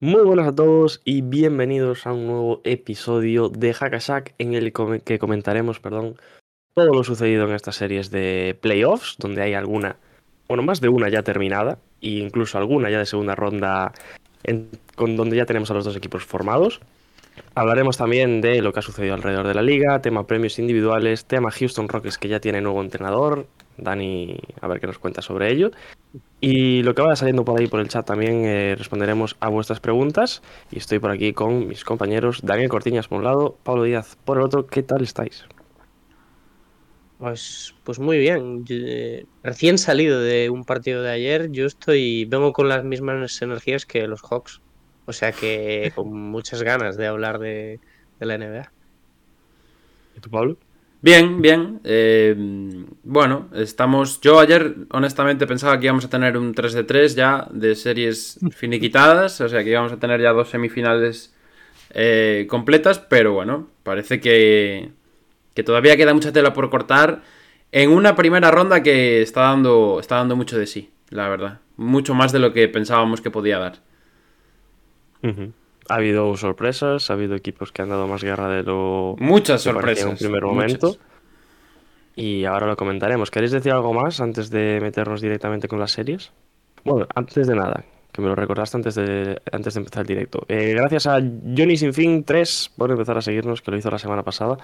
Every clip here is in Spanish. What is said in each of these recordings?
Muy buenas a todos y bienvenidos a un nuevo episodio de Hackashack en el que comentaremos, perdón, todo lo sucedido en estas series de playoffs, donde hay alguna, bueno, más de una ya terminada e incluso alguna ya de segunda ronda con donde ya tenemos a los dos equipos formados. Hablaremos también de lo que ha sucedido alrededor de la liga, tema premios individuales, tema Houston Rockets que ya tiene nuevo entrenador, Dani, a ver qué nos cuenta sobre ello. Y lo que vaya saliendo por ahí por el chat también eh, responderemos a vuestras preguntas. Y estoy por aquí con mis compañeros Daniel Cortiñas por un lado, Pablo Díaz por el otro. ¿Qué tal estáis? Pues, pues muy bien. Yo, eh, recién salido de un partido de ayer, yo estoy, vengo con las mismas energías que los Hawks. O sea que con muchas ganas de hablar de, de la NBA. ¿Y tú, Pablo? Bien, bien. eh, bueno, estamos. Yo ayer, honestamente, pensaba que íbamos a tener un 3 de 3 ya de series finiquitadas. O sea, que íbamos a tener ya dos semifinales eh, completas. Pero bueno, parece que, que todavía queda mucha tela por cortar. En una primera ronda que está dando, está dando mucho de sí, la verdad. Mucho más de lo que pensábamos que podía dar. Ha habido sorpresas, ha habido equipos que han dado más guerra de lo Muchas que sorpresas. en un primer muchas. momento. Y ahora lo comentaremos. ¿Queréis decir algo más antes de meternos directamente con las series? Bueno, antes de nada, que me lo recordaste antes de, antes de empezar el directo. Eh, gracias a Johnny Sinfín 3 por empezar a seguirnos, que lo hizo la semana pasada,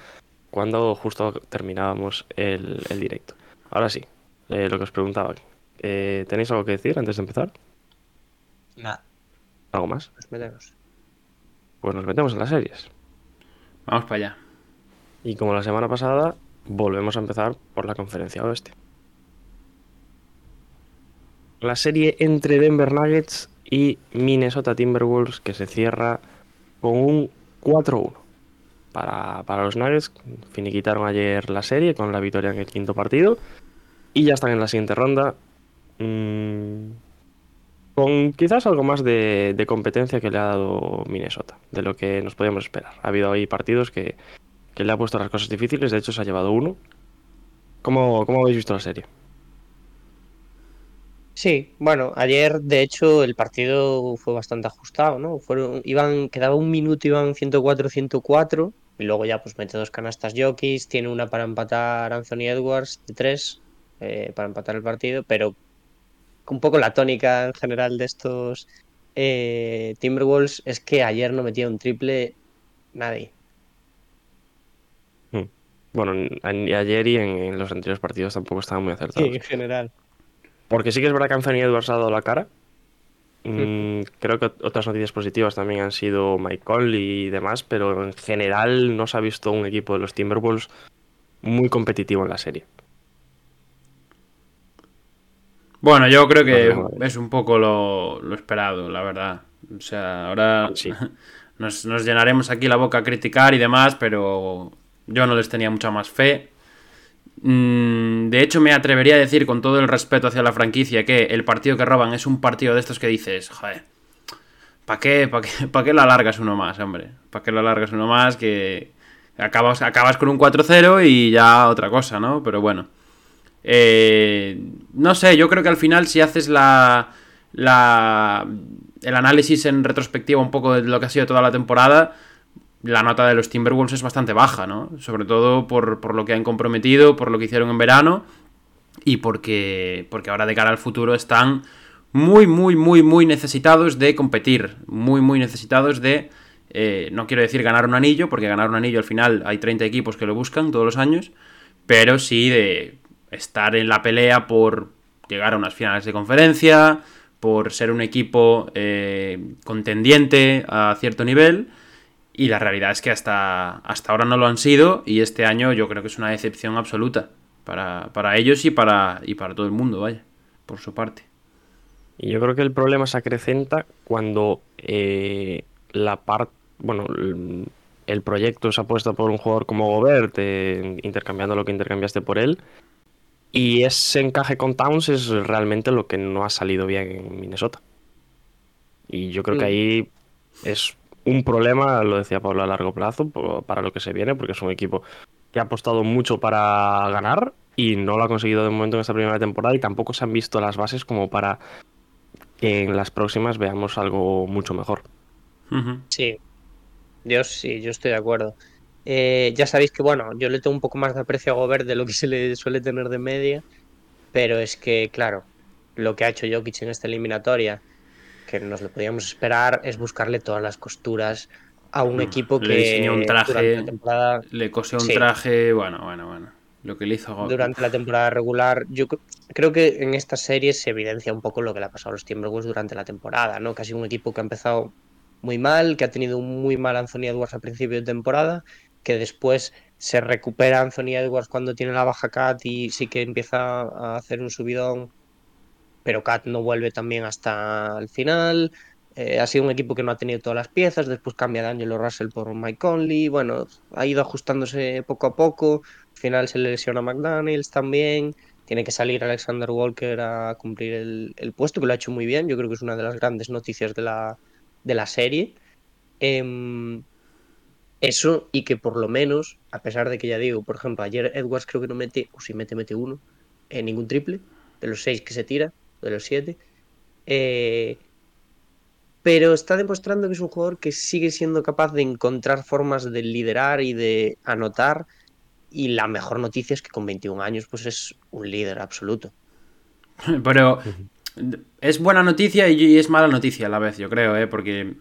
cuando justo terminábamos el, el directo. Ahora sí, eh, lo que os preguntaba. Eh, ¿Tenéis algo que decir antes de empezar? Nada, ¿Algo más? nos metemos. Pues nos metemos en las series. Vamos para allá. Y como la semana pasada, volvemos a empezar por la conferencia oeste. La serie entre Denver Nuggets y Minnesota Timberwolves que se cierra con un 4-1. Para, para los Nuggets finiquitaron ayer la serie con la victoria en el quinto partido y ya están en la siguiente ronda. mm, con quizás algo más de, competencia que le ha dado Minnesota, de lo que nos podíamos esperar. Ha habido ahí partidos que, que le ha puesto las cosas difíciles, de hecho se ha llevado uno. ¿Cómo, cómo habéis visto la serie? Sí, bueno, ayer de hecho el partido fue bastante ajustado, ¿no? Fueron, iban, quedaba un minuto, iban 104-104 y luego ya pues mete dos canastas Jokic, tiene una para empatar Anthony Edwards de tres eh, para empatar el partido, pero un poco la tónica en general de estos eh, Timberwolves es que ayer no metía un triple nadie. Bueno, en- en- ayer y en, en los anteriores partidos tampoco estaban muy acertados. en general. Porque sí que es verdad que Anthony Edwards ha dado la cara. Mm, creo que ot- otras noticias positivas también han sido Mike Conley y demás, pero en general no se ha visto un equipo de los Timberwolves muy competitivo en la serie. Bueno, yo creo que es un poco lo, lo esperado, la verdad. O sea, ahora Sí. nos, nos llenaremos aquí la boca a criticar y demás, pero yo no les tenía mucha más fe. Mm, De hecho, me atrevería a decir con todo el respeto hacia la franquicia que el partido que roban es un partido de estos que dices, joder, ¿para qué, pa qué, pa qué lo alargas uno más, hombre? ¿Para qué lo alargas uno más? Que acabas, acabas con un 4-0 y ya otra cosa, ¿no? Pero bueno. Eh, no sé, yo creo que al final si haces la, la, el análisis en retrospectiva un poco de lo que ha sido toda la temporada, la nota de los Timberwolves es bastante baja, ¿no? Sobre todo por, por lo que han comprometido, por lo que hicieron en verano y porque, porque ahora de cara al futuro están muy, muy, muy, muy necesitados de competir, muy, muy necesitados de, eh, no quiero decir ganar un anillo, porque ganar un anillo al final hay 30 equipos que lo buscan todos los años, pero sí de estar en la pelea por llegar a unas finales de conferencia, por ser un equipo eh, contendiente a cierto nivel. Y la realidad es que hasta, hasta ahora no lo han sido y este año yo creo que es una decepción absoluta para, para ellos y para, y para todo el mundo, vaya, por su parte. Y yo creo que el problema se acrecenta cuando eh, la parte, bueno, el proyecto se ha puesto por un jugador como Gobert, eh, intercambiando lo que intercambiaste por él. Y ese encaje con Towns es realmente lo que no ha salido bien en Minnesota. Y yo creo que Mm. ahí es un problema, lo decía Pablo, a largo plazo para lo que se viene, porque es un equipo que ha apostado mucho para ganar y no lo ha conseguido de momento en esta primera temporada y tampoco se han visto las bases como para que en las próximas veamos algo mucho mejor. Sí, yo sí, yo estoy de acuerdo. Eh, ya sabéis que, bueno, yo le tengo un poco más de aprecio a Gobert de lo que se le suele tener de media, pero es que, claro, lo que ha hecho Jokic en esta eliminatoria, que nos lo podíamos esperar, es buscarle todas las costuras a un equipo le que diseñó un traje. la temporada Le cosió un Sí. traje, bueno, bueno, bueno. Lo que le hizo Go- durante la temporada regular. Yo cre- creo que en esta serie se evidencia un poco lo que le ha pasado a los Timberwolves durante la temporada, ¿no? Casi un equipo que ha empezado muy mal, que ha tenido un muy mal Anthony Edwards al principio de temporada, que después se recupera Anthony Edwards cuando tiene la baja Cat y sí que empieza a hacer un subidón, pero Cat no vuelve también hasta el final. Eh, ha sido un equipo que no ha tenido todas las piezas, después cambia de Angelo Russell por Mike Conley, bueno, ha ido ajustándose poco a poco, al final se le lesiona McDaniels también, tiene que salir Alexander Walker a cumplir el, el puesto, que lo ha hecho muy bien, yo creo que es una de las grandes noticias de la, de la serie. Em, eso y que por lo menos, a pesar de que ya digo, por ejemplo, ayer Edwards creo que no mete, o si mete, mete uno, en ningún triple, de los seis que se tira, de los siete. Eh, pero está demostrando que es un jugador que sigue siendo capaz de encontrar formas de liderar y de anotar. Y la mejor noticia es que con 21 años pues es un líder absoluto. Pero es buena noticia y es mala noticia a la vez, yo creo, ¿eh? Porque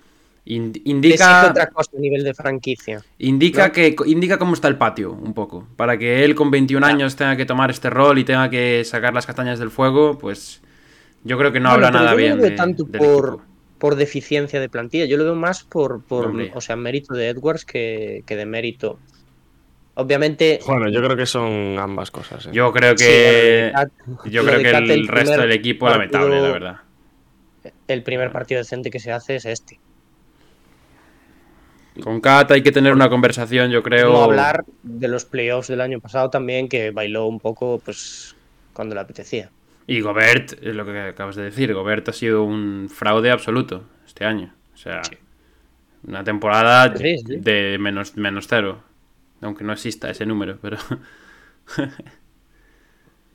indica, otra cosa a nivel de franquicia. indica, ¿no? que, indica cómo está el patio, un poco. Para que él con 21 Ya. años tenga que tomar este rol y tenga que sacar las castañas del fuego, pues yo creo que no Bueno, habla pero nada yo bien no lo veo de- tanto del por, equipo. por deficiencia de plantilla. Yo lo veo más por, por o sea, mérito de Edwards que, que de mérito. Obviamente, Bueno, yo creo que son ambas cosas. ¿eh? Yo creo que... Cat- yo creo que Cat, el resto del equipo partido- lamentable, la verdad. El primer partido decente que se hace es este. Con Kat hay que tener una conversación, yo creo. No hablar de los playoffs del año pasado también, que bailó un poco pues cuando le apetecía. Y Gobert, es lo que acabas de decir, Gobert ha sido un fraude absoluto este año. O sea, una temporada Sí, sí. de menos, menos cero. Aunque no exista ese número, pero...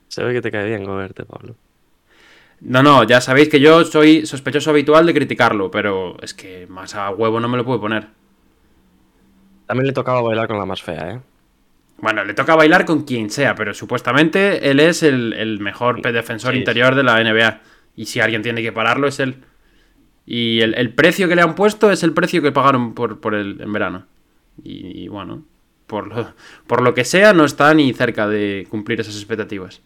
Se ve que te cae bien Goberte, Pablo. No, no, ya sabéis que yo soy sospechoso habitual de criticarlo, pero es que más a huevo no me lo puedo poner. También le tocaba bailar con la más fea, ¿eh? Bueno, le toca bailar con quien sea, pero supuestamente él es el, el mejor defensor Sí, interior de la NBA. Y si alguien tiene que pararlo es él. Y el, el precio que le han puesto es el precio que pagaron por, por él en verano. Y, y bueno, por lo, por lo que sea, no está ni cerca de cumplir esas expectativas.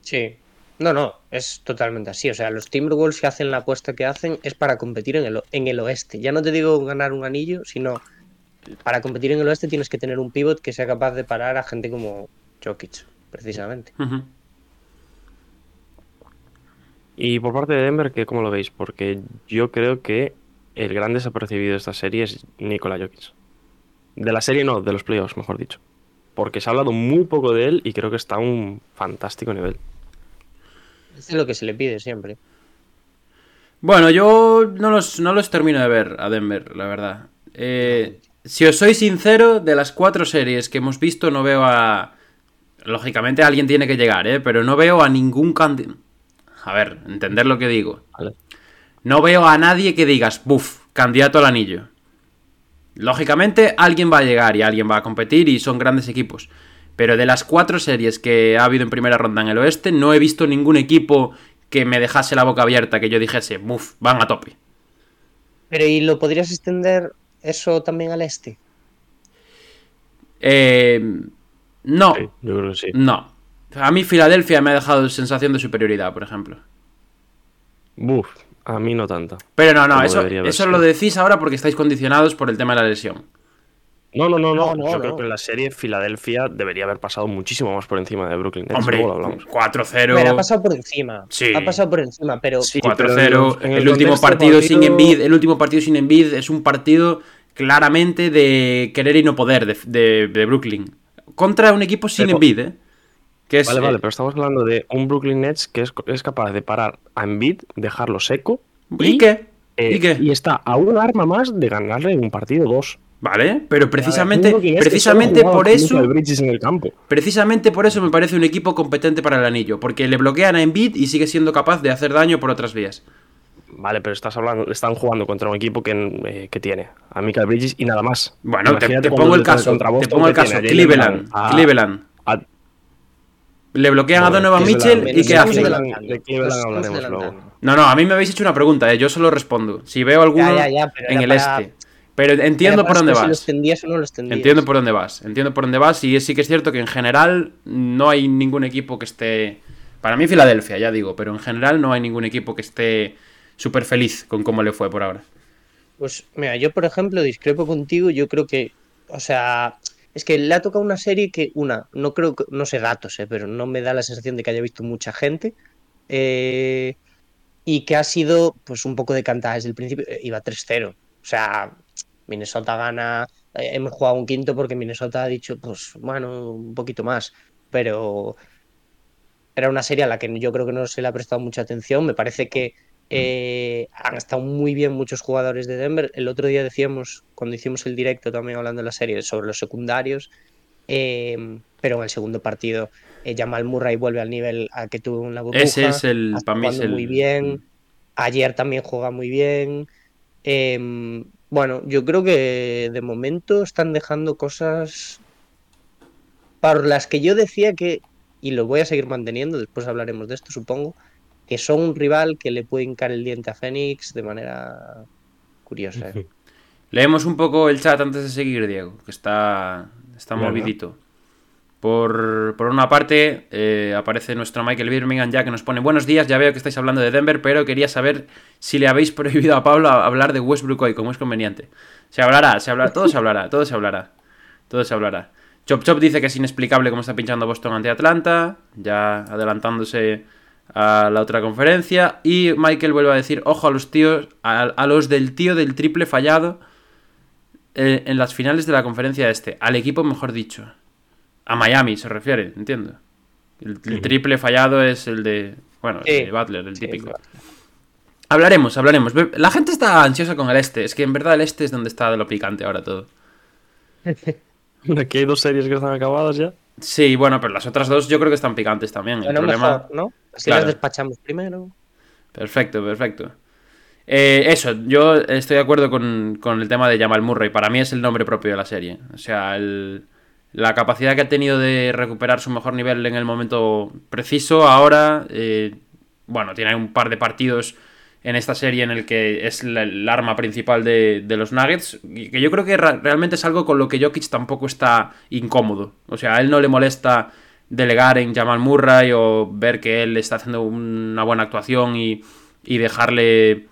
Sí. No, no, es totalmente así. O sea, los Timberwolves que hacen la apuesta que hacen es para competir en el, en el oeste. Ya no te digo ganar un anillo, sino para competir en el oeste tienes que tener un pivot que sea capaz de parar a gente como Jokic, precisamente. Y por parte de Denver, ¿qué, ¿cómo lo veis? Porque yo creo que el gran desapercibido de esta serie es Nikola Jokic. De la serie no, de los playoffs, mejor dicho. Porque se ha hablado muy poco de él y creo que está a un fantástico nivel. Es lo que se le pide siempre. Bueno, yo no los, no los termino de ver a Denver, la verdad. Eh, si os soy sincero, de las cuatro series que hemos visto, no veo a. Lógicamente alguien tiene que llegar, ¿eh? Pero no veo a ningún candidato. A ver, entender lo que digo. ¿vale? No veo a nadie que digas, buf, candidato al anillo. Lógicamente, alguien va a llegar y alguien va a competir y son grandes equipos. Pero de las cuatro series que ha habido en primera ronda en el oeste, no he visto ningún equipo que me dejase la boca abierta, que yo dijese, buf, van a tope. Pero ¿y lo podrías extender eso también al este? Eh, no, Sí, yo creo que sí. no. A mí Filadelfia me ha dejado sensación de superioridad, por ejemplo. Buf, a mí no tanto. Pero no, no, eso, eso lo decís ahora porque estáis condicionados por el tema de la lesión. No, no, no, no. Yo no. creo que en la serie Filadelfia debería haber pasado muchísimo más por encima de Brooklyn Nets. Hombre, luego lo hablamos. 4-0. Bueno, ha pasado por encima. Sí. Ha pasado por encima, pero Sí, pero 4-0. en los- en El, el último partido partido- sin Embiid, el último partido sin Embiid es un partido claramente de querer y no poder de, de- de Brooklyn. Contra un equipo sin Pero- Embiid, ¿eh? Que es, Vale, eh, vale, pero estamos hablando de un Brooklyn Nets que es, es capaz de parar a Embiid, dejarlo seco ¿Y qué? eh, ¿Y qué? y está a un arma más de ganarle un partido dos. Vale, pero precisamente, que precisamente por eso, Michael Bridges en el campo. precisamente por eso me parece un equipo competente para el anillo, porque le bloquean a Embiid y sigue siendo capaz de hacer daño por otras vías. Vale, pero estás hablando, están jugando contra un equipo que, eh, que tiene a Michael Bridges y nada más. Bueno, te, pongo el caso, contra te pongo el que caso, a Cleveland, Brown, a- Cleveland. a- Le bloquean a Bueno, Donovan Mitchell y ¿qué hace? No, no, a mí me habéis hecho una pregunta, ¿eh? yo solo respondo. Si veo alguno Ya, ya, ya, pero en el para- este. Pero entiendo por dónde Si vas. o no. Entiendo por dónde vas. Entiendo por dónde vas. Y sí que es cierto que en general no hay ningún equipo que esté. Para mí, Filadelfia, ya digo, pero en general no hay ningún equipo que esté súper feliz con cómo le fue por ahora. Pues mira, yo por ejemplo discrepo contigo, yo creo que, o sea, es que le ha tocado una serie que, una, no creo que, no sé datos, eh, pero no me da la sensación de que haya visto mucha gente, eh, y que ha sido pues un poco decantada desde el principio, eh, iba 3-0, o sea, Minnesota gana, eh, hemos jugado un quinto porque Minnesota ha dicho, pues bueno, un poquito más, pero era una serie a la que yo creo que no se le ha prestado mucha atención. Me parece que eh, han estado muy bien muchos jugadores de Denver. El otro día decíamos, cuando hicimos el directo también hablando de la serie, sobre los secundarios, eh, pero en el segundo partido eh, Jamal Murray vuelve al nivel a que tuvo en la burbuja. Ese es el. Para mí es el. muy bien. Ayer también juega muy bien. Bueno, yo creo que de momento están dejando cosas para las que yo decía que, y lo voy a seguir manteniendo, después hablaremos de esto, supongo, que son un rival que le puede hincar el diente a Fénix de manera curiosa. ¿eh? Leemos un poco el chat antes de seguir, Diego, que está, está movidito. Por, por una parte, eh, aparece nuestro Michael Birmingham ya que nos pone buenos días, ya veo que estáis hablando de Denver, pero quería saber si le habéis prohibido a Pablo hablar de Westbrook hoy, como es conveniente. Se hablará, se hablará, todo se hablará, todo se hablará. Todo se hablará. Chop Chop dice que es inexplicable cómo está pinchando Boston ante Atlanta, ya adelantándose a la otra conferencia. Y Michael vuelve a decir, ojo a los tíos, a, a los del tío del triple fallado eh, en las finales de la conferencia este. Al equipo, mejor dicho. A Miami se refiere, entiendo. El, el triple fallado es el de, bueno, el de Butler, el Sí, típico. Hablaremos, hablaremos. La gente está ansiosa con el este. Es que en verdad el este es donde está de lo picante ahora todo. Aquí hay dos series que están acabadas ya. Sí, bueno, pero las otras dos yo creo que están picantes también. El problema... mejor, ¿no? Así Claro. las despachamos primero. Perfecto, perfecto. Eh, eso, yo estoy de acuerdo con, con el tema de Jamal Murray. Para mí es el nombre propio de la serie. O sea, el- la capacidad que ha tenido de recuperar su mejor nivel en el momento preciso. Ahora, eh, bueno, tiene un par de partidos en esta serie en el que es el arma principal de, de los Nuggets. Que yo creo que realmente es algo con lo que Jokic tampoco está incómodo. O sea, a él no le molesta delegar en Jamal Murray o ver que él está haciendo una buena actuación y, y dejarle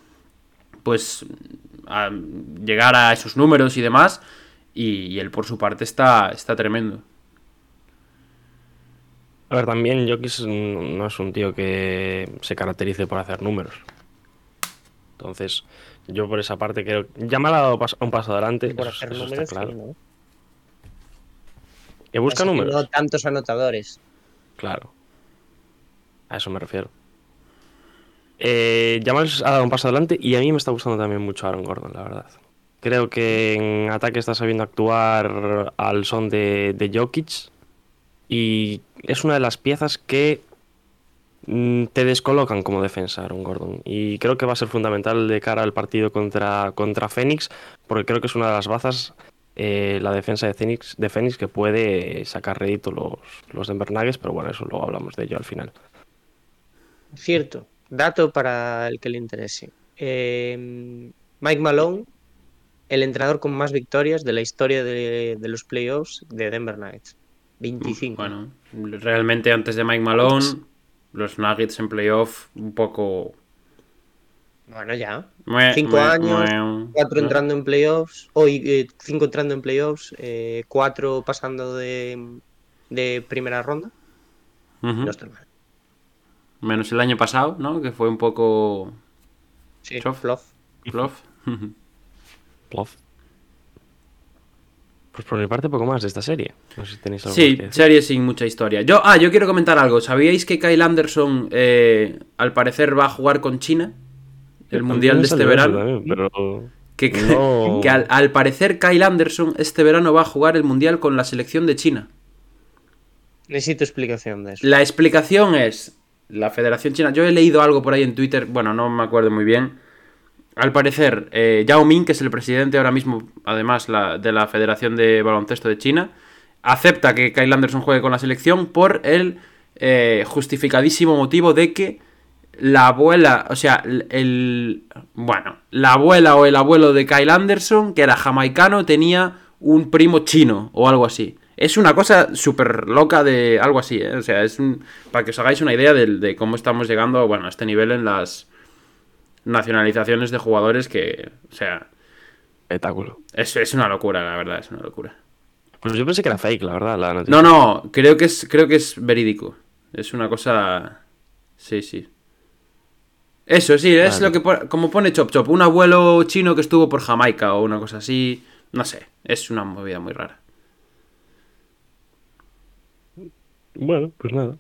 pues llegar a esos números y demás y, y él por su parte está, está tremendo. A ver, también Jokic no es un tío que se caracterice por hacer números. Entonces, yo por esa parte creo. Ya me ha dado un paso adelante. Y por eso- hacer eso está números, claro. sí, ¿no? Que busca Así que números. No tantos anotadores. Claro. A eso me refiero. Eh, Jamal ha dado un paso adelante y a mí me está gustando también mucho Aaron Gordon, la verdad. Creo que en ataque está sabiendo actuar al son de, Jokic y es una de las piezas que mm, te descolocan como defensa, Aaron Gordon. Y creo que va a ser fundamental de cara al partido contra, contra Phoenix, porque creo que es una de las bazas, eh, la defensa de Phoenix que puede sacar rédito los, los Denver pero bueno, eso luego hablamos de ello al final. Cierto. Dato para el que le interese. Eh, Mike Malone, el entrenador con más victorias de la historia de, de los playoffs de Denver Nuggets. 25. Bueno, realmente antes de Mike Malone, los Nuggets en playoff un poco... Bueno, ya. Mue, Cinco mue, años, mue, Cuatro entrando en playoffs. Hoy, eh, cinco entrando en playoffs. eh, cuatro pasando de, de primera ronda. No está mal. Menos el año pasado, ¿no? Que fue un poco... Sí, Chof. Plof. Pues por mi parte, poco más de esta serie. No sé si tenéis algo Sí, que serie sin mucha historia. Yo, ah, yo quiero comentar algo. ¿Sabíais que Kyle Anderson eh, al parecer va a jugar con China? El mundial de este verano. también, pero Que, No. que al, al parecer Kyle Anderson este verano va a jugar el mundial con la selección de China. Necesito explicación de eso. La explicación es la Federación China. Yo he leído algo por ahí en Twitter, bueno, no me acuerdo muy bien. Al parecer, eh, Yao Ming, que es el presidente ahora mismo, además, la- de la Federación de Baloncesto de China, acepta que Kyle Anderson juegue con la selección por el eh, justificadísimo motivo de que la abuela, o sea, el, Bueno, la abuela o el abuelo de Kyle Anderson, que era jamaicano, tenía un primo chino o algo así. Es una cosa súper loca de algo así, ¿eh? O sea, es un... Para que os hagáis una idea de, de cómo estamos llegando, bueno, a este nivel en las nacionalizaciones de jugadores que... O sea, espectáculo. es, es una locura, la verdad, es una locura. Pues yo pensé que era fake, la verdad. La noticia. No, no, creo que es, creo que es verídico. Es una cosa. Sí, sí. Eso, sí, es Vale. lo que como pone Chop Chop, un abuelo chino que estuvo por Jamaica o una cosa así. No sé, es una movida muy rara. Bueno, pues nada.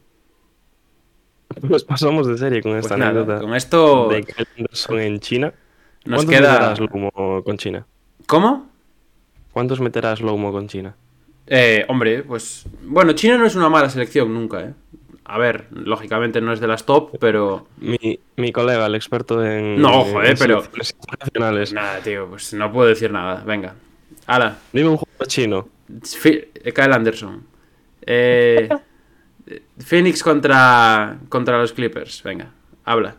Pues pasamos de serie con Pues esta nada, anécdota con esto de Kyle Anderson en China. nos ¿Cuántos queda. meterás Lomo con China? ¿Cómo? ¿Cuántos meterás Lomo con China? Eh, hombre, pues. Bueno, China no es una mala selección nunca, ¿eh? A ver, lógicamente no es de las top, pero. Mi, mi colega, el experto en. No, joder, en pero- internacionales. Nada, tío, pues no puedo decir nada. Venga. Hala. Dime un jugador chino. Eh, Kyle Anderson. Eh, Phoenix contra, contra los Clippers. Venga, habla.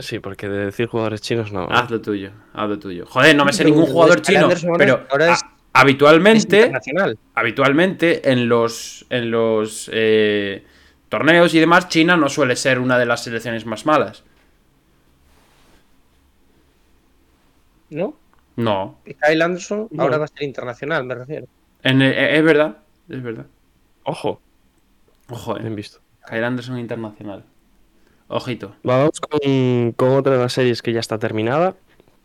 Sí, porque de decir jugadores chinos no. Haz lo tuyo. Haz lo tuyo. Joder, no me sé ningún jugador chino. Pero ahora es- a- habitualmente, internacional. habitualmente en los, en los eh, torneos y demás, China no suele ser una de las selecciones más malas. ¿No? No. Kyle Anderson No. ahora va a ser internacional, me refiero. En- eh, es verdad. Es verdad. Ojo, Ojo, bien eh. visto. Kyle Anderson internacional. Ojito. Vamos con, con otra de las series que ya está terminada,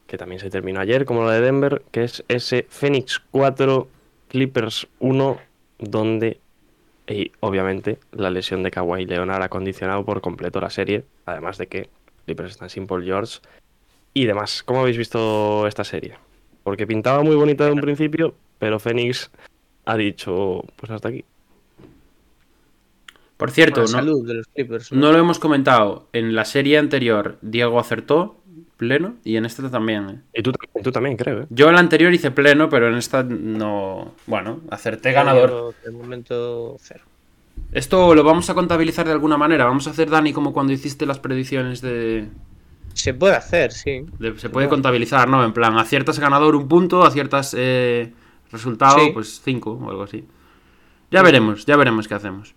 que también se terminó ayer, como la de Denver, que es ese Phoenix 4, Clippers 1, donde, y obviamente, la lesión de Kawhi Leonard ha condicionado por completo la serie, además de que Clippers están sin Paul George y demás. ¿Cómo habéis visto esta serie? Porque pintaba muy bonita de un principio, pero Phoenix ha dicho, pues hasta aquí. Por cierto, no, salud de los Clippers. ¿no? No lo hemos comentado. En la serie anterior, Diego acertó pleno y en esta también. ¿eh? Y tú, tú también, creo, ¿eh? Yo en la anterior hice pleno, pero en esta no. Bueno, acerté ganador. De momento, cero. Esto lo vamos a contabilizar de alguna manera. Vamos a hacer, Dani, como cuando hiciste las predicciones de. Se puede hacer, sí. de- se puede contabilizar, ¿no? En plan, aciertas ganador un punto, aciertas eh, resultado, Sí. pues cinco o algo así. Ya veremos, ya veremos qué hacemos.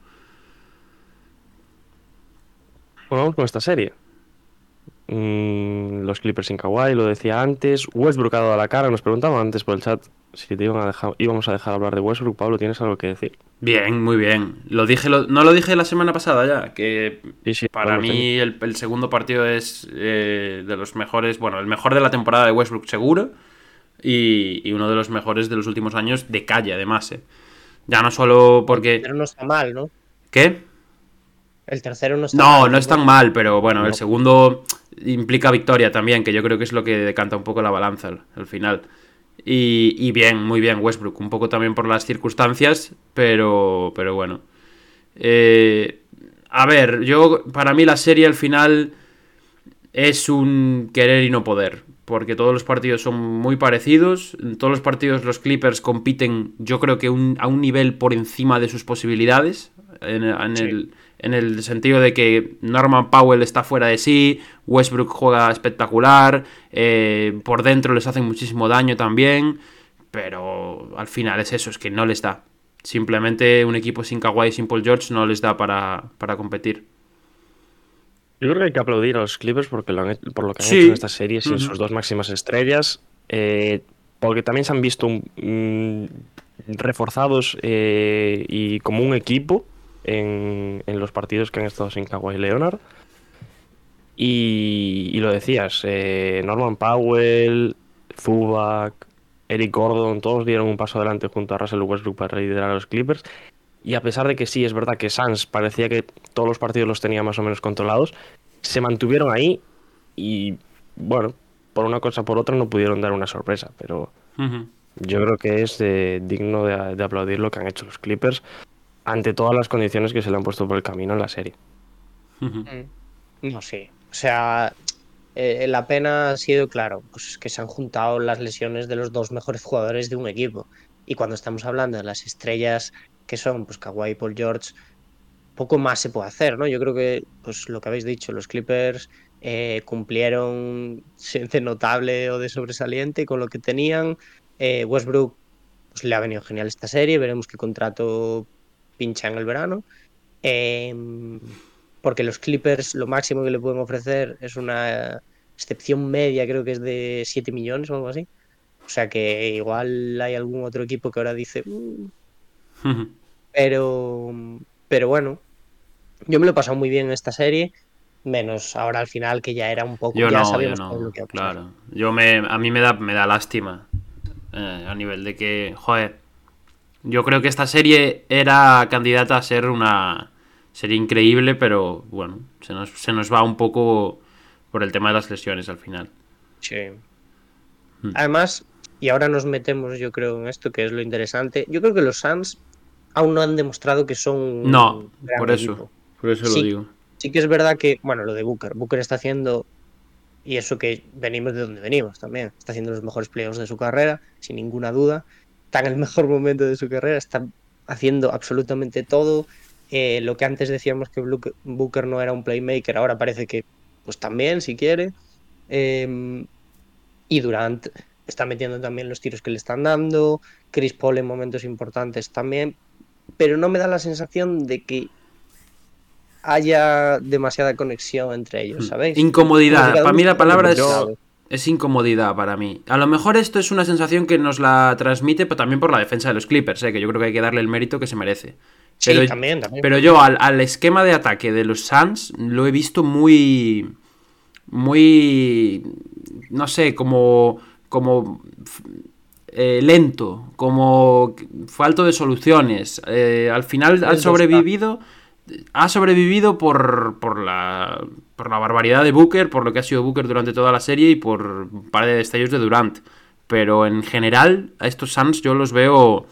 Bueno, vamos con esta serie. Mm, los Clippers sin Kawhi, lo decía antes. Westbrook ha dado la cara. Nos preguntaban antes por el chat si te iban a dejar, íbamos a dejar hablar de Westbrook. Pablo, ¿tienes algo que decir? Bien, muy bien. Lo dije, lo- no lo dije la semana pasada ya, que Sí, sí, Para mí el, el segundo partido es eh, de los mejores, bueno, el mejor de la temporada de Westbrook seguro y, y uno de los mejores de los últimos años de calle además. eh. Ya no solo porque... Pero no está mal, ¿no? ¿Qué? El tercero no está No, mal. no es tan mal, pero bueno, el segundo implica victoria también, que yo creo que es lo que decanta un poco la balanza al, al final. Y, y bien, muy bien Westbrook, un poco también por las circunstancias, pero, pero bueno. Eh, a ver, yo para mí la serie al final es un querer y no poder, porque todos los partidos son muy parecidos, en todos los partidos los Clippers compiten yo creo que un- a un nivel por encima de sus posibilidades, en, en Sí. el, en el sentido de que Norman Powell está fuera de sí, Westbrook juega espectacular, eh, por dentro les hacen muchísimo daño también, pero al final es eso, es que no les da. Simplemente un equipo sin Kawhi y sin Paul George no les da para, para competir. Yo creo que hay que aplaudir a los Clippers porque lo han por lo que han Sí. hecho en esta serie sin Ujú. sus dos máximas estrellas. eh, porque también se han visto mm, reforzados eh, y como un equipo en, en los partidos que han estado sin Kawhi Leonard. Y, y lo decías, eh, Norman Powell, Zubac, Eric Gordon, todos dieron un paso adelante junto a Russell Westbrook para liderar a los Clippers. Y a pesar de que sí, es verdad que Suns parecía que todos los partidos los tenía más o menos controlados, se mantuvieron ahí y, bueno, por una cosa o por otra no pudieron dar una sorpresa, pero yo creo que es eh, digno de, de aplaudir lo que han hecho los Clippers ante todas las condiciones que se le han puesto por el camino en la serie. Ujú. No sé. O sea, eh, la pena ha sido, claro, pues que se han juntado las lesiones de los dos mejores jugadores de un equipo. Y cuando estamos hablando de las estrellas que son, pues Kawhi y Paul George, poco más se puede hacer, ¿no? Yo creo que, pues lo que habéis dicho, los Clippers eh, cumplieron de notable o de sobresaliente con lo que tenían. Eh, Westbrook pues, le ha venido genial esta serie, veremos qué contrato pincha en el verano. Em, porque los Clippers lo máximo que le pueden ofrecer es una excepción media, creo que es de 7 millones o algo así. O sea que igual hay algún otro equipo que ahora dice, "Mm", Ujú. pero, pero bueno, yo me lo he pasado muy bien en esta serie, menos ahora al final que ya era un poco, Yo ya no, yo sabíamos todo lo que claro. Yo me, a mí me da, me da lástima. eh, a nivel de que, joder, yo creo que esta serie era candidata a ser una serie increíble, pero bueno, se nos, se nos va un poco por el tema de las lesiones al final. Sí. Hmm. Además, y ahora nos metemos, yo creo, en esto que es lo interesante. Yo creo que los Suns aún no han demostrado que son No, gran por eso, equipo. por eso Sí. lo digo. Sí que es verdad que, bueno, lo de Booker, Booker está haciendo, y eso que venimos de donde venimos también, está haciendo los mejores playoffs de su carrera, sin ninguna duda, está en el mejor momento de su carrera, está haciendo absolutamente todo. Eh, lo que antes decíamos que Booker no era un playmaker, ahora parece que pues también, si quiere. Eh, y Durant está metiendo también los tiros que le están dando, Chris Paul en momentos importantes también, pero no me da la sensación de que haya demasiada conexión entre ellos, ¿sabéis? Hmm. Incomodidad. Si cada Para mí la palabra es, yo- es incomodidad para mí. A lo mejor esto es una sensación que nos la transmite, pero también por la defensa de los Clippers, ¿eh? que yo creo que hay que darle el mérito que se merece. Sí, Pero, también, también. pero yo al, al esquema de ataque de los Suns lo he visto muy. Muy. No sé, como. Como. eh, lento, como falto de soluciones. Eh, al final ha Lento sobrevivido. Ha sobrevivido por, por, la, por la barbaridad de Booker, por lo que ha sido Booker durante toda la serie y por un par de destellos de Durant. Pero en general, a estos Suns yo los veo.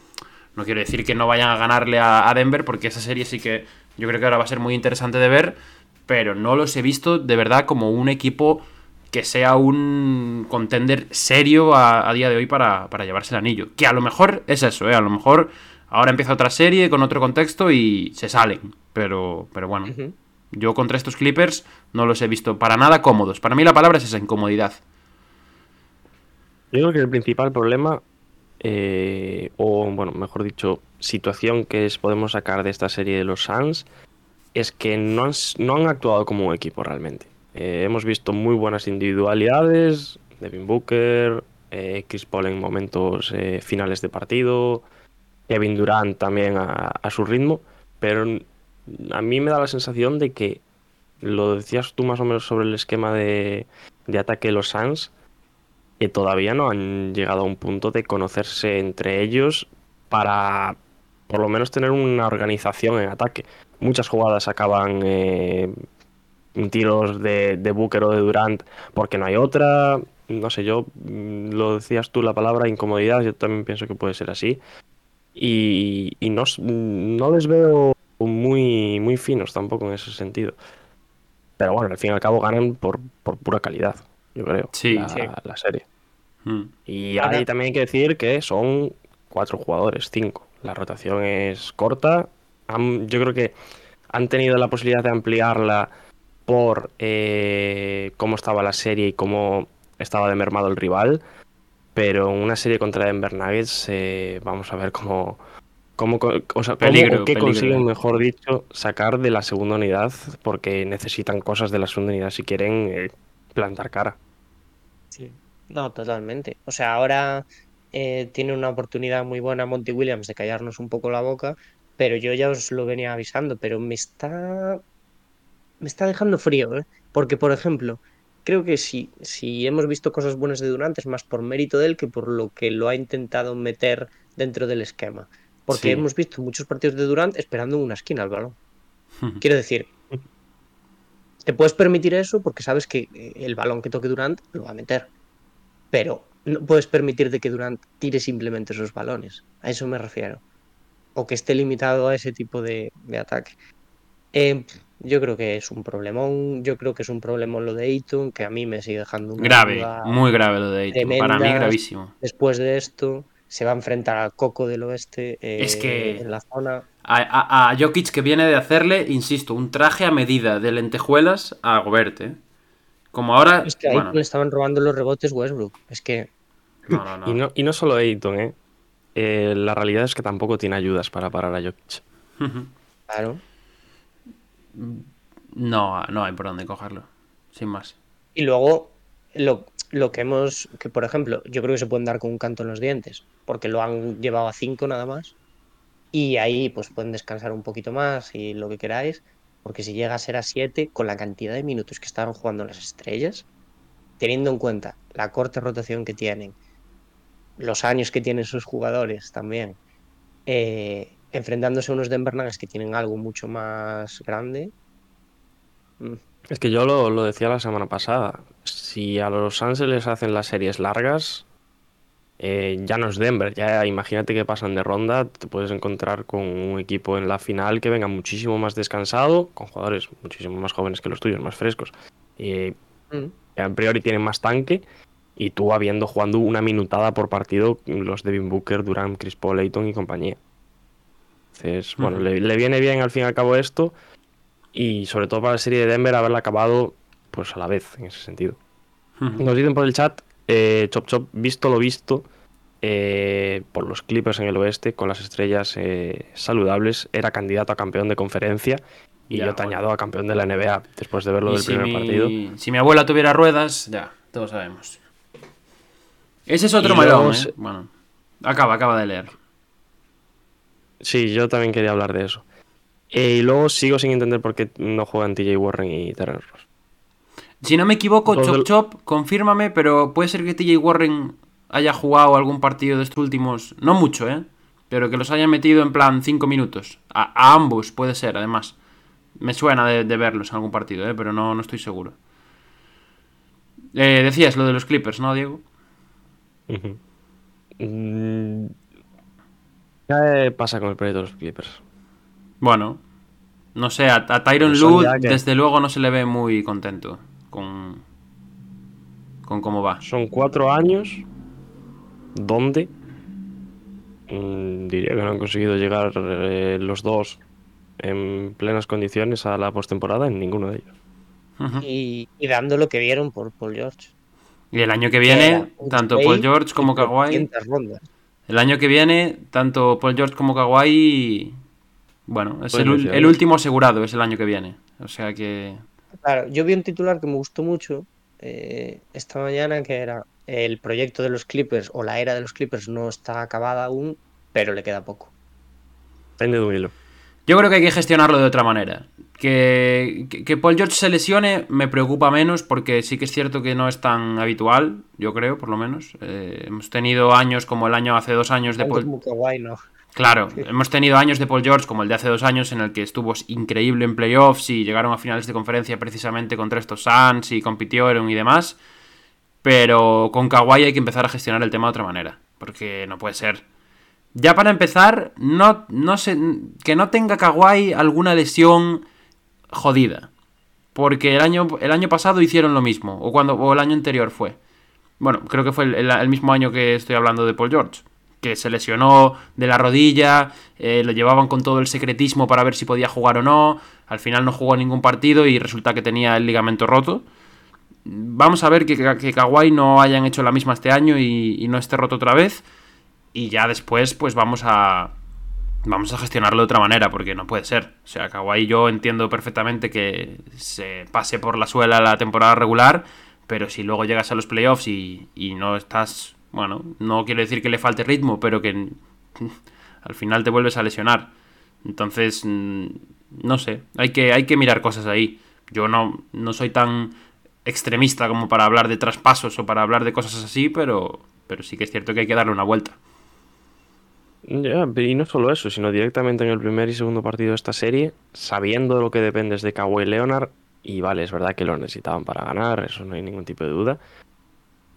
No quiero decir que no vayan a ganarle a, Denver, porque esa serie sí que yo creo que ahora va a ser muy interesante de ver. Pero no los he visto de verdad como un equipo que sea un contender serio a, a día de hoy para, para llevarse el anillo. Que a lo mejor es eso, ¿eh? A lo mejor ahora empieza otra serie con otro contexto y se salen. Pero, pero bueno, yo contra estos Clippers no los he visto para nada cómodos. Para mí la palabra es esa incomodidad. Yo creo que el principal problema, eh, o bueno, mejor dicho, situación que es, podemos sacar de esta serie de los Suns, es que no han, no han actuado como un equipo realmente. Eh, hemos visto muy buenas individualidades, Devin Booker, eh, Chris Paul en momentos eh, finales de partido, Kevin Durant también a, su ritmo, pero a mí me da la sensación de que, lo decías tú más o menos sobre el esquema de, de ataque de los Suns, que todavía no han llegado a un punto de conocerse entre ellos para por lo menos tener una organización en ataque. Muchas jugadas acaban eh, tiros de, de Booker o de Durant porque no hay otra. No sé, yo mm, lo decías tú la palabra incomodidad, yo también pienso que puede ser así. Y, y no, no les veo muy, muy finos tampoco en ese sentido. Pero bueno, al fin y al cabo ganan por, por pura calidad, yo creo, Sí, la, sí. la serie. Mm. Y Ahora- ahí también hay que decir que son cuatro jugadores, cinco. La rotación es corta. Han- yo creo que han tenido la posibilidad de ampliarla por eh, cómo estaba la serie y cómo estaba de mermado el rival. Pero una serie contra Denver Nuggets, eh, vamos a ver cómo, cómo, o sea, cómo Peligro, o qué peligro. consiguen, mejor dicho, sacar de la segunda unidad, porque necesitan cosas de la segunda unidad si quieren eh, plantar cara. No, totalmente. O sea, ahora eh, tiene una oportunidad muy buena Monty Williams de callarnos un poco la boca, pero yo ya os lo venía avisando, pero me está me está dejando frío, ¿eh? Porque, por ejemplo, creo que si, si hemos visto cosas buenas de Durant es más por mérito de él que por lo que lo ha intentado meter dentro del esquema. Porque Sí. hemos visto muchos partidos de Durant esperando en una esquina al balón. Quiero decir, te puedes permitir eso porque sabes que eh, el balón que toque Durant lo va a meter. Pero no puedes permitirte que Durant tire simplemente esos balones. A eso me refiero. O que esté limitado a ese tipo de, de ataque. Eh, yo creo que es un problemón. Yo creo que es un problemón lo de Ayton, que a mí me sigue dejando una Grave, duda muy grave lo de Ayton. Para mí, gravísimo. Después de esto, se va a enfrentar al Coco del Oeste eh, Es que- en la zona. A, a, a Jokic que viene de hacerle, insisto, un traje a medida de lentejuelas a Gobert, ¿eh? Como ahora. Es que a bueno, Ayton le estaban robando los rebotes Westbrook. Es que no, no, no. Y no, y no solo Ayton, ¿eh? Eh, La realidad es que tampoco tiene ayudas para parar a Jokic. Claro. No, no hay por dónde cogerlo. Sin más. Y luego, lo, lo que hemos, que por ejemplo, yo creo que se pueden dar con un canto en los dientes, porque lo han llevado a 5 nada más. Y ahí pues pueden descansar un poquito más y lo que queráis, porque si llega a ser a 7, con la cantidad de minutos que estaban jugando las estrellas, teniendo en cuenta la corta rotación que tienen, los años que tienen sus jugadores también, eh, enfrentándose a unos Denver Nuggets que tienen algo mucho más grande. mm, Es que yo lo, lo decía la semana pasada. Si a los Suns se les hacen las series largas, eh, ya no es Denver. Ya imagínate que pasan de ronda, te puedes encontrar con un equipo en la final que venga muchísimo más descansado, con jugadores muchísimo más jóvenes que los tuyos, más frescos. Mm. que a priori tienen más tanque. Y tú habiendo jugando una minutada por partido los Devin Booker, Durant, Chris Paul, y compañía. Entonces, bueno, le, le viene bien al fin y al cabo esto. Y sobre todo para la serie de Denver haberla acabado pues a la vez, en ese sentido. Nos dicen por el chat, eh, Chop Chop, visto lo visto, eh, por los Clippers en el oeste, con las estrellas eh, saludables, era candidato a campeón de conferencia. Y Ya, yo te bueno. añado a campeón de la NBA después de verlo Y del si primer mi, partido. si mi abuela tuviera ruedas, ya, todos sabemos. Ese es otro se- ¿eh? Bueno, acaba, acaba de leer. Sí, yo también quería hablar de eso. Eh, y luego sigo sin entender por qué no juegan TJ Warren y Terrence Ross. Si no me equivoco, Dos Chop del- Chop, confírmame, pero puede ser que TJ Warren haya jugado algún partido de estos últimos, no mucho, ¿eh? Pero que los haya metido en plan 5 minutos. A, a ambos puede ser, además. Me suena de, de verlos en algún partido, ¿eh? Pero no, no estoy seguro. Eh, decías lo de los Clippers, ¿no, Diego? Mm, ¿Qué pasa con el proyecto de los Clippers? Bueno, no sé, a, a Tyron Lue que- desde luego no se le ve muy contento con, con cómo va. Son cuatro años donde mm, diría que no han conseguido llegar eh, los dos en plenas condiciones a la postemporada en ninguno de ellos. Y, y dando lo que vieron por Paul George. Y el año que viene, tanto Paul George como Kawhi. 500 rondas. El año que viene, tanto Paul George como Kawhi. Bueno, es el, último asegurado, es el año que viene. O sea que. Claro, yo vi un titular que me gustó mucho eh, esta mañana que era el proyecto de los Clippers o la era de los Clippers no está acabada aún, pero le queda poco. Pende de un hilo. Yo creo que hay que gestionarlo de otra manera. Que, que, Paul George se lesione me preocupa menos porque sí que es cierto que no es tan habitual, yo creo, por lo menos. Eh, hemos tenido años como el año hace dos años de Paul... no. Claro, hemos tenido años de Paul George como el de hace dos años en el que estuvo increíble en playoffs y llegaron a finales de conferencia precisamente contra estos Suns y compitieron y demás. Pero con Kawhi hay que empezar a gestionar el tema de otra manera, porque no puede ser. Ya para empezar, no, no sé, que no tenga Kawhi alguna lesión jodida. Porque el año, el año pasado hicieron lo mismo, o, cuando, o el año anterior fue. Bueno, creo que fue el, el- mismo año que estoy hablando de Paul George. Que se lesionó de la rodilla, eh, lo llevaban con todo el secretismo para ver si podía jugar o no. Al final no jugó ningún partido y resulta que tenía el ligamento roto. Vamos a ver que, que Kawhi no hayan hecho la misma este año y, y no esté roto otra vez. Y ya después, pues vamos a. Vamos a gestionarlo de otra manera, porque no puede ser. O sea, Kawhi yo entiendo perfectamente que se pase por la suela la temporada regular, pero si luego llegas a los playoffs y, y no estás. Bueno, no quiero decir que le falte ritmo, pero que al final te vuelves a lesionar. Entonces, mm, no sé, hay que, hay que mirar cosas ahí. Yo no, no soy tan extremista como para hablar de traspasos o para hablar de cosas así, pero, pero sí que es cierto que hay que darle una vuelta. Ya, y no solo eso, sino directamente en el primer y segundo partido de esta serie, sabiendo lo que dependes de Kawhi Leonard, y vale, es verdad que lo necesitaban para ganar, eso no hay ningún tipo de duda.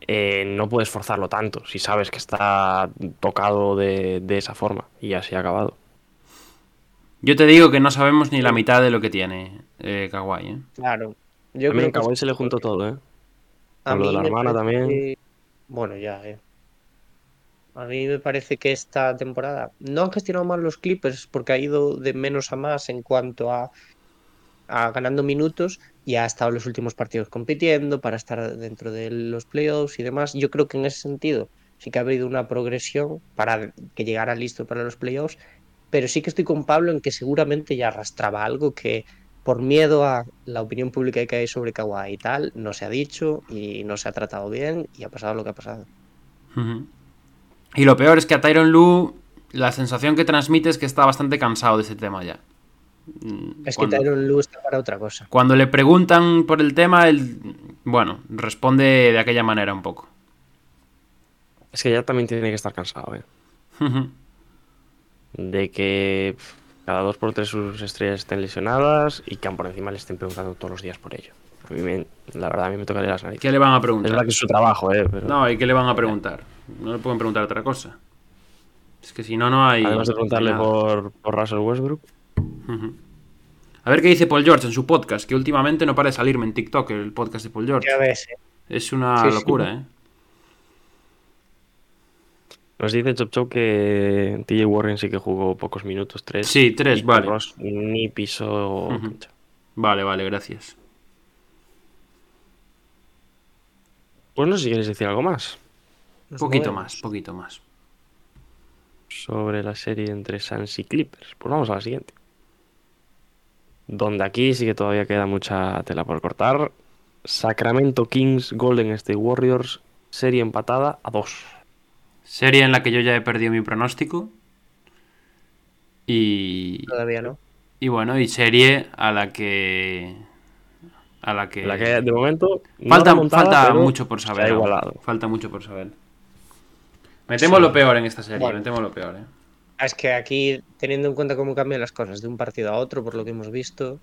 eh, no puedes forzarlo tanto si sabes que está tocado de, de esa forma y así ha acabado. Yo te digo que no sabemos ni la mitad de lo que tiene eh, Kawhi. ¿eh? Claro. Yo creo que Kawhi se le juntó todo, ¿eh? a Con lo de la hermana parece- también. Bueno, ya, eh. A mí me parece que esta temporada no han gestionado mal los Clippers porque ha ido de menos a más en cuanto a, ganando minutos y ha estado los últimos partidos compitiendo para estar dentro de los playoffs y demás. Yo creo que en ese sentido sí que ha habido una progresión para que llegara listo para los playoffs, pero sí que estoy con Pablo en que seguramente ya arrastraba algo que por miedo a la opinión pública que hay sobre Kawhi y tal, no se ha dicho y no se ha tratado bien y ha pasado lo que ha pasado. Ujú. Y lo peor es que a Tyron Lu la sensación que transmite es que está bastante cansado de ese tema ya. Mm, Es cuando, que Tyron Lue está para otra cosa. cuando le preguntan por el tema, él, bueno, responde de aquella manera un poco. Es que ya también tiene que estar cansado, ¿eh? De que cada dos por tres sus estrellas estén lesionadas y que por encima le estén preguntando todos los días por ello. A mí me- la verdad, a mí me tocaría las narices. ¿Qué le van a Es verdad preguntar? que es su trabajo, ¿eh? Pero No, ¿y qué le van a preguntar? No le pueden preguntar otra cosa. Es que si no, no hay. además de preguntarle por, por Russell Westbrook. A ver qué dice Paul George en su podcast, que últimamente no para de salirme en TikTok el podcast de Paul George. Ya ves, eh. Es una Sí, sí. locura, ¿eh? nos dice Chop Chop que TJ Warren sí que jugó pocos minutos, tres. Sí, tres, vale. Ross ni cancha. Vale, vale, gracias. Pues no sé si quieres decir algo más Nos Poquito movemos. más, poquito más. sobre la serie entre Suns y Clippers. Pues vamos a la siguiente. Donde aquí sí que todavía queda mucha tela por cortar. Sacramento Kings, Golden State Warriors, serie empatada a dos. Serie en la que yo ya he perdido mi pronóstico. Y. Todavía no. Y bueno, y serie a la que. A la que. La que de momento no Falta, falta mucho por se saber. igualado. Falta mucho por saber. Metemos Sí. lo peor en esta serie, Bueno. metemos lo peor, eh. Ah, Es que aquí, teniendo en cuenta cómo cambian las cosas de un partido a otro, por lo que hemos visto,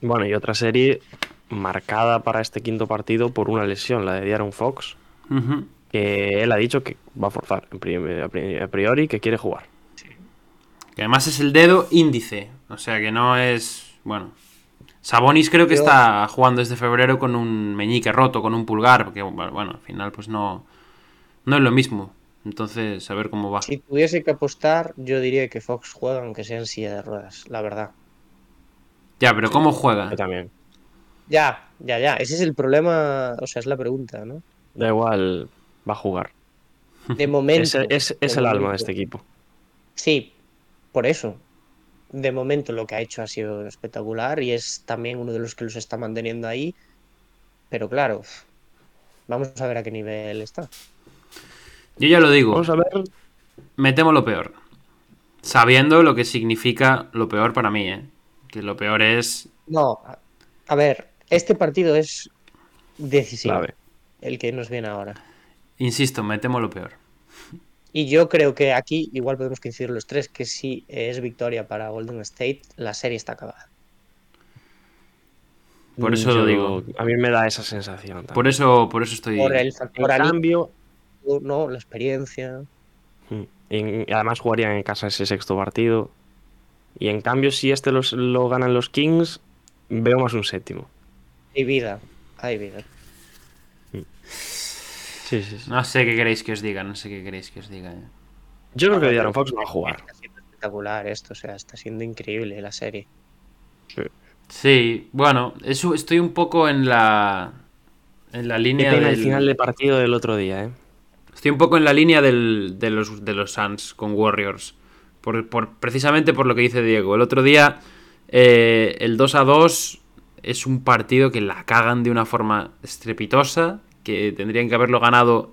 Bueno, y otra serie marcada para este quinto partido por una lesión, la de Diaron Fox, que él ha dicho que va a forzar a pri- a priori, que quiere jugar. Que además es el dedo índice. O sea que no es. Bueno. Sabonis creo que Yo- está jugando desde febrero con un meñique roto, con un pulgar. Porque, bueno, al final, pues no. No es lo mismo. Entonces, a ver cómo va. si tuviese que apostar, yo diría que Fox juega aunque sea en silla de ruedas, la verdad. Ya, pero ¿cómo juega? Yo también. Ya, ya, ya. Ese es el problema, o sea, es la pregunta, ¿no? Da igual, va a jugar. De momento. Es, es- es de el alma de este equipo. Sí, por eso. De momento lo que ha hecho ha sido espectacular y es también uno de los que los está manteniendo ahí. Pero claro, vamos a ver a qué nivel está. Yo ya lo digo. Vamos a ver. Metemos lo peor. Sabiendo lo que significa lo peor para mí, ¿eh? Que lo peor es. No, a- ver, este partido es decisivo, Clave. el que nos viene ahora. Insisto, metemos lo peor. Y yo creo que aquí igual podemos coincidir los tres que si es victoria para Golden State, la serie está acabada. Por eso lo digo. A mí me da esa sensación. también. Por eso, por eso estoy. Por el factor cambio, ¿no? La experiencia. mm, en- además jugarían en casa ese sexto partido. Y en cambio, si este los- lo ganan los Kings, veo más un séptimo. Hay vida, hay vida. Sí, sí, sí. No sé qué queréis que os diga, no sé qué queréis que os diga. ¿eh? Yo creo que Diaron pero- Fox va a jugar. Está siendo espectacular esto, o sea, está siendo increíble la serie. Sí. Sí, bueno, eso estoy un poco en la. En la línea del. el final de partido del otro día, ¿eh? Estoy un poco en la línea del- de, los, de los Suns con Warriors. Por, por- precisamente por lo que dice Diego. El otro día, eh, el 2 a 2 es un partido que la cagan de una forma estrepitosa. Que tendrían que haberlo ganado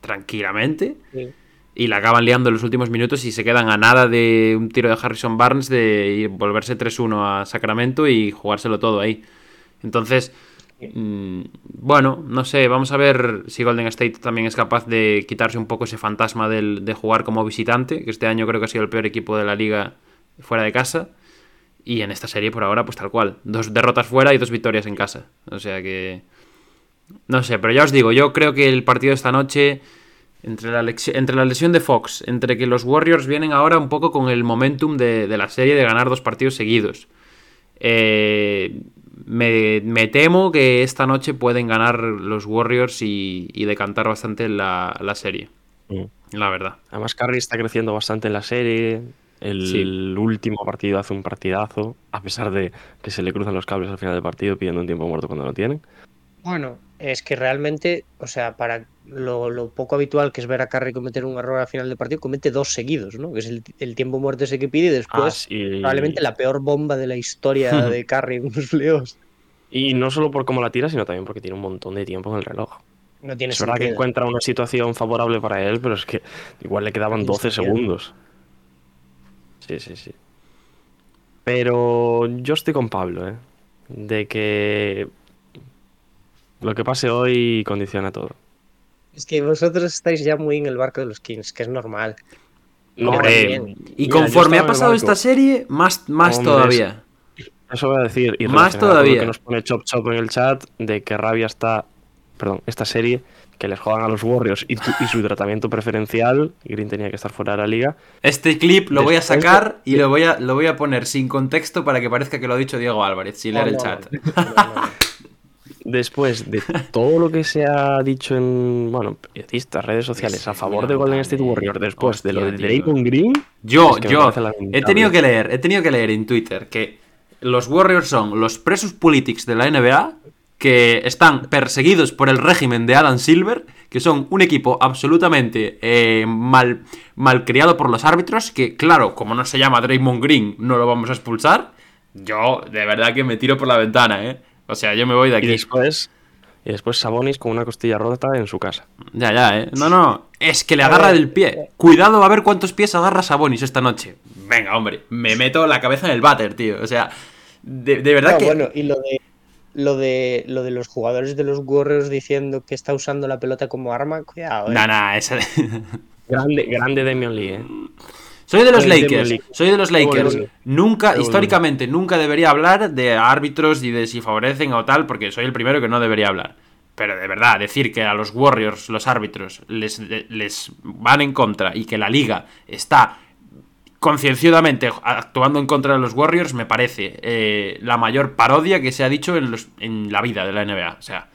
tranquilamente. Sí. Y la acaban liando en los últimos minutos y se quedan a nada de un tiro de Harrison Barnes de ir- volverse 3-1 a Sacramento y jugárselo todo ahí. Entonces, Mm, bueno, no sé, vamos a ver si Golden State también es capaz de quitarse un poco ese fantasma del, de jugar como visitante, que este año creo que ha sido el peor equipo de la liga fuera de casa. Y en esta serie por ahora, pues tal cual. Dos derrotas fuera y dos victorias en casa. O sea que... No sé, pero ya os digo, yo creo que el partido de esta noche, entre la, lesión de Fox, entre que los Warriors vienen ahora un poco con el momentum de, de la serie de ganar dos partidos seguidos. Eh, me, me, temo que esta noche pueden ganar los Warriors y, y decantar bastante la, la serie. Mm. La verdad. Además, Curry está creciendo bastante en la serie. El sí. último partido hace un partidazo, a pesar de que se le cruzan los cables al final del partido pidiendo un tiempo muerto cuando lo tienen. Bueno, es que realmente, o sea, para lo, lo, poco habitual que es ver a Curry cometer un error al final del partido, comete dos seguidos, ¿no? Que es el, el tiempo muerto ese que pide y después ah, sí. probablemente la peor bomba de la historia de Curry en unos playoffs. Y no solo por cómo la tira, sino también porque tiene un montón de tiempo en el reloj. No tiene es verdad que encuentra una situación favorable para él, pero es que igual le quedaban 12 segundos. Sí, sí, sí. Pero yo estoy con Pablo, ¿eh? De que lo que pase hoy condiciona todo. Es que vosotros estáis ya muy en el barco de los Kings, que es normal. No, Hombre, y Mira, conforme ha pasado esta serie, más, más Hombre, todavía. Eso voy a decir. Y más todavía. Que nos pone Chop Chop en el chat de que Rabia está. Perdón, esta serie que les juegan a los Warriors y, tu, y, su tratamiento preferencial. Green tenía que estar fuera de la liga. Este clip lo Después voy a sacar de... y lo voy a, lo voy a poner sin contexto para que parezca que lo ha dicho Diego Álvarez, sin leer no, el chat. No, no, Después de todo lo que se ha dicho en bueno, periodistas, redes sociales sí, a favor de Golden State Warriors, después Hostia, de lo de Draymond Green, yo, es que yo he tenido que leer, he tenido que leer en Twitter que los Warriors son los presos politics de la NBA que están perseguidos por el régimen de Adam Silver, que son un equipo absolutamente eh, mal, malcriado por los árbitros, que claro, como no se llama Draymond Green, no lo vamos a expulsar. Yo, de verdad que me tiro por la ventana, ¿eh? O sea, yo me voy de aquí. Y después, y después Sabonis con una costilla rota en su casa. Ya, ya, ¿eh? No, no, es que le agarra del pie. Cuidado a ver cuántos pies agarra Sabonis esta noche. Venga, hombre, me meto la cabeza en el váter, tío. O sea, de, de verdad no, que... Bueno, y lo de, lo de lo de los jugadores de los Warriors diciendo que está usando la pelota como arma, cuidado. ¿eh? Nah, nah, esa... grande, grande Damian Lee, ¿eh? Soy de los Lakers, soy de los Lakers. Nunca, históricamente, nunca debería hablar de árbitros y de si favorecen o tal, porque soy el primero que no debería hablar. Pero de verdad, decir que a los Warriors, los árbitros, les, les van en contra y que la liga está concienciadamente actuando en contra de los Warriors, me parece eh, la mayor parodia que se ha dicho en, los, en la vida de la NBA. O sea,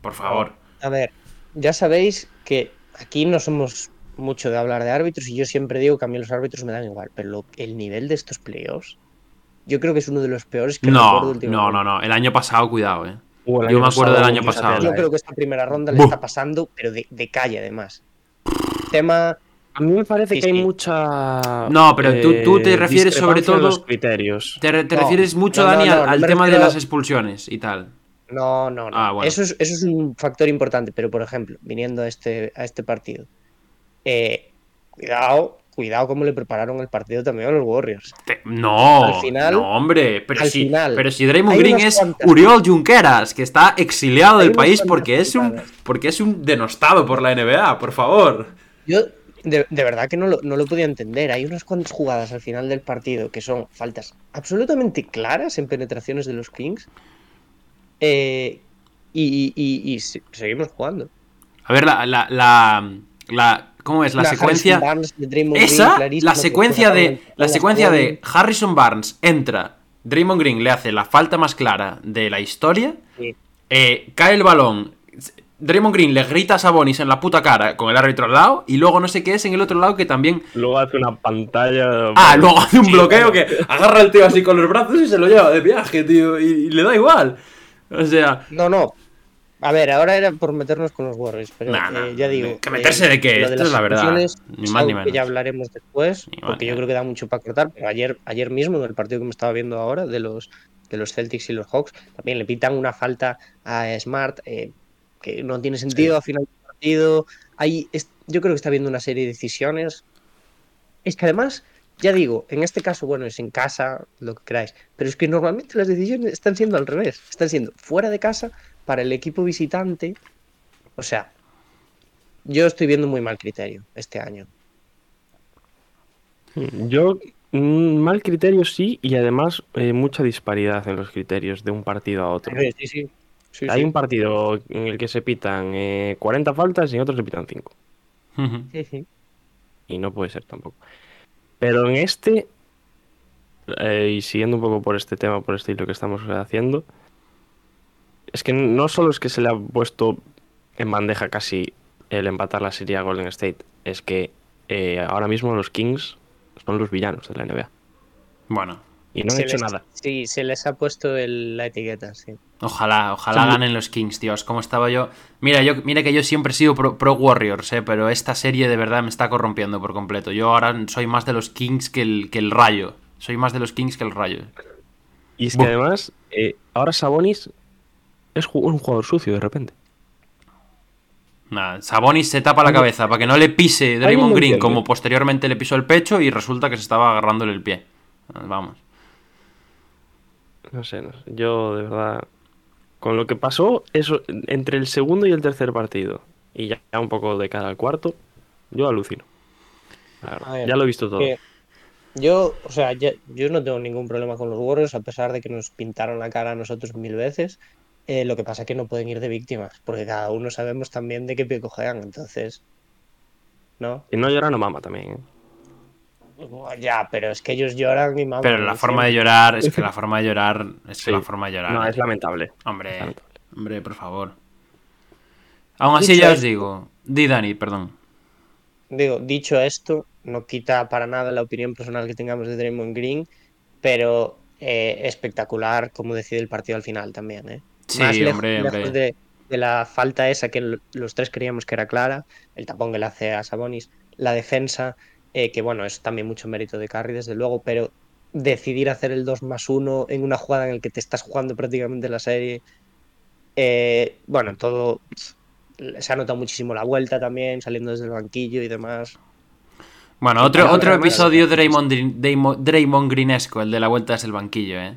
por favor. A ver, ya sabéis que aquí no somos mucho de hablar de árbitros y yo siempre digo que a mí los árbitros me dan igual, pero lo, el nivel de estos playoffs, yo creo que es uno de los peores que no, recuerdo últimamente. No, no, no, el año pasado, cuidado, eh. Uh, yo me acuerdo del año pasado. Yo creo que esta primera ronda le está pasando, pero de, de calle además. Tema. A mí me parece que hay mucha. No, pero tú, tú te refieres sobre todo. Los criterios. Te, te no, refieres mucho, no, Dani, al, al tema refiero... de las expulsiones y tal. No, no, no. Ah, bueno. eso, es, eso es un factor importante, pero por ejemplo, viniendo a este, a este partido, eh, cuidado, cuidado cómo le prepararon el partido también a los Warriors. Te, no, al final, no, hombre, pero si, final, pero si Draymond Green es cuantas... Uriol Junqueras, que está exiliado del país porque es un porque es un denostado por la NBA, por favor. Yo de, de verdad que no lo, no lo, podía entender. Hay unas cuantas jugadas al final del partido que son faltas absolutamente claras en penetraciones de los Kings. Eh, y, y, y, y, seguimos jugando. A ver, la, la, la, la ¿Cómo es? La, la secuencia. Esa, la secuencia de. La secuencia de Harrison Barnes entra. Draymond Green le hace la falta más clara de la historia. Sí. Eh, cae el balón. Draymond Green le grita a Sabonis en la puta cara con el árbitro al lado. Y luego no sé qué es en el otro lado que también. Luego hace una pantalla. Ah, luego hace un bloqueo que agarra al tío así con los brazos y se lo lleva de viaje, tío. Y, y le da igual. O sea. No, no, a ver, ahora era por meternos con los Warriors, pero nah, nah, eh, ya digo. Que meterse eh, de qué, esto de es la verdad. Ni más ni menos. Que ya hablaremos después, ni porque yo creo que da mucho para cortar. Pero ayer, ayer mismo, en el partido que me estaba viendo ahora, de los, de los Celtics y los Hawks, también le pitan una falta a Smart eh, que no tiene sentido sí. a final del partido. Hay, es, yo creo que está viendo una serie de decisiones. Es que además, Ya digo, en este caso, bueno, es en casa, lo que queráis, pero es que normalmente las decisiones están siendo al revés, están siendo fuera de casa para el equipo visitante. O sea, yo estoy viendo muy mal criterio este año. Yo, mm, mal criterio sí, y además eh, mucha disparidad en los criterios de un partido a otro. Sí, sí, sí. Sí, Hay sí. un partido en el que se pitan eh, 40 faltas y en otro se pitan 5. Ujú. Ujú. Y no puede ser tampoco. Pero en este, eh, y siguiendo un poco por este tema, por este hilo que estamos haciendo, es que no solo es que se le ha puesto en bandeja casi el empatar la serie a Golden State, es que eh, ahora mismo los Kings son los villanos de la NBA. Bueno, Y no han hecho les- nada. Sí, se les ha puesto el- la etiqueta, sí. Ojalá, ojalá Son- ganen los Kings, Dios. ¿Cómo estaba yo? Mira, yo, mira que yo siempre he sido pro, pro Warriors, eh, pero esta serie de verdad me está corrompiendo por completo. Yo ahora soy más de los Kings que el, que el Rayo. Soy más de los Kings que el Rayo. Y es que además, eh, ahora Sabonis es un jugador sucio de repente. Nada, Sabonis se tapa la cabeza para que no le pise ¿Alguien Draymond Green como posteriormente le pisó el pecho y resulta que se estaba agarrándole el pie. Vamos. No sé, no sé. Yo de verdad, con lo que pasó eso entre el segundo y el tercer partido, y ya, un poco de cara al cuarto, yo alucino. Ver, ya lo he visto todo. que- Yo, o sea, ya- yo no tengo ningún problema con los Warriors, a pesar de que nos pintaron la cara a nosotros mil veces. Eh, lo que pasa es que no pueden ir de víctimas, porque cada uno sabemos también de qué pie cojean, entonces. ¿No? Y no llora no mama también. ¿eh? Ya, pero es que ellos lloran y. Pero la forma de llorar, es que la forma de llorar, es que Sí. la forma de llorar. No, es lamentable. Hombre, es lamentable. hombre, por favor. Aún así Dicho ya os esto- digo. Di Dani, perdón. Digo, dicho esto, no quita para nada la opinión personal que tengamos de Draymond Green, pero eh, espectacular como decide el partido al final también, ¿eh? Sí, Más lejos, hombre, lejos hombre. De, de la falta esa que los tres creíamos que era clara, el tapón que le hace a Sabonis, la defensa, eh, que bueno, es también mucho mérito de Curry, desde luego, pero decidir hacer el 2 más 1 en una jugada en la que te estás jugando prácticamente la serie, eh, bueno, todo se ha notado muchísimo la vuelta también, saliendo desde el banquillo y demás. Bueno, otro, otro episodio. Draymond, Draymond, Draymond Greenesco, el de la vuelta es el banquillo, ¿eh?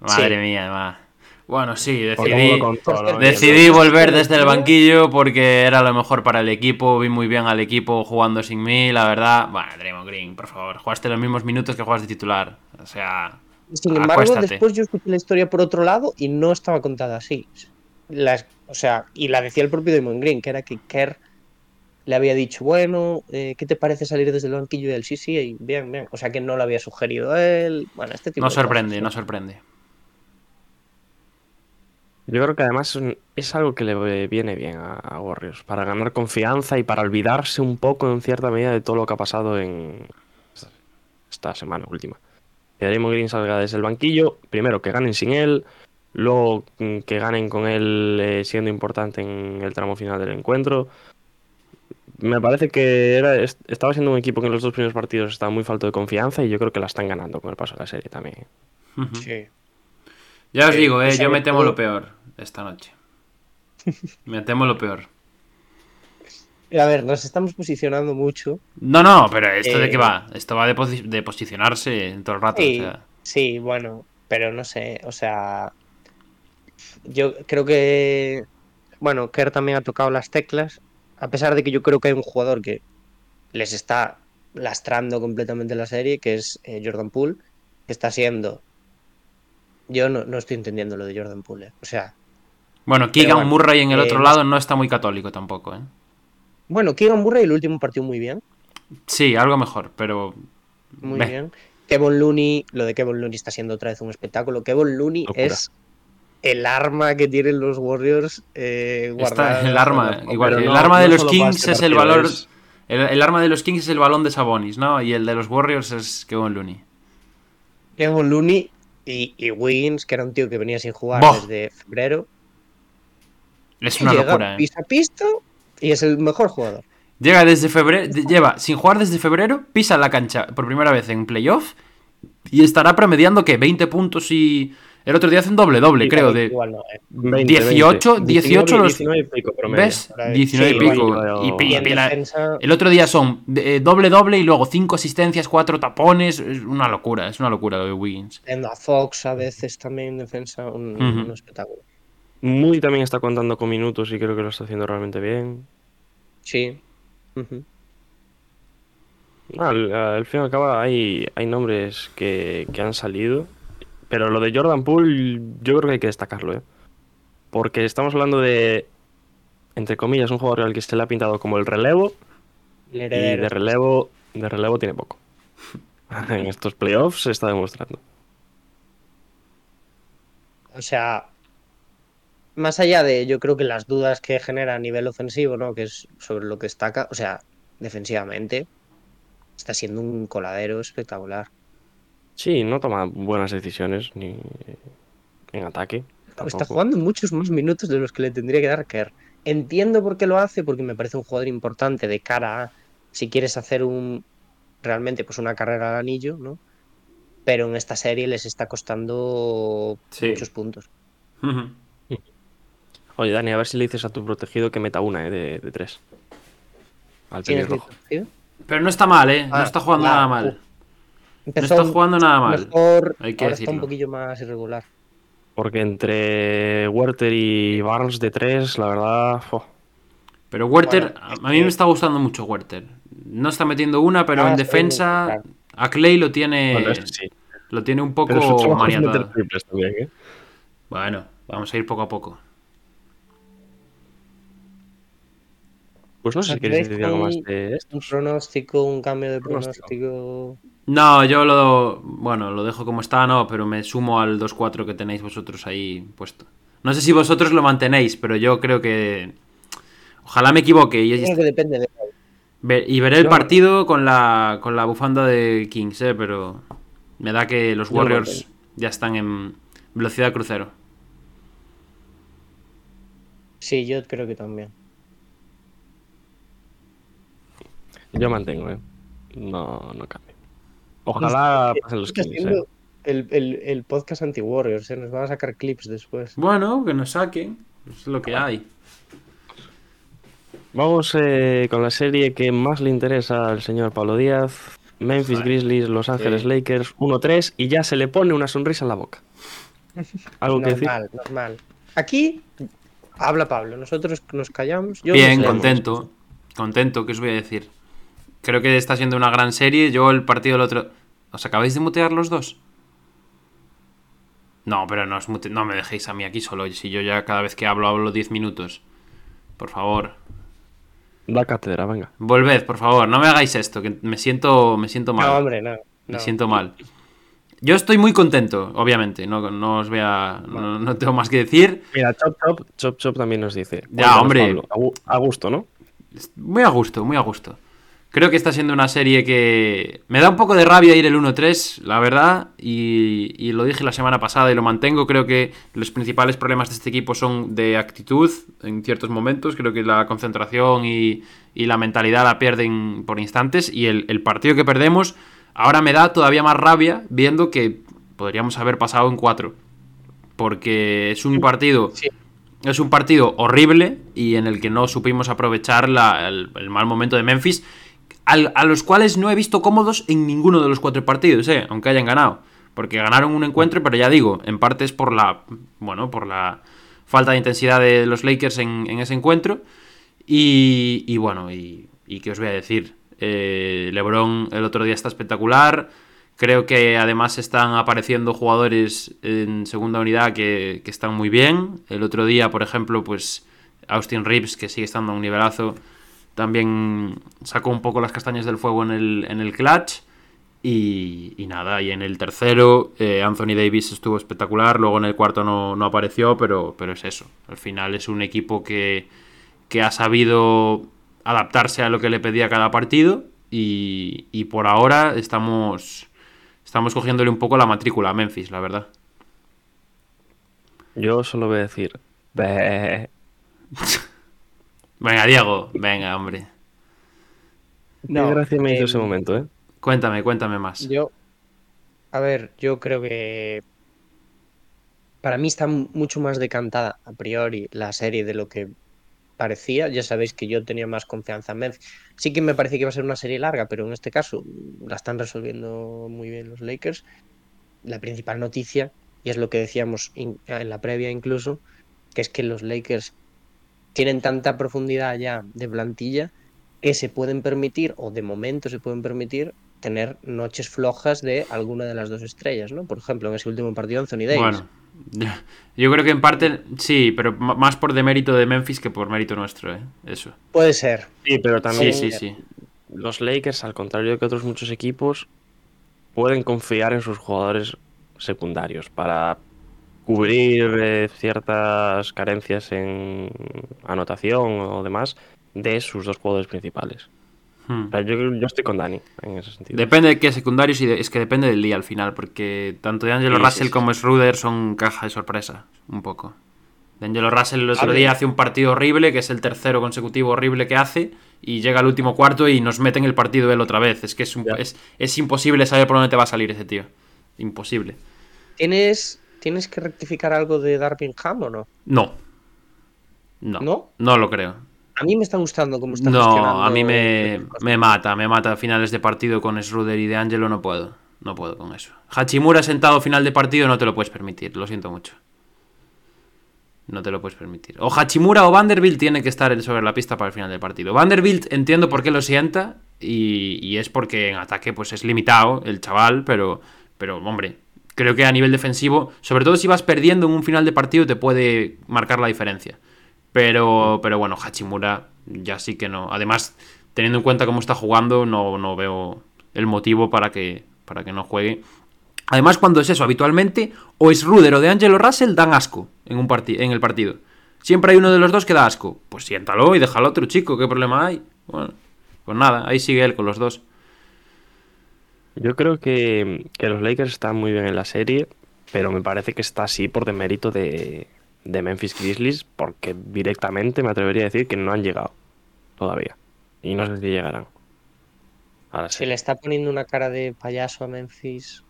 Madre Sí. mía, va. Bueno, sí, decidí, todo, ¿no? decidí volver desde el banquillo porque era lo mejor para el equipo. Vi muy bien al equipo jugando sin mí, la verdad. Bueno, Draymond Green, por favor, jugaste los mismos minutos que juegas de titular. O sea, Sin embargo, acuéstate. después yo escuché la historia por otro lado y no estaba contada así. Las- o sea, y la decía el propio Damon Green, que era que Kerr le había dicho, bueno, eh, ¿qué te parece salir desde el banquillo? Y él, sí, sí, y bien, bien. O sea, que no lo había sugerido él. Bueno, este tipo no de sorprende, cosas, no ¿sí? sorprende. Yo creo que además es, un- es algo que le viene bien a, a Warriors, para ganar confianza y para olvidarse un poco en cierta medida de todo lo que ha pasado en esta- esta semana última. Que Draymond Green salga desde el banquillo, primero que ganen sin él, luego mm, que ganen con él eh, siendo importante en el tramo final del encuentro. Me parece que era, est- estaba siendo un equipo que en los dos primeros partidos estaba muy falto de confianza y yo creo que la están ganando con el paso de la serie también. Ujú. Sí. Ya os Eh, digo, y eh, yo sobre me temo todo- lo peor esta noche. Me temo lo peor. A ver, nos estamos posicionando mucho. No, no, pero ¿esto de Eh, qué va? Esto va de, posi- de posicionarse todo el rato. Sí, o sea. sí, bueno, pero no sé, o sea, yo creo que, bueno, Kerr también ha tocado las teclas, a pesar de que yo creo que hay un jugador que les está lastrando completamente la serie, que es eh, Jordan Poole, que está siendo, yo no, no estoy entendiendo lo de Jordan Poole, eh, o sea, Bueno, Keegan bueno, Murray en el eh, otro no lado no está muy católico tampoco, ¿eh? bueno, Keegan Murray el último partido muy bien, Sí, algo mejor, pero. muy bien. Kevin Looney, lo de Kevin Looney está siendo otra vez un espectáculo. Kevin Looney Locura. es el arma que tienen los Warriors eh, Está el arma, igual, el no- arma de no los Kings este es el valor. es- El, el arma de los Kings es el balón de Sabonis, ¿no? Y el de los Warriors es Kevin Looney. Kevin Looney y, y Wiggins, que era un tío que venía sin jugar desde febrero. Es una llega, locura, ¿eh? pisa pista y es el mejor jugador. Llega desde febrero, lleva sin jugar desde febrero, pisa la cancha por primera vez en playoff y estará promediando que 20 puntos y El otro día hace un doble doble, creo, de Igual no, eh. 20, 18, 20. 18 los- 19 y pico promedio. ¿Ves? Por ahí. 19 y Sí, pico. Y, yo- pi- Y en pi- la- defensa, el otro día son eh, doble doble y luego 5 asistencias, 4 tapones. Es una locura, es una locura lo de Wiggins. a Fox a veces también en defensa, un, Ujú. un espectáculo. Moody también está contando con minutos y creo que lo está haciendo realmente bien. Sí. Al, al fin y al cabo hay, hay nombres que, que han salido, pero lo de Jordan Poole yo creo que hay que destacarlo, ¿eh? Porque estamos hablando de, entre comillas, un jugador al que se le ha pintado como el relevo El y de relevo, de relevo tiene poco. en estos playoffs se está demostrando. O sea, más allá de, yo creo que las dudas que genera a nivel ofensivo, ¿no? Que es sobre lo que destaca, o sea, defensivamente, está siendo un coladero espectacular. Sí, no toma buenas decisiones ni en ataque. Está jugando muchos más minutos de los que le tendría que dar Kerr. Entiendo por qué lo hace, porque me parece un jugador importante de cara a si quieres hacer un realmente pues una carrera al anillo, ¿no? Pero en esta serie les está costando Sí. muchos puntos. Oye, Dani, a ver si le dices a tu protegido que meta una, ¿eh? De, de tres. Al ¿Tienes pelirrojo. Pero no está mal, ¿eh? No Ah, está jugando nada, mal. No está jugando nada mal. mejor, hay que ahora está un poquillo más irregular. Porque entre Werther y Barnes de tres, la verdad. Pero Werther, Bueno, a mí que- me está gustando mucho Werther. No está metiendo una, pero Ah, en defensa claro. a Clay lo tiene Bueno, eso sí. lo tiene un poco maniatado. también, ¿eh? Bueno, vamos a ir poco a poco. Pues no sé si queréis decir algo más de esto. Un pronóstico, un cambio de Pronóstico. No, yo lo bueno, lo dejo como está, no, pero me sumo al 2-4 que tenéis vosotros ahí puesto. No sé si vosotros lo mantenéis, pero yo creo que ojalá me equivoque y, Creo que depende de Y veré el partido con la, con la bufanda de Kings, eh, pero me da que los Warriors ya están en velocidad crucero. Sí, yo creo que también. Yo mantengo, ¿eh? No, no cambio. Ojalá pasen los haciendo ¿eh? el, el- el podcast anti-Warriors, se nos van a sacar clips después. Bueno, que nos saquen, es lo que hay. Vamos eh, con la serie que más le interesa al señor Pablo Díaz. Memphis Grizzlies, Los Ángeles Sí. Lakers 1-3 y ya se le pone una sonrisa en la boca. ¿Algo que decir? Normal, normal. Aquí habla Pablo, nosotros nos callamos. Yo Bien, contento. Contento, ¿qué os voy a decir? Creo que está siendo una gran serie. Yo el partido del otro... ¿Os acabáis de mutear los dos? No, pero no, os mute- no me dejéis a mí aquí solo. Si yo ya cada vez que hablo hablo 10 minutos. Por favor. Da cátedra, venga. Volved, por favor. No me hagáis esto, que me siento, me siento mal. No, hombre, no. Me siento mal. Yo estoy muy contento, obviamente. No, no os voy a... No, no tengo más que decir. Mira, Chop Chop, Chop Chop también nos dice. Ya, hombre. Pablo, A gusto, ¿no? Muy a gusto, muy a gusto. Creo que está siendo una serie que me da un poco de rabia ir el 1-3, la verdad, y, y lo dije la semana pasada y lo mantengo. Creo que los principales problemas de este equipo son de actitud en ciertos momentos. Creo que la concentración y, y la mentalidad la pierden por instantes. Y el, el partido que perdemos ahora me da todavía más rabia viendo que podríamos haber pasado en 4. Porque es un partido Sí. es un partido horrible y en el que no supimos aprovechar la- el, el mal momento de Memphis, a los cuales no he visto cómodos en ninguno de los cuatro partidos, eh, aunque hayan ganado. Porque ganaron un encuentro, pero ya digo, en parte es por la, bueno, por la falta de intensidad de los Lakers en, ese encuentro. Y, y bueno, y, y qué os voy a decir. Eh, LeBron el otro día está espectacular. Creo que además están apareciendo jugadores en segunda unidad que, que están muy bien. El otro día, por ejemplo, pues Austin Reeves, que sigue estando a un nivelazo, también sacó un poco las castañas del fuego en el, en el clutch. Y, y nada, y en el tercero eh, Anthony Davis estuvo espectacular, luego en el cuarto no, no apareció, pero, pero es eso. Al final es un equipo que, que ha sabido adaptarse a lo que le pedía cada partido y, y por ahora estamos, estamos cogiéndole un poco la matrícula a Memphis, la verdad. Yo solo voy a decir. Venga, Diego, venga, hombre. Qué gracia me hizo eh, ese momento, ¿eh? Cuéntame, cuéntame más. Yo, a ver, yo creo que para mí está mucho más decantada a priori la serie de lo que parecía. Ya sabéis que yo tenía más confianza en Memphis. Sí que me parecía que iba a ser una serie larga, pero en este caso la están resolviendo muy bien los Lakers. La principal noticia, y es lo que decíamos en la previa incluso, que es que los Lakers tienen tanta profundidad ya de plantilla que se pueden permitir, o de momento se pueden permitir, tener noches flojas de alguna de las dos estrellas, ¿no? Por ejemplo, en ese último partido Anthony Davis. Bueno, yo creo que en parte sí, pero más por demérito de Memphis que por mérito nuestro, ¿eh? Eso. Puede ser. Sí, pero también Sí, sí, sí. los Lakers, al contrario que otros muchos equipos, pueden confiar en sus jugadores secundarios para cubrir eh, ciertas carencias en anotación o demás de sus dos jugadores principales. Hmm. O sea, yo, yo estoy con Dani en ese sentido. Depende de qué secundarios y de- es que depende del día al final, porque tanto de Angelo Sí, Russell sí, sí. como Schroeder son caja de sorpresa, un poco. De Angelo Russell el otro día hace un partido horrible, que es el tercero consecutivo horrible que hace, y llega al último cuarto y nos mete en el partido él otra vez. Es que es, un- es, es imposible saber por dónde te va a salir ese tío. Imposible. ¿Tienes, ¿Tienes que rectificar algo de Darvin Ham o no? No. No. ¿No? No lo creo. A mí me está gustando cómo está No, gestionando a mí me, me mata, me mata a finales de partido con Schroeder y de Angelo, no puedo. No puedo con eso. Hachimura sentado final de partido no te lo puedes permitir, lo siento mucho. No te lo puedes permitir. O Hachimura o Vanderbilt tiene que estar sobre la pista para el final del partido. Vanderbilt entiendo por qué lo sienta y, y es porque en ataque pues es limitado el chaval, pero, pero hombre, creo que a nivel defensivo, sobre todo si vas perdiendo en un final de partido, te puede marcar la diferencia. Pero, pero bueno, Hachimura ya sí que no. Además, teniendo en cuenta cómo está jugando, no, no veo el motivo para que, para que no juegue. Además, cuando es eso, habitualmente, o es Ruder o de Angelo Russell dan asco en, un en el partido. Siempre hay uno de los dos que da asco. Pues siéntalo y déjalo otro chico, ¿qué problema hay? Bueno, pues nada, ahí sigue él con los dos. Yo creo que, que los Lakers están muy bien en la serie, pero me parece que está así por demérito de, de Memphis Grizzlies, porque directamente me atrevería a decir que no han llegado todavía. Y no sé si llegarán. Ahora Se le está poniendo una cara de payaso a Memphis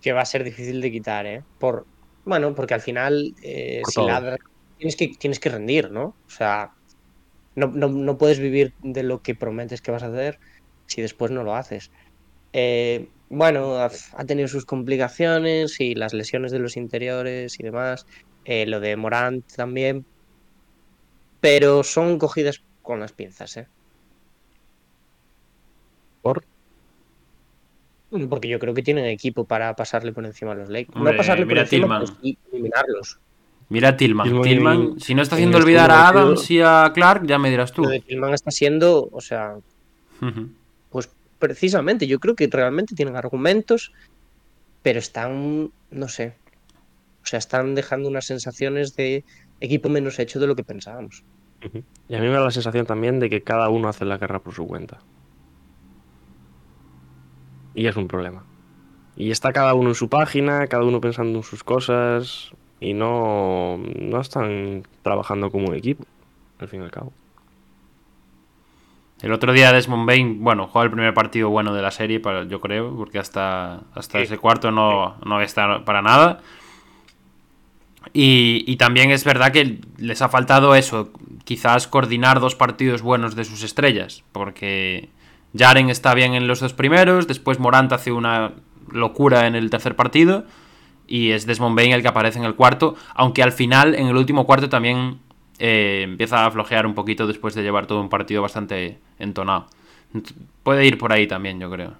que va a ser difícil de quitar, ¿eh? Por, bueno, porque al final, eh, Por si todo. ladras, tienes que, tienes que rendir, ¿no? O sea, no, no, no puedes vivir de lo que prometes que vas a hacer si después no lo haces. Eh, bueno, ha, ha tenido sus complicaciones y las lesiones de los interiores y demás. eh, lo de Morant también. Pero son cogidas con las pinzas, ¿eh? Por- Porque yo creo que tienen equipo para pasarle por encima a los Lakers. Hombre, no pasarle por mira encima, sí eliminarlos. Mira a Tillman. Tillman Tillman, en- si no está en haciendo el olvidar segundo a Adams y a Clark, ya me dirás tú. Lo de Tillman está siendo, o sea, precisamente, yo creo que realmente tienen argumentos, pero están, no sé, o sea, están dejando unas sensaciones de equipo menos hecho de lo que pensábamos. Y a mí me da la sensación también de que cada uno hace la guerra por su cuenta. Y es un problema. Y está cada uno en su página, cada uno pensando en sus cosas, y no, no están trabajando como un equipo, al fin y al cabo. El otro día Desmond Bain, bueno, jugó el primer partido bueno de la serie, para- yo creo, porque hasta, hasta Sí. ese cuarto no, no está para nada. Y, y también es verdad que les ha faltado eso, quizás coordinar dos partidos buenos de sus estrellas, porque Jaren está bien en los dos primeros, después Morant hace una locura en el tercer partido, y es Desmond Bain el que aparece en el cuarto, aunque al final, en el último cuarto, también eh, empieza a flojear un poquito después de llevar todo un partido bastante entonado. Ent- Puede ir por ahí también, yo creo.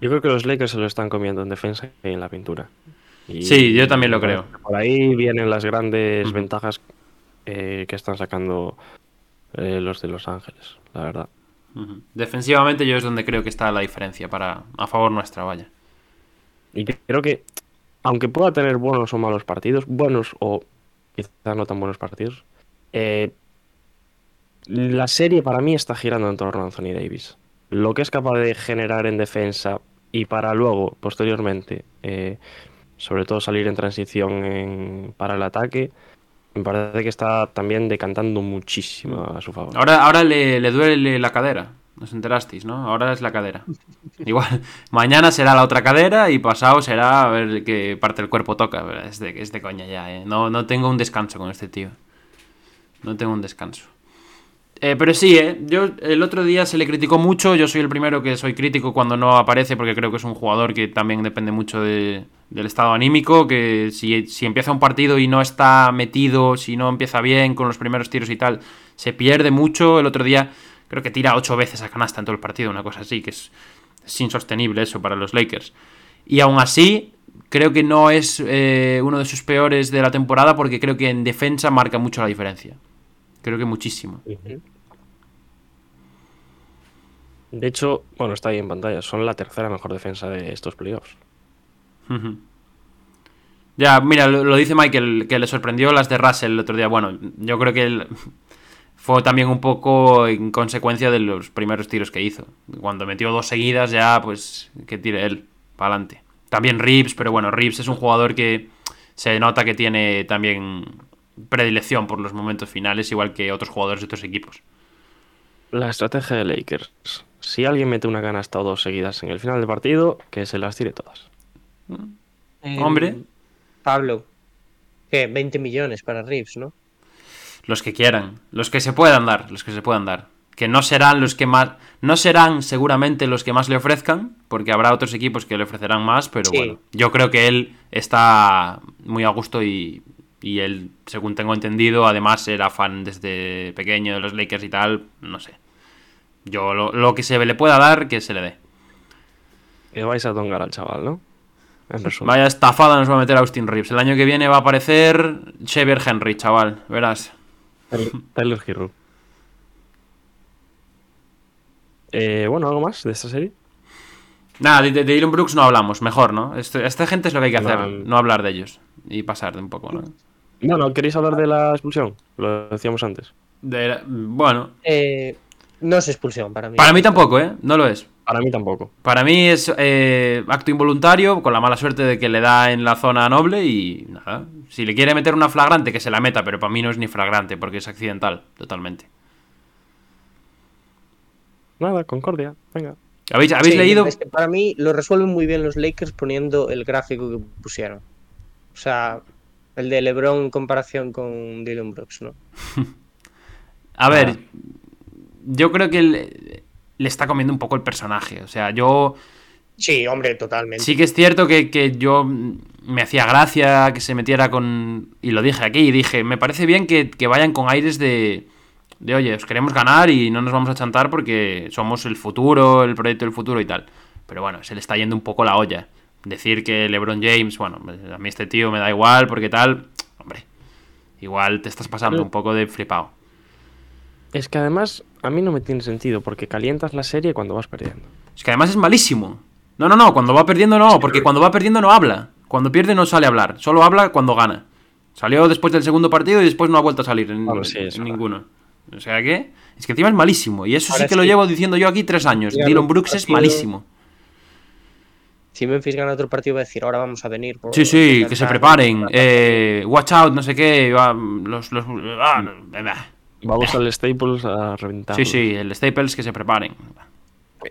Yo creo que los Lakers se lo están comiendo en defensa y en la pintura. Y Sí, yo también lo creo. Por ahí vienen las grandes ventajas eh, que están sacando eh, los de Los Ángeles, la verdad. Defensivamente yo es donde creo que está la diferencia para a favor nuestra, vaya. Y creo que, aunque pueda tener buenos o malos partidos, buenos o quizás no tan buenos partidos, eh, la serie para mí está girando en torno a Anthony Davis. Lo que es capaz de generar en defensa y para luego, posteriormente, eh, sobre todo salir en transición para el ataque, me parece que está también decantando muchísimo a su favor. Ahora, ahora le, le duele la cadera. Nos enterasteis, ¿no? Ahora es la cadera. Igual, mañana será la otra cadera y pasado será a ver qué parte del cuerpo toca. Es de, coña ya, ¿eh? No, no tengo un descanso con este tío. No tengo un descanso. Eh, pero sí, ¿eh? Yo el otro día se le criticó mucho. Yo soy el primero que soy crítico cuando no aparece porque creo que es un jugador que también depende mucho de- del estado anímico. Que si, si empieza un partido y no está metido, si no empieza bien con los primeros tiros y tal, se pierde mucho. El otro día creo que tira ocho veces a canasta en todo el partido, una cosa así, que es, es insostenible eso para los Lakers. Y aún así, creo que no es eh, uno de sus peores de la temporada porque creo que en defensa marca mucho la diferencia. Creo que muchísimo. De hecho, bueno, está ahí en pantalla. Son la tercera mejor defensa de estos playoffs. Ya, mira, lo, lo dice Michael, que le sorprendió las de Russell el otro día. Bueno, yo creo que él fue también un poco en consecuencia de los primeros tiros que hizo. Cuando metió dos seguidas, ya, pues, que tire él, para adelante. También Reeves, pero bueno, Reeves es un jugador que se nota que tiene también predilección por los momentos finales, igual que otros jugadores de otros equipos. La estrategia de Lakers. Si alguien mete una canasta o dos seguidas en el final del partido, que se las tire todas. Eh, Hombre. Pablo, ¿qué? 20 millones para Reeves, ¿no? Los que quieran, los que se puedan dar, los que se puedan dar. Que no serán los que más. No serán seguramente los que más le ofrezcan, porque habrá otros equipos que le ofrecerán más, pero Sí. bueno. Yo creo que él está muy a gusto y, y él, según tengo entendido, además era fan desde pequeño de los Lakers y tal, no sé. Yo lo, lo que se le pueda dar, que se le dé. Que vais a tongar al chaval, ¿no? Vaya estafada nos va a meter Austin Reeves. El año que viene va a aparecer Xavier Henry, chaval, verás. Tyler Hero. Eh, bueno, ¿algo más de esta serie? Nada, de, de Dylan Brooks no hablamos, mejor, ¿no? Esta gente es lo que hay que hacer, No. no hablar de ellos. Y pasar de un poco, ¿no? Bueno, ¿queréis hablar de la expulsión? Lo decíamos antes. De- bueno, Eh, no es expulsión para mí. para mí tampoco, ¿eh? No lo es. Para mí tampoco. Para mí es eh, acto involuntario, con la mala suerte de que le da en la zona noble y nada. Si le quiere meter una flagrante, que se la meta, pero para mí no es ni flagrante, porque es accidental, totalmente. Nada, Concordia, venga. ¿Habéis, habéis Sí, leído? es que para mí lo resuelven muy bien los Lakers poniendo el gráfico que pusieron. O sea, el de LeBron en comparación con Dylan Brooks, ¿no? A ver, Ah. yo creo que le, le está comiendo un poco el personaje. O sea, yo Sí, hombre, totalmente. Sí que es cierto que, que yo me hacía gracia que se metiera con... Y lo dije aquí, y dije, me parece bien que, que vayan con aires de... De, oye, os queremos ganar y no nos vamos a chantar porque somos el futuro, el proyecto del futuro y tal. Pero bueno, se le está yendo un poco la olla. Decir que LeBron James, bueno, a mí este tío me da igual porque tal... Hombre, igual te estás pasando un poco de flipado. Es que además a mí no me tiene sentido porque calientas la serie cuando vas perdiendo. Es que además es malísimo. No, no, no, cuando va perdiendo no, porque cuando va perdiendo no habla. Cuando pierde no sale a hablar, solo habla cuando gana. Salió después del segundo partido y después no ha vuelto a salir en, sí, ninguno. O sea que, es que encima es malísimo. Y eso Ahora sí que lo llevo diciendo yo aquí tres años. Ya, Dylan no, Brooks es malísimo. Si Memphis gana otro partido va a decir, ahora vamos a venir. por- Sí, sí, por que se ganar". preparen. Eh, watch out, no sé qué. va, los, los, ah, bah. Vamos al Staples a reventar. sí, sí, el Staples que se preparen.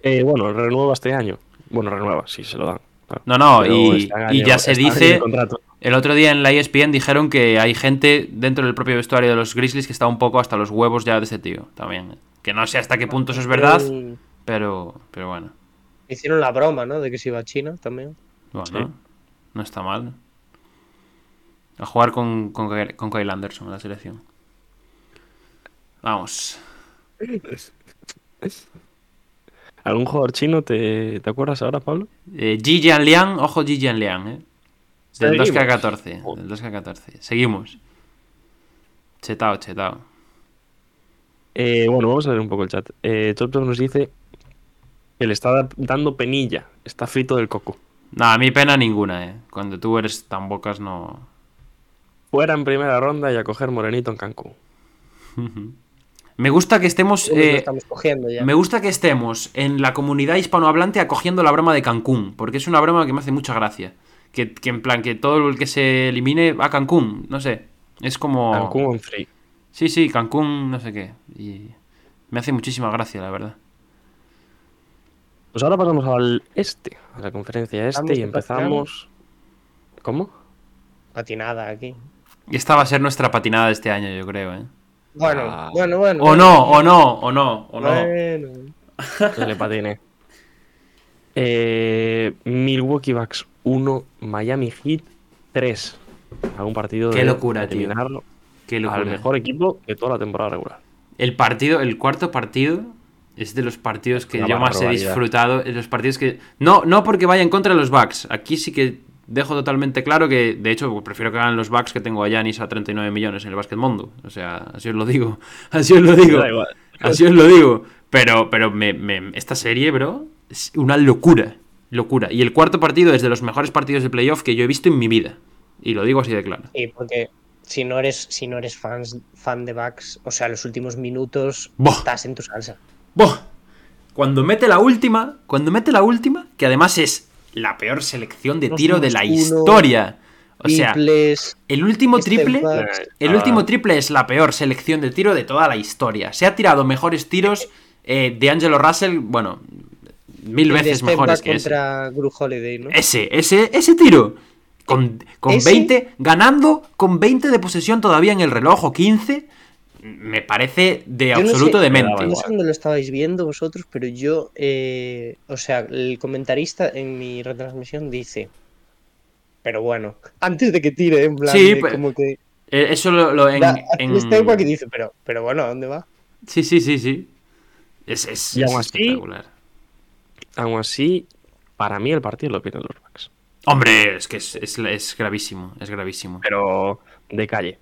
Eh, bueno, renueva este año. Bueno, renueva, sí, se lo dan. claro. No, no, Pero y, este año y ya se dice. el otro día en la ESPN dijeron que hay gente dentro del propio vestuario de los Grizzlies que está un poco hasta los huevos ya de ese tío también. Que no sé hasta qué punto eso es verdad, pero, pero bueno. Hicieron la broma, ¿no? De que se iba a China también. Bueno, Sí. no está mal. A jugar con, con, con Kyle Anderson en la selección. Vamos. ¿Algún jugador chino te, te acuerdas ahora, Pablo? Eh, Ji Liang, ojo Ji Liang, eh. Del Seguimos. 2K14. Del 2K14. Seguimos. Chetao, chetao. Eh, bueno, vamos a ver un poco el chat. Eh, Top nos dice que le está da- dando penilla. Está frito del coco. Nada, a mí pena ninguna, eh. Cuando tú eres tan bocas no. Fuera en primera ronda y a coger Morenito en Cancún. Me gusta que estemos. Eh, estamos cogiendo ya. me gusta que estemos en la comunidad hispanohablante acogiendo la broma de Cancún, porque es una broma que me hace mucha gracia. Que, que en plan, que todo el que se elimine va a Cancún, no sé. Es como. Cancún on free. Sí, sí, Cancún, no sé qué. Y me hace muchísima gracia, la verdad. Pues ahora pasamos al este, a la conferencia este, y empezamos. ¿Cómo? Patinada aquí. Esta va a ser nuestra patinada de este año, yo creo, ¿eh? Bueno, Ah. bueno, bueno. O no, o no, o no, o no. Bueno. Que le patine. Eh, Milwaukee Bucks 1, Miami Heat 3. A un partido Qué de locura, tío. Qué al locura. mejor equipo de toda la temporada regular. El partido, el cuarto partido es de los partidos que Una yo más he disfrutado. Los partidos que. No, no porque vaya en contra de los Bucks. Aquí sí que dejo totalmente claro que, de hecho, prefiero que ganen los Bucks que tengo a Yanis a 39 millones en el básquet mundo. O sea, así os lo digo. Así os lo digo. Da igual. Así os lo digo. Pero, pero me- me- esta serie, bro, es una locura. Locura. Y el cuarto partido es de los mejores partidos de playoff que yo he visto en mi vida. Y lo digo así de claro. Sí, porque si no eres, si no eres fans, fan de Bucks, o sea, los últimos minutos estás en tu salsa. ¡Boh! Cuando mete la última, cuando mete la última, que además es la peor selección de tiro de la historia. O sea, Triples, el último triple, el Ah. último triple es la peor selección de tiro de toda la historia. Se ha tirado mejores tiros eh, de Angelo Russell, bueno, mil veces mejores que ese. contra Gru Holiday, ¿no? Ese, ese, ese tiro. Con, con Ese- 20, ganando con 20 de posesión todavía en el reloj o 15, me parece de Yo no absoluto sé- demente. No igual. sé dónde lo estabais viendo vosotros, pero yo, eh, o sea, el comentarista en mi retransmisión dice, pero bueno, antes de que tire, en plan, Sí, de pero- como que Eh, Eso lo, lo en, da, en- step back y dice, pero, pero bueno, ¿a dónde va? Sí, sí, sí, sí. Es, es, Y es aún así- espectacular. Aún así, para mí el partido lo pierden los Bucks. Hombre, es que es, es- es gravísimo, es gravísimo. Pero de calle.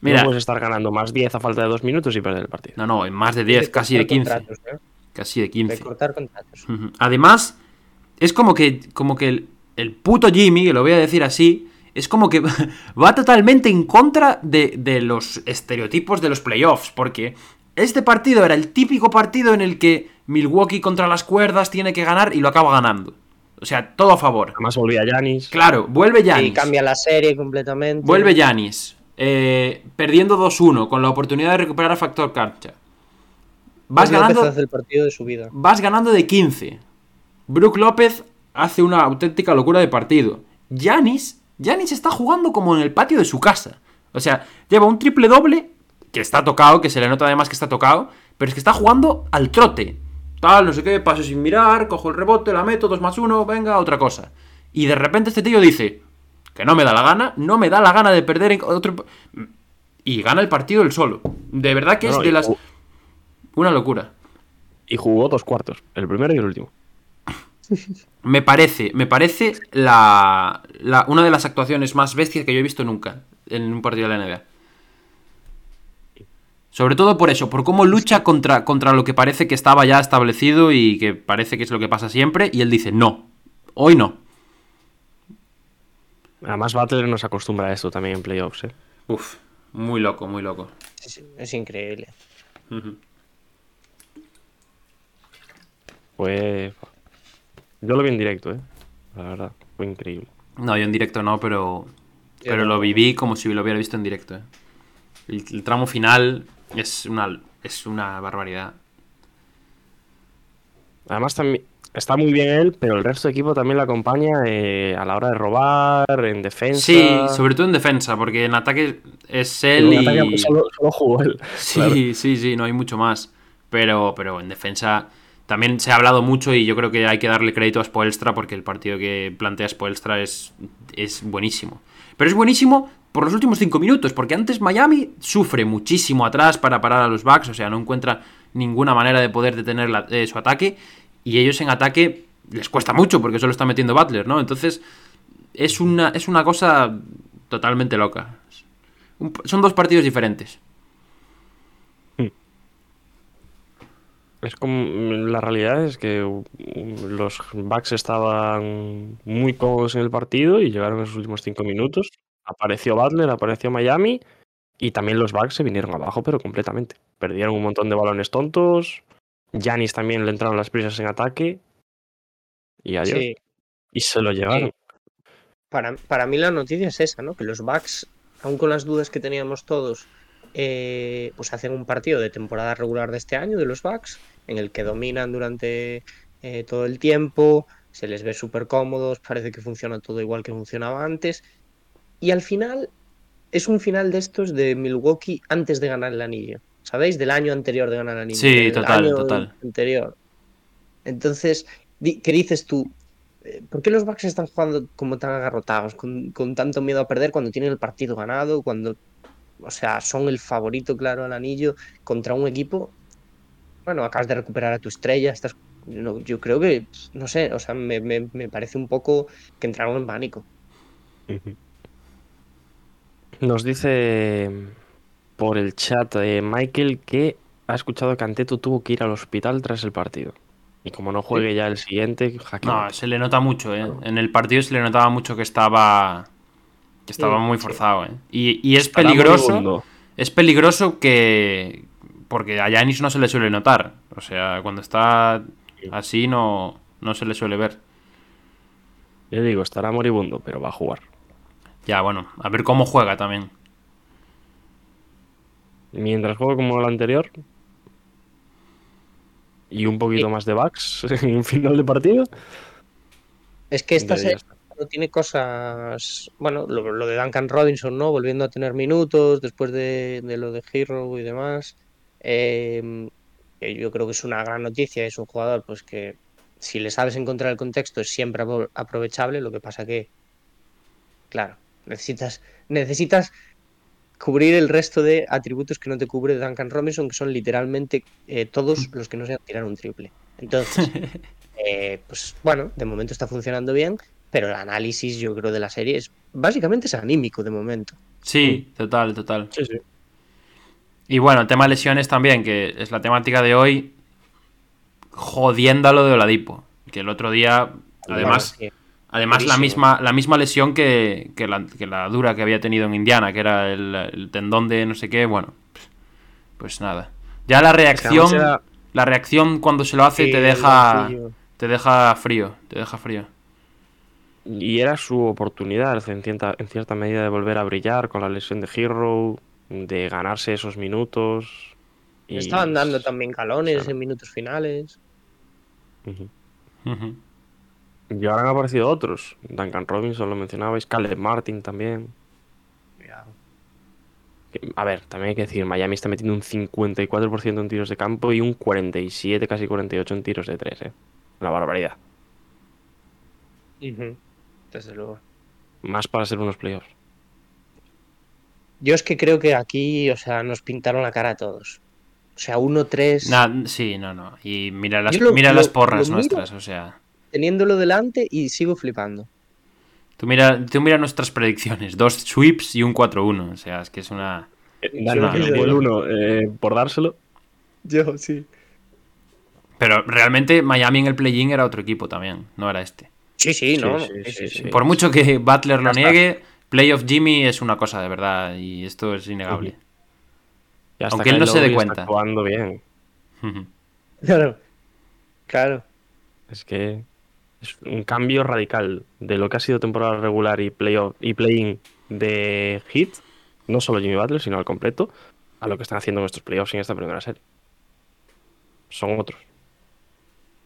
Mira. No puedes estar ganando más 10 a falta de 2 minutos y perder el partido. No, no, en más de 10, casi de cortar 15. contratos, ¿eh? Casi de De 15. cortar contratos. Además, es como que, como que el, el puto Jimmy, que lo voy a decir así, es como que va totalmente en contra de, de los estereotipos de los playoffs, porque este partido era el típico partido en el que Milwaukee contra las cuerdas tiene que ganar y lo acaba ganando. O sea, todo a favor. Además volvía Yanis. Claro, vuelve Y Giannis. cambia la serie completamente. Vuelve Yanis. Eh, perdiendo 2-1 con la oportunidad de recuperar a Factor Cancha. Vas López ganando, el partido de su vida. vas ganando de 15. Brook López hace una auténtica locura de partido. Yanis, Yanis está jugando como en el patio de su casa. O sea, lleva un triple doble que está tocado, que se le nota además que está tocado, pero es que está jugando al trote. Tal, no sé qué, paso sin mirar, cojo el rebote, la meto, 2 más 1, venga, otra cosa. Y de repente este tío dice que no me da la gana, no me da la gana de perder en otro... Y gana el partido él solo. De verdad que No, es de las... Una locura. Y jugó dos cuartos, el primero y el último. Me parece, me parece la, la- una de las actuaciones más bestias que yo he visto nunca en un partido de la NBA. Sobre todo por eso, por cómo lucha contra, contra lo que parece que estaba ya establecido y que parece que es lo que pasa siempre, y él dice, no, hoy no. Además Butler nos acostumbra a esto también en playoffs. ¿eh? Uf, muy loco, muy loco. Es, es increíble. Ujú. Fue... Yo lo vi en directo, ¿eh? La verdad, fue increíble. No, yo en directo no, pero, Yo pero no. lo viví como si lo hubiera visto en directo. eh. El, el tramo final es una, es una barbaridad. Además también está muy bien él, pero el resto del equipo también le acompaña eh, a la hora de robar, en defensa. Sí, sobre todo en defensa, porque en ataque es él En y... ataque, pues, solo, solo jugó él. Sí, claro. sí, sí, no hay mucho más. Pero, pero en defensa también se ha hablado mucho y yo creo que hay que darle crédito a Spoelstra porque el partido que plantea Spoelstra es, es buenísimo. Pero es buenísimo por los últimos cinco minutos, porque antes Miami sufre muchísimo atrás para parar a los Bucks, o sea, no encuentra ninguna manera de poder detener la- eh, su ataque y ellos en ataque les cuesta mucho porque solo está metiendo Butler, ¿no? Entonces es una, es una cosa totalmente loca. Son dos partidos diferentes. Es como la realidad es que um, los Bucks estaban muy cómodos en el partido y llegaron en sus últimos cinco minutos. Apareció Butler, apareció Miami y también los Bucks se vinieron abajo, pero completamente. Perdieron un montón de balones tontos. Giannis también le entraron las prisas en ataque y adiós. Sí. Y se lo llevaron. Para, para mí la noticia es esa, ¿no? Que los Bucks, aun con las dudas que teníamos todos, eh, pues hacen un partido de temporada regular de este año de los Bucks, en el que dominan durante eh, todo el tiempo, se les ve súper cómodos, parece que funciona todo igual que funcionaba antes. Y al final es un final de estos de Milwaukee antes de ganar el anillo. ¿Sabéis? Del año anterior de ganar el anillo. Sí, total, año total. Anterior. Entonces, ¿qué dices tú? Eh, ¿Por qué los Bucks están jugando como tan agarrotados, con, con tanto miedo a perder cuando tienen el partido ganado, cuando, o sea, son el favorito claro al anillo contra un equipo? Bueno, acabas de recuperar a tu estrella, estás, no, yo creo que, no sé, o sea, me, me- me parece un poco que entraron en pánico. Nos dice por el chat eh, Michael que ha escuchado que Anteto tuvo que ir al hospital tras el partido. Y como no juegue ya el siguiente, jaque No, se le nota mucho, ¿eh? En el partido se le notaba mucho que estaba. que estaba Sí, muy sí. forzado, ¿eh? Y, y es Estará peligroso. Es peligroso que. Porque a Yanis no se le suele notar. O sea, cuando está así no, no se le suele ver. Yo digo, estará moribundo, pero va a jugar. Ya, bueno, a ver cómo juega también. Mientras juegue como el anterior y un poquito más de backs en un final de partido, Es que esta serie tiene cosas. Bueno, lo, lo de Duncan Robinson, ¿no? Volviendo a tener minutos después de, de lo de Hero y demás. Eh, que yo creo que es una gran noticia. Es un jugador, pues que si le sabes encontrar el contexto es siempre apro- aprovechable. Lo que pasa que, claro, necesitas, necesitas cubrir el resto de atributos que no te cubre Duncan Robinson, que son literalmente eh, todos los que no sean tirar un triple. Entonces, eh, pues bueno, de momento está funcionando bien, pero el análisis yo creo de la serie es básicamente es anímico de momento. Sí, total, total. Sí, sí. Y bueno, tema lesiones también, que es la temática de hoy. Jodiendo a lo de Oladipo. Que el otro día, además, Bueno, sí. Además la misma, la misma lesión que, que la, que la dura que había tenido en Indiana, que era el, el tendón de no sé qué. Bueno, pues nada. Ya la reacción, además era- la reacción cuando se lo hace Sí, te deja, te deja frío, te deja frío. Y era su oportunidad en cierta, en cierta medida de volver a brillar con la lesión de Hero, de ganarse esos minutos. y- Estaban dando también galones Claro. en minutos finales. Y ahora han aparecido otros. Duncan Robinson lo mencionabais, Caleb Martin también. A ver, también hay que decir, Miami está metiendo un 54% en tiros de campo y un 47, casi 48 en tiros de 3, ¿eh? Una barbaridad. Desde luego. Más para ser unos playoffs. Yo es que creo que aquí, o sea, nos pintaron la cara a todos. O sea, 1-3, Nah, sí, no, no. Y mira las, lo- mira lo- las porras miro- nuestras, o sea. Teniéndolo delante y sigo flipando. Tú mira, tú mira nuestras predicciones. Dos sweeps y un 4-1. O sea, es que es una. Dale, no, que no, el no. uno, eh, por dárselo. Yo, sí. Pero realmente Miami en el play-in era otro equipo también, no era este. Sí, sí, no. sí, sí, sí, sí, sí. sí. Por mucho que Butler lo está. niegue, Playoff Jimmy es una cosa de verdad y esto es innegable. Aunque él no se dé está cuenta. actuando bien. Claro. Claro. Es que es un cambio radical de lo que ha sido temporada regular y playoff y play-in de Heat, no solo Jimmy Butler, sino al completo, a lo que están haciendo nuestros playoffs en esta primera serie. Son otros.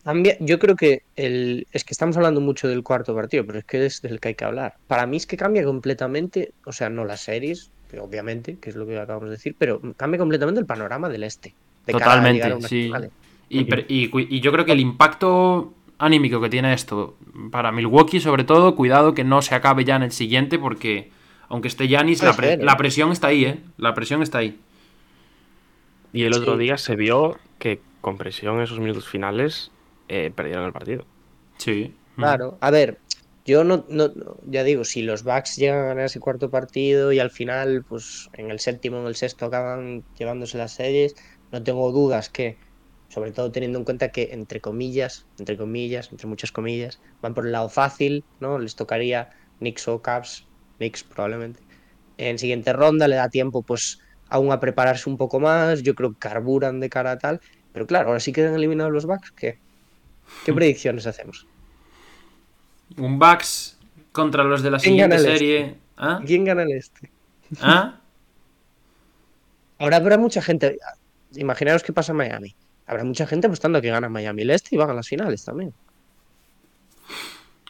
Cambia- yo creo que el, es que estamos hablando mucho del cuarto partido, pero es que es del que hay que hablar. Para mí es que cambia completamente, o sea, no las series, obviamente, que es lo que acabamos de decir, pero cambia completamente el panorama del este. de cara a Totalmente, llegar a unas sí. y yo creo que el impacto anímico que tiene esto para Milwaukee, sobre todo, cuidado que no se acabe ya en el siguiente, porque aunque esté Yanis, la, pre- ¿eh? la presión está ahí, ¿eh? La presión está ahí. Y el otro Sí. día se vio que con presión en esos minutos finales eh, perdieron el partido. Sí. Claro, a ver, yo no, no, no- ya digo, si los Bucks llegan a ganar ese cuarto partido y al final, pues en el séptimo, en el sexto acaban llevándose las series, no tengo dudas que, sobre todo teniendo en cuenta que entre comillas, entre comillas, entre muchas comillas, van por el lado fácil, ¿no? Les tocaría Knicks o Cavs, Knicks probablemente. En siguiente ronda le da tiempo, pues, aún a prepararse un poco más, yo creo que carburan de cara a tal, pero claro, ahora sí quedan eliminados los Bucks, ¿qué? ¿Qué predicciones hacemos? Un Bucks contra los de la ¿Quién siguiente este? serie. ¿Ah? ¿Quién gana el este? ¿Ah? Ahora habrá mucha gente. Imaginaros qué pasa en Miami. Habrá mucha gente apostando que gana Miami el este y van a las finales también.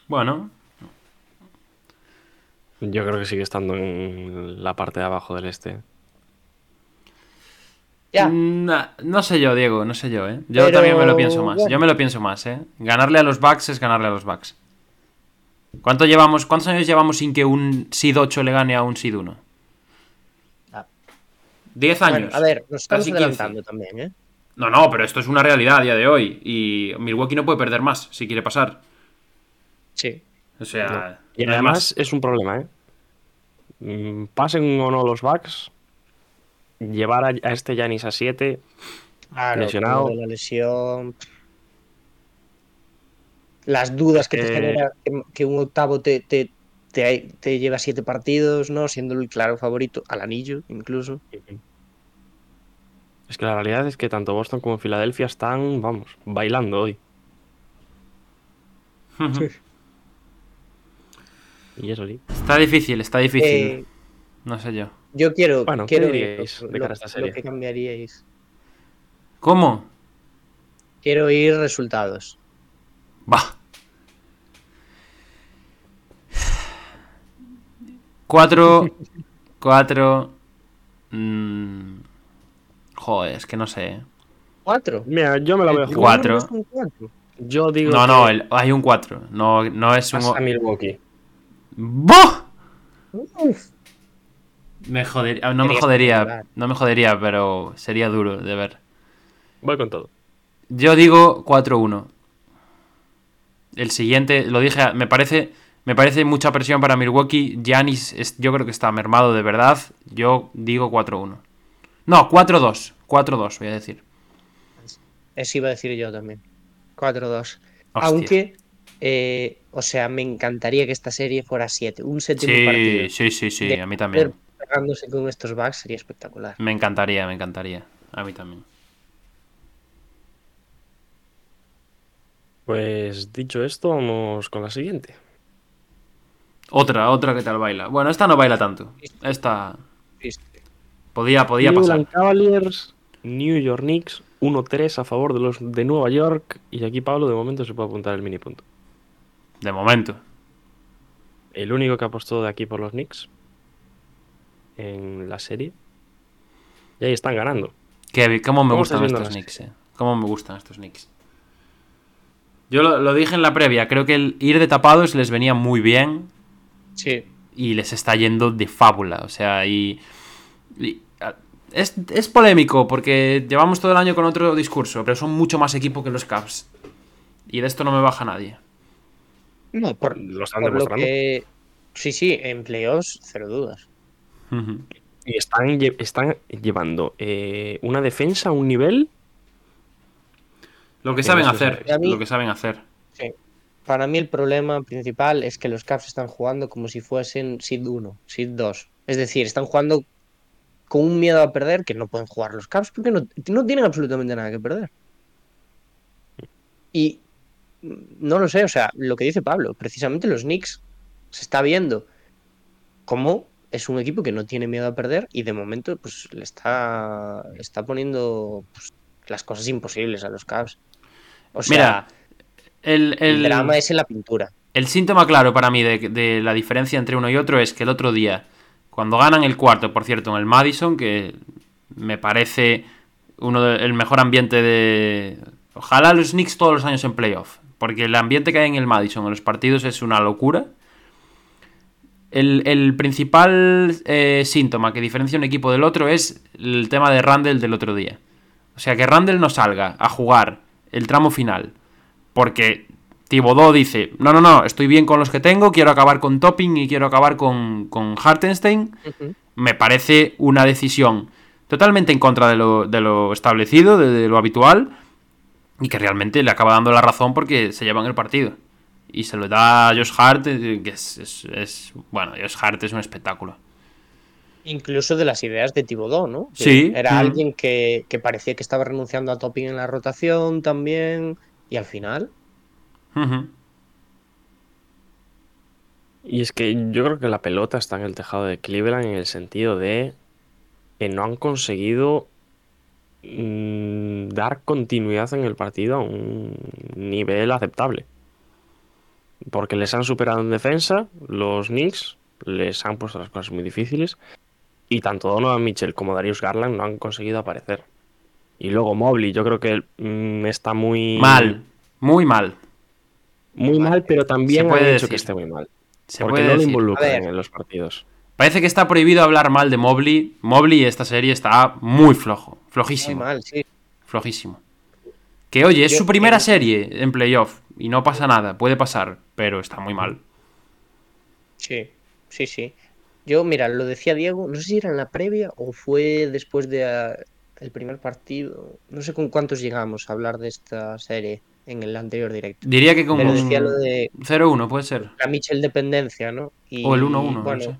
Bueno, Yo creo que sigue estando en la parte de abajo del este. Ya. no sé yo, Diego, no sé yo, ¿eh? Yo Pero, también me lo pienso más. bueno. Yo me lo pienso más, ¿eh? Ganarle a los Bucks es ganarle a los Bucks. ¿Cuánto llevamos, ¿Cuántos años llevamos sin que un Seed 8 le gane a un Seed 1? Ah. 10 años. Bueno, a ver, nos estamos Casi 15. adelantando también, ¿eh? No, no, pero esto es una realidad a día de hoy. Y Milwaukee no puede perder más si quiere pasar. Sí. O sea, Y no además más. es un problema, ¿eh? Mm, Pasen o no los Bucks, llevar a, a este Yanis a 7, Claro, Lesionado. la lesión. Las dudas que te Eh, genera que, un octavo te, te, te, te lleva siete partidos, ¿no? Siendo el claro favorito al anillo, incluso. Es que la realidad es que tanto Boston como Filadelfia están, vamos, bailando hoy. Ujú. Y eso sí. Está difícil, está difícil. Eh, No sé yo. yo quiero. Bueno, ¿qué quiero diríais lo- de cara a esta lo que cambiaríais. ¿Cómo? Quiero oír resultados. Va. Cuatro. Cuatro. mm, joder, es que no sé. ¿Cuatro? Mira, yo me la voy a jugar. Cuatro. número es un cuatro. Yo digo No, que no, el- hay un 4. No, no es un. pasa a Milwaukee. ¡Buah! Uf. Me jodería. No me jodería. No me jodería, pero sería duro de ver. Voy con todo. Yo digo 4-1. El siguiente, lo dije, me parece, me parece mucha presión para Milwaukee. Giannis, es- yo creo que está mermado de verdad. Yo digo 4-1. No, 4-2. 4-2, voy a decir. Eso iba a decir yo también. 4-2. Hostia. Aunque, eh, o sea, me encantaría que esta serie fuera 7. Un séptimo partido. Sí, sí, sí, sí, de a mí también. Pegándose con estos bugs sería espectacular. Me encantaría, me encantaría. A mí también. Pues dicho esto, vamos con la siguiente. Otra, otra que tal baila. Bueno, esta no baila tanto. Esta. Podía, podía pasar. Cavaliers, New York Knicks, 1-3 a favor de los de Nueva York. Y aquí Pablo de momento se puede apuntar el mini punto. De momento. El único que apostó de aquí por los Knicks en la serie. Y ahí están ganando. Que, ¿Cómo me ¿Cómo gustan estos Knicks, eh? ¿Cómo me gustan estos Knicks? Yo lo, lo dije en la previa, creo que el ir de tapados les venía muy bien Sí. y les está yendo de fábula. O sea, y. es, es polémico porque llevamos todo el año con otro discurso, pero son mucho más equipo que los Cavs. Y de esto no me baja nadie. No, por, Lo están por lo demostrando. que. Sí, sí, en playoffs, cero dudas. Y están, están llevando eh, una defensa a un nivel. Lo que saben hacer. mí- Lo que saben hacer. Sí. Para mí el problema principal es que los Cavs están jugando como si fuesen Seed 1, Seed 2. Es decir, están jugando con un miedo a perder que no pueden jugar los Cavs porque no, no tienen absolutamente nada que perder. Y no lo sé, o sea, lo que dice Pablo, precisamente los Knicks se está viendo cómo es un equipo que no tiene miedo a perder y de momento pues le está, está poniendo pues, las cosas imposibles a los Cavs. O sea, Mira, El, el el- drama es en la pintura. El síntoma claro para mí de, de la diferencia entre uno y otro es que el otro día, cuando ganan el cuarto, por cierto, en el Madison, que me parece uno de- el mejor ambiente de... Ojalá los Knicks todos los años en playoff, porque el ambiente que hay en el Madison en los partidos es una locura. El, principal eh, síntoma que diferencia un equipo del otro es el tema de Randall del otro día. O sea, que Randall no salga a jugar el tramo final porque Thibodeau dice, no, no, no, estoy bien con los que tengo, quiero acabar con Topping y quiero acabar con, con Hartenstein. Me parece una decisión totalmente en contra de lo, de lo establecido, de, de lo habitual, y que realmente le acaba dando la razón porque se llevan el partido. Y se lo da a Josh Hart, eh, que es, es- es- Bueno, Josh Hart es un espectáculo. Incluso de las ideas de Thibodeau, ¿no? Que Sí, Era mm. alguien que, que parecía que estaba renunciando a Topping en la rotación también. Y al final, Y es que yo creo que la pelota está en el tejado de Cleveland en el sentido de que no han conseguido mm, dar continuidad en el partido a un nivel aceptable. Porque les han superado en defensa, los Knicks les han puesto las cosas muy difíciles y tanto Donovan Mitchell como Darius Garland no han conseguido aparecer. Y luego Mobley, yo creo que mm, está muy Mal, muy mal. Muy mal, pero también Se puede ha hecho decir. que esté muy mal. Se porque puede no lo involucran en los partidos. Parece que está prohibido hablar mal de Mobley. Mobley esta serie está muy flojo, Muy flojísimo, mal, sí. flojísimo. Que oye, es Yo- su primera yo- serie en playoff y no pasa nada, puede pasar, pero está muy mal. Sí, sí, sí. Yo, mira, lo decía Diego, no sé si era en la previa o fue después de ah, el primer partido. No sé con cuántos llegamos a hablar de esta serie en el anterior directo. Diría que un decía lo de 0-1 puede ser. la Mitchell dependencia, ¿no? Y, O el 1-1, bueno, no sé. o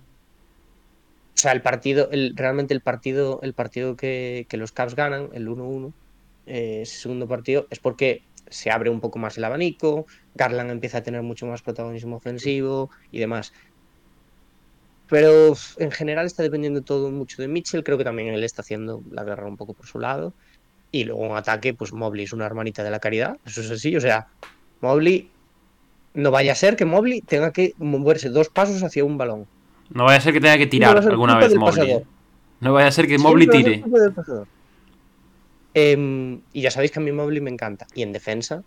sea, el partido, el, realmente el partido, el partido que, que los Cavs ganan, el 1-1, eh, ese segundo partido, es porque se abre un poco más el abanico, Garland empieza a tener mucho más protagonismo ofensivo y demás. Pero en general está dependiendo todo mucho de Mitchell, creo que también él está haciendo la guerra un poco por su lado. Y luego en ataque, pues Mobley es una hermanita de la caridad, eso es así, o sea, Mobley, no vaya a ser que Mobley tenga que moverse dos pasos hacia un balón. No vaya a ser que tenga que tirar alguna vez Mobley. pasador. ¿eh? No vaya a ser que Mobley tire. Em, y ya sabéis que a mí Mobley me encanta. Y en defensa,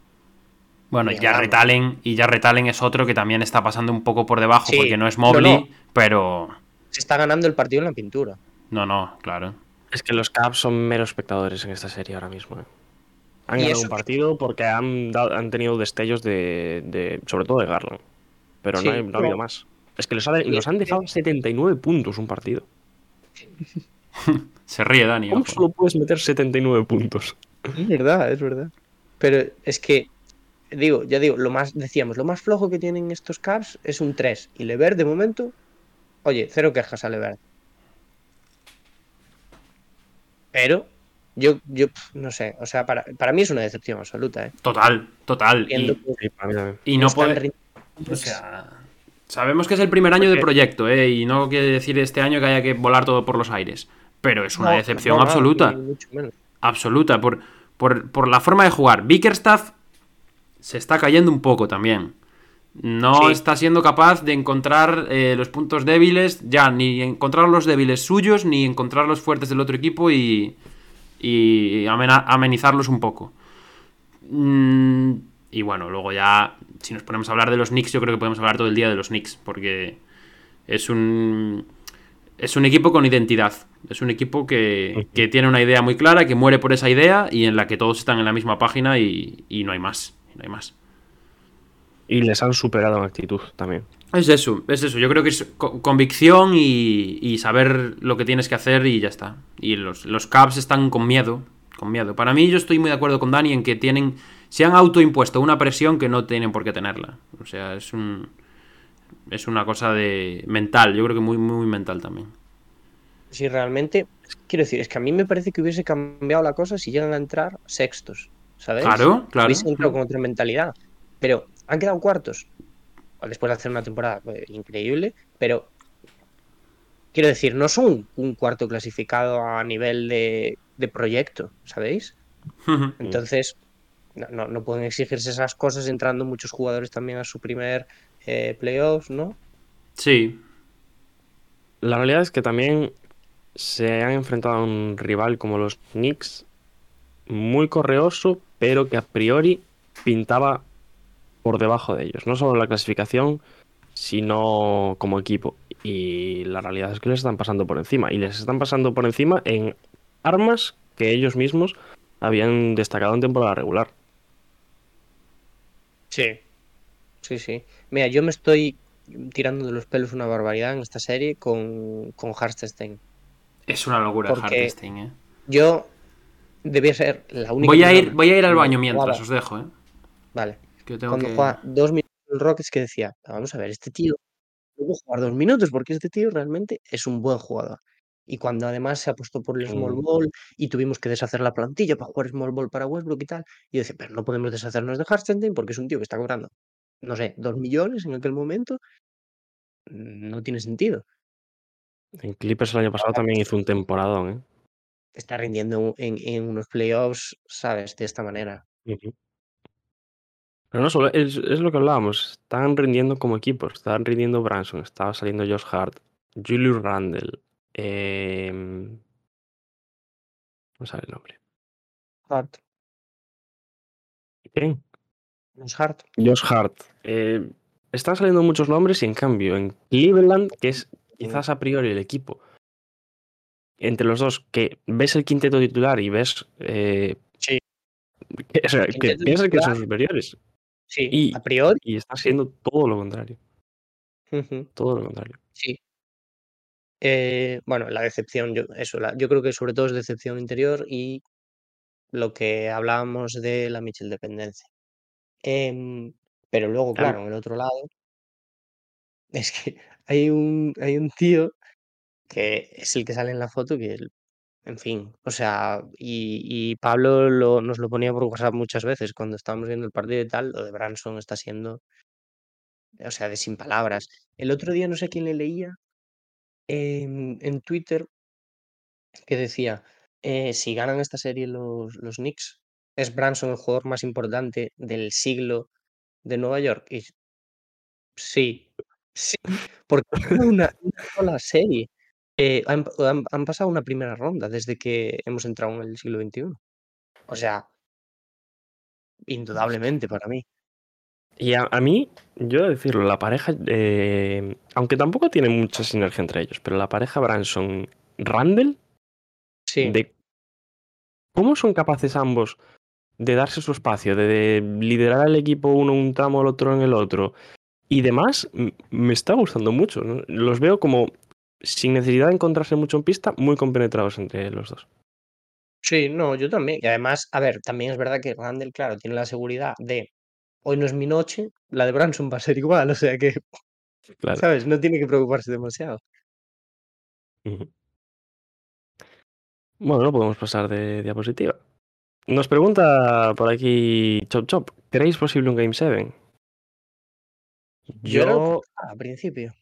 Bueno, y ya. Retalen, y ya Retalen es otro que también está pasando un poco por debajo Sí, porque no es no, Mobley, no. pero se está ganando el partido en la pintura. no, no, claro. Es que los Cavs son meros espectadores en esta serie ahora mismo. ¿eh? Han ganado un que- partido porque han, dado- han tenido destellos de, de- sobre todo de Garland. Pero Sí, no, hay- no ha habido más. Es que los, ha- Y los han dejado 79 puntos un partido. Se ríe Dani. ¿Cómo ojo. solo puedes meter 79 puntos? Es verdad, es verdad. Pero es que, digo, ya digo, lo más, decíamos, lo más flojo que tienen estos Cavs es un 3. Y Levert, de momento, oye, cero quejas a Levert. Pero, yo, yo no sé, o sea, para, para mí es una decepción absoluta, ¿eh? Total, total. Y, y no puede. O sea, sabemos que es el primer año del proyecto, ¿eh? Y no quiere decir este año que haya que volar todo por los aires. Pero es una No, decepción no, no, absoluta. Absoluta. Por, por, por la forma de jugar. Bickerstaff se está cayendo un poco también. No Sí. está siendo capaz de encontrar eh, los puntos débiles, ya, ni encontrar los débiles suyos, ni encontrar los fuertes del otro equipo y, y amenizarlos un poco. Mm, y bueno, luego ya, si nos ponemos a hablar de los Knicks, yo creo que podemos hablar todo el día de los Knicks, porque es un, es un equipo con identidad. Es un equipo que, que tiene una idea muy clara, que muere por esa idea y en la que todos están en la misma página y, y no hay más. y no hay más. Y les han superado en actitud también. Es eso, es eso. Yo creo que es co- convicción y, y saber lo que tienes que hacer y ya está. Y los, los Cavs están con miedo, con miedo. Para mí yo estoy muy de acuerdo con Dani en que tienen, se han autoimpuesto una presión que no tienen por qué tenerla. O sea, es un, es una cosa de mental. Yo creo que muy, muy mental también. Sí, realmente, quiero decir, es que a mí me parece que hubiese cambiado la cosa si llegan a entrar sextos, ¿sabes? Claro, claro. Hubiesen entrado con otra mentalidad. Pero han quedado cuartos. Después de hacer una temporada eh, increíble, pero quiero decir, no son un cuarto clasificado a nivel de, de proyecto, ¿sabéis? Entonces, no, no, no pueden exigirse esas cosas entrando muchos jugadores también a su primer eh, playoffs, ¿no? sí, La realidad es que también se han enfrentado a un rival como los Knicks, muy correoso, pero que a priori pintaba por debajo de ellos. No solo en la clasificación, sino como equipo. Y la realidad es que les están pasando por encima. Y les están pasando por encima en armas que ellos mismos habían destacado en temporada regular. Sí. Sí, sí. Mira, yo me estoy tirando de los pelos una barbaridad en esta serie con, con Hartenstein. es una locura Hartenstein, ¿eh? Yo debía ser la única Voy a, ir, voy a ir al baño mientras, os dejo, ¿eh? Vale. Que tengo Cuando que... juega dos minutos en el Rockets que decía, vamos a ver, este tío no puede jugar dos minutos porque este tío realmente es un buen jugador. Y cuando además se apostó por el small ball y tuvimos que deshacer la plantilla para jugar small ball para Westbrook y tal, y yo decía, pero no podemos deshacernos de Hartenstein porque es un tío que está cobrando, no sé, dos millones en aquel momento. No tiene sentido. En Clippers el año pasado también hizo un temporadón, ¿eh? está rindiendo en, en unos playoffs, ¿sabes? De esta manera. Ujú. Pero no solo, es, es lo que hablábamos, están rindiendo como equipo, están rindiendo Branson, estaba saliendo Josh Hart, Julius Randle, em, no sabe el nombre. Hart. ¿Quién? Josh Hart. Josh Hart. Eh, están saliendo muchos nombres y en cambio en Cleveland, que es quizás a priori el equipo, entre los dos, que ves el quinteto titular y ves eh, Sí. que, o sea, que quinteto piensas que son superiores Sí, Y- a priori. y está siendo todo lo contrario. Todo lo contrario. Sí. Eh, bueno, la decepción, yo, eso, la- yo creo que sobre todo es decepción interior y lo que hablábamos de la Mitchell dependencia. Em, pero luego, Claro. claro, en el otro lado, es que hay un, hay un tío que es el que sale en la foto que, en fin, o sea, y, Pablo lo- nos lo ponía por WhatsApp muchas veces cuando estábamos viendo el partido y tal, lo de Branson está siendo, o sea, de sin palabras. El otro día no sé quién le leía en, Twitter que decía, eh, si ganan esta serie los, los Knicks, es Branson el jugador más importante del siglo de Nueva York. Y sí, sí, porque una sola serie. Eh, han, han- han pasado una primera ronda desde que hemos entrado en el siglo XXI. O sea, indudablemente para mí. Y a, a mí, yo decirlo, la pareja, eh, aunque tampoco tiene mucha sinergia entre ellos, pero la pareja Branson-Randall, Sí, de cómo son capaces ambos de darse su espacio, de, de liderar al equipo uno un tramo, el otro en el otro, y demás, me está gustando mucho. ¿no? Los veo como, sin necesidad de encontrarse mucho en pista, muy compenetrados entre los dos. sí, no, yo también. Y además, a ver, también es verdad que Randall, claro, tiene la seguridad de hoy no es mi noche, la de Branson va a ser igual, o sea que, Claro. ¿sabes? No tiene que preocuparse demasiado. Bueno, no podemos pasar de diapositiva. Nos pregunta por aquí Chop Chop, ¿creéis posible un Game 7? Yo Yo, al principio.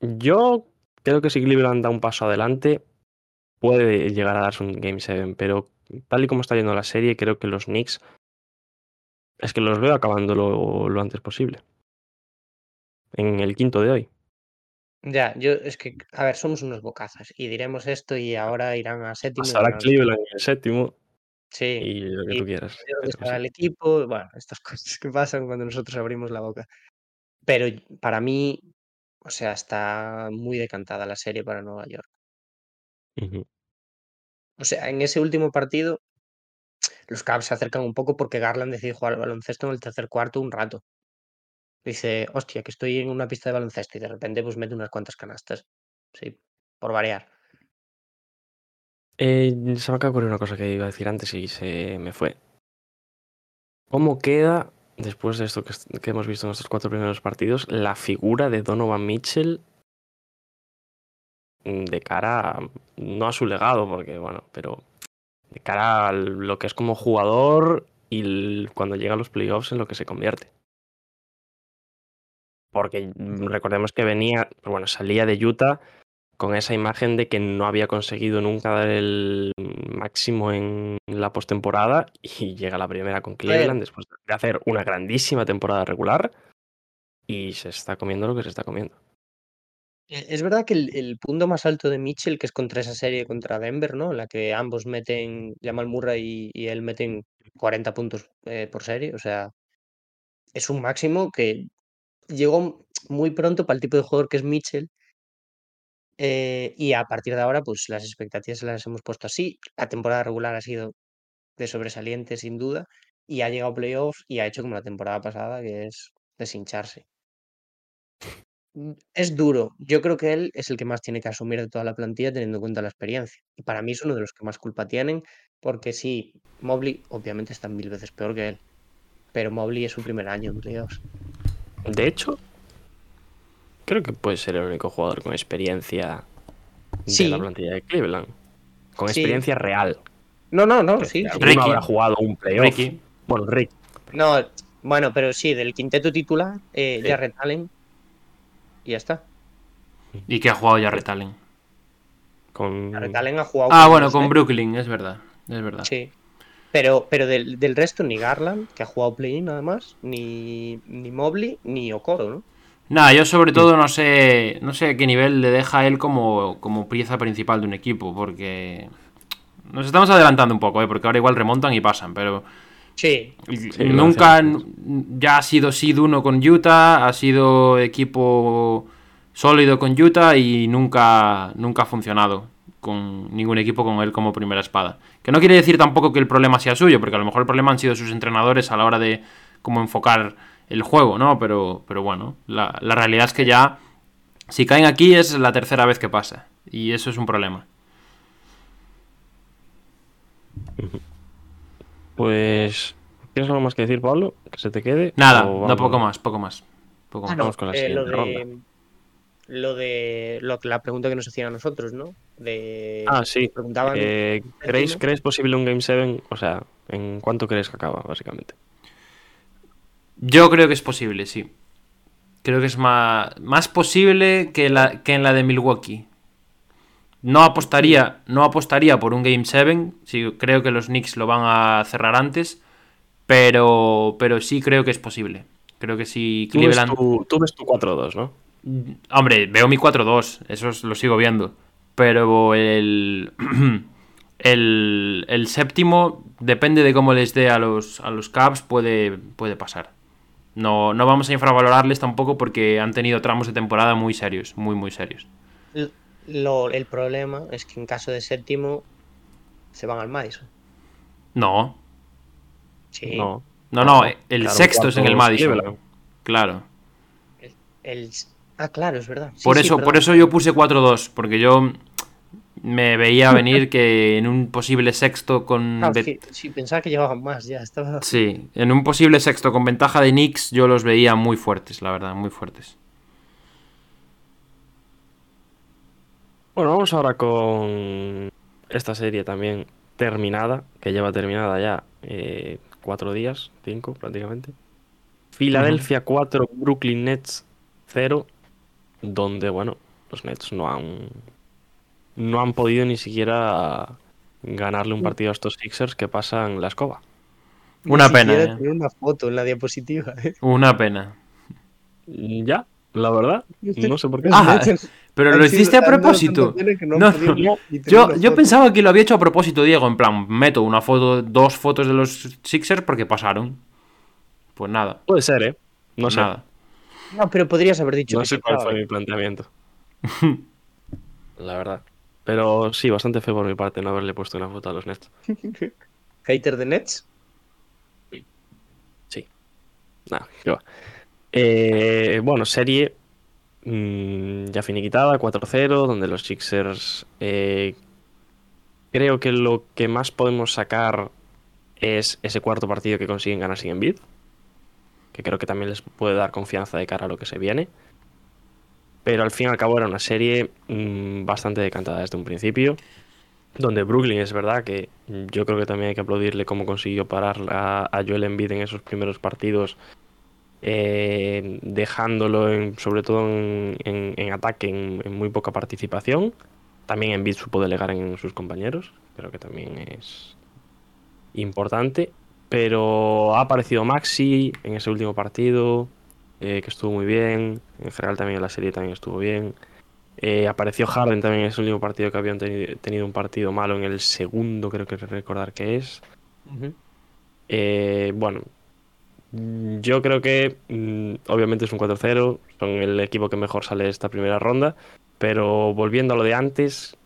Yo creo que si Cleveland da un paso adelante, puede llegar a darse un Game 7, pero tal y como está yendo la serie, creo que los Knicks es que los veo acabando lo, lo antes posible. En el quinto de hoy. Ya, yo es que, a ver, somos unos bocazas y diremos esto y ahora irán a séptimo. Pasará. Cleveland en el séptimo Sí, y lo que y tú quieras. sí. el equipo, bueno, estas cosas que pasan cuando nosotros abrimos la boca. Pero para mí, o sea, está muy decantada la serie para Nueva York. Ujú. O sea, en ese último partido, los Cavs se acercan un poco porque Garland decide jugar al baloncesto en el tercer cuarto un rato. Dice, hostia, que estoy en una pista de baloncesto y de repente pues mete unas cuantas canastas. Sí, por variar. Eh, se me acaba de ocurrir una cosa que iba a decir antes y se me fue. ¿Cómo queda, después de esto que, hemos visto en estos cuatro primeros partidos, la figura de Donovan Mitchell mm, de cara, a- no a su legado, porque bueno, pero de cara a lo que es como jugador y cuando llega a los playoffs en lo que se convierte? Porque mm, recordemos que venía, bueno, salía de Utah con esa imagen de que no había conseguido nunca dar el máximo en la postemporada y llega la primera con Cleveland después de hacer una grandísima temporada regular y se está comiendo lo que se está comiendo. E- Es verdad que el, el punto más alto de Mitchell, que es contra esa serie contra Denver, ¿no? En la que ambos meten, Jamal Murray y, y él meten 40 puntos eh, por serie, o sea, es un máximo que llegó muy pronto para el tipo de jugador que es Mitchell. Eh, y a partir de ahora, pues las expectativas las hemos puesto así. La temporada regular ha sido de sobresaliente, sin duda, y ha llegado a playoffs y ha hecho como la temporada pasada, que es deshincharse. Mm, Es duro. Yo creo que él es el que más tiene que asumir de toda la plantilla teniendo en cuenta la experiencia. Y para mí es uno de los que más culpa tienen, porque sí, Mobley obviamente está mil veces peor que él. Pero Mobley es su primer año en playoffs. De hecho, creo que puede ser el único jugador con experiencia de Sí. la plantilla de Cleveland. Con Sí. experiencia real. No, no, no, sí. Ricky. habrá jugado un playoff. Ricky. Bueno, Rick. No, bueno, pero sí, del quinteto titular, eh, Sí. Jarrett Allen. Y ya está. ¿Y qué ha jugado ya Retalen? con... Claro, Talen ha jugado Ah, con bueno, con. Brooklyn, es verdad. Es verdad. Sí. Pero, pero del, del resto, ni Garland, que ha jugado play-in nada más, ni, ni Mobley, ni Okoro, ¿no? Nada, yo sobre todo no sé, no sé a qué nivel le deja a él como, como pieza principal de un equipo, porque nos estamos adelantando un poco, ¿eh? porque ahora igual remontan y pasan, pero Sí, lo nunca ya ha sido seed 1 con Utah, ha sido equipo sólido con Utah y nunca, nunca ha funcionado con ningún equipo con él como primera espada. Que no quiere decir tampoco que el problema sea suyo, porque a lo mejor el problema han sido sus entrenadores a la hora de cómo enfocar el juego, ¿no? Pero, pero bueno, la, la realidad es que ya, si caen aquí es la tercera vez que pasa. Y eso es un problema. Pues, ¿tienes algo más que decir, Pablo? Que se te quede. Nada, ¿O no, poco más, poco más. Poco más. Ah, no, Vamos con la eh, lo siguiente de, lo de lo, la pregunta que nos hacían a nosotros, ¿no? De, Ah, sí. Preguntaban. Eh, ¿creéis, séptimo. ¿Crees posible un Game 7? O sea, ¿en cuánto crees que acaba, básicamente? Yo creo que es posible, sí. Creo que es más, más posible que, la, que en la de Milwaukee. No apostaría, no apostaría por un Game 7. Sí, creo que los Knicks lo van a cerrar antes. Pero, pero sí creo que es posible. Creo que sí. Tú ves Cleveland. tu, tú ves tu 4-2, ¿no? Hombre, veo mi 4-2. Eso es- lo sigo viendo. Pero el. El, el séptimo, depende de cómo les dé a los, a los Cavs, puede, puede pasar. No, no vamos a infravalorarles tampoco porque han tenido tramos de temporada muy serios, muy, muy serios. Lo- el problema es que en caso de séptimo se van al Madison. No, Sí. No. no, no, el Claro, sexto es en el Madison. Claro. El, ah, claro, es verdad. Sí, Por sí, eso, por eso yo puse 4-2, porque yo me veía venir que en un posible sexto con... Ah, ve- sí, sí, pensaba que llevaban más, ya estaba. Sí, en un posible sexto con ventaja de Knicks yo los veía muy fuertes, la verdad, muy fuertes. Bueno, vamos ahora con esta serie también terminada, que lleva terminada ya eh, cuatro días, cinco prácticamente. Filadelfia 4, Brooklyn Nets 0, donde, bueno, los Nets no han, no han podido ni siquiera ganarle un partido a estos Sixers que pasan la escoba. Una Ni pena, eh. tenía una foto en la diapositiva. ¿eh? Una pena. Ya, la verdad, no sé por qué. Ah, pero lo hiciste a propósito. no Yo, yo pensaba que lo había hecho a propósito, Diego, en plan, meto una foto, dos fotos de los Sixers porque pasaron. Pues nada, Puede ser, ¿eh? No sé. nada. No, pero podrías haber dicho No que sé cuál fue mi planteamiento. La verdad. Pero sí, bastante feo por mi parte no haberle puesto una foto a los Nets. Hater de Nets. Nada, qué va. Eh, bueno, serie mm, ya finiquitada, 4-0, donde los Sixers eh, creo que lo que más podemos sacar es ese cuarto partido que consiguen ganar sin Embiid, que creo que también les puede dar confianza de cara a lo que se viene. Pero al fin y al cabo era una serie mm, bastante decantada desde un principio, donde Brooklyn es verdad que yo creo que también hay que aplaudirle cómo consiguió parar a, a Joel Embiid en esos primeros partidos, eh, dejándolo sobre todo en, en- ataque en, en muy poca participación. También Embiid supo delegar en sus compañeros, creo que también es importante. Pero ha aparecido Maxi en ese último partido, eh, que estuvo muy bien. En general también la serie también estuvo bien. Eh, apareció Harden también en ese último partido que habían teni- tenido un partido malo en el segundo, creo que recordar que es. Eh, bueno, yo creo que mm, obviamente es un 4-0, son el equipo que mejor sale de esta primera ronda, pero volviendo a lo de antes,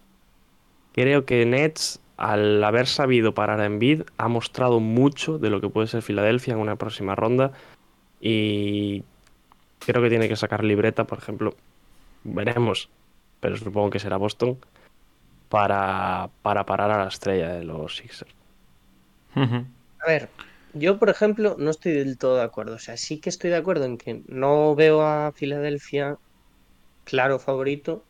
creo que Nets, al haber sabido parar a Embiid, ha mostrado mucho de lo que puede ser Filadelfia en una próxima ronda y creo que tiene que sacar libreta, por ejemplo, veremos, pero supongo que será Boston, para, para parar a la estrella de los Sixers. A ver, yo por ejemplo no estoy del todo de acuerdo. O sea, sí que estoy de acuerdo en que no veo a Filadelfia claro favorito.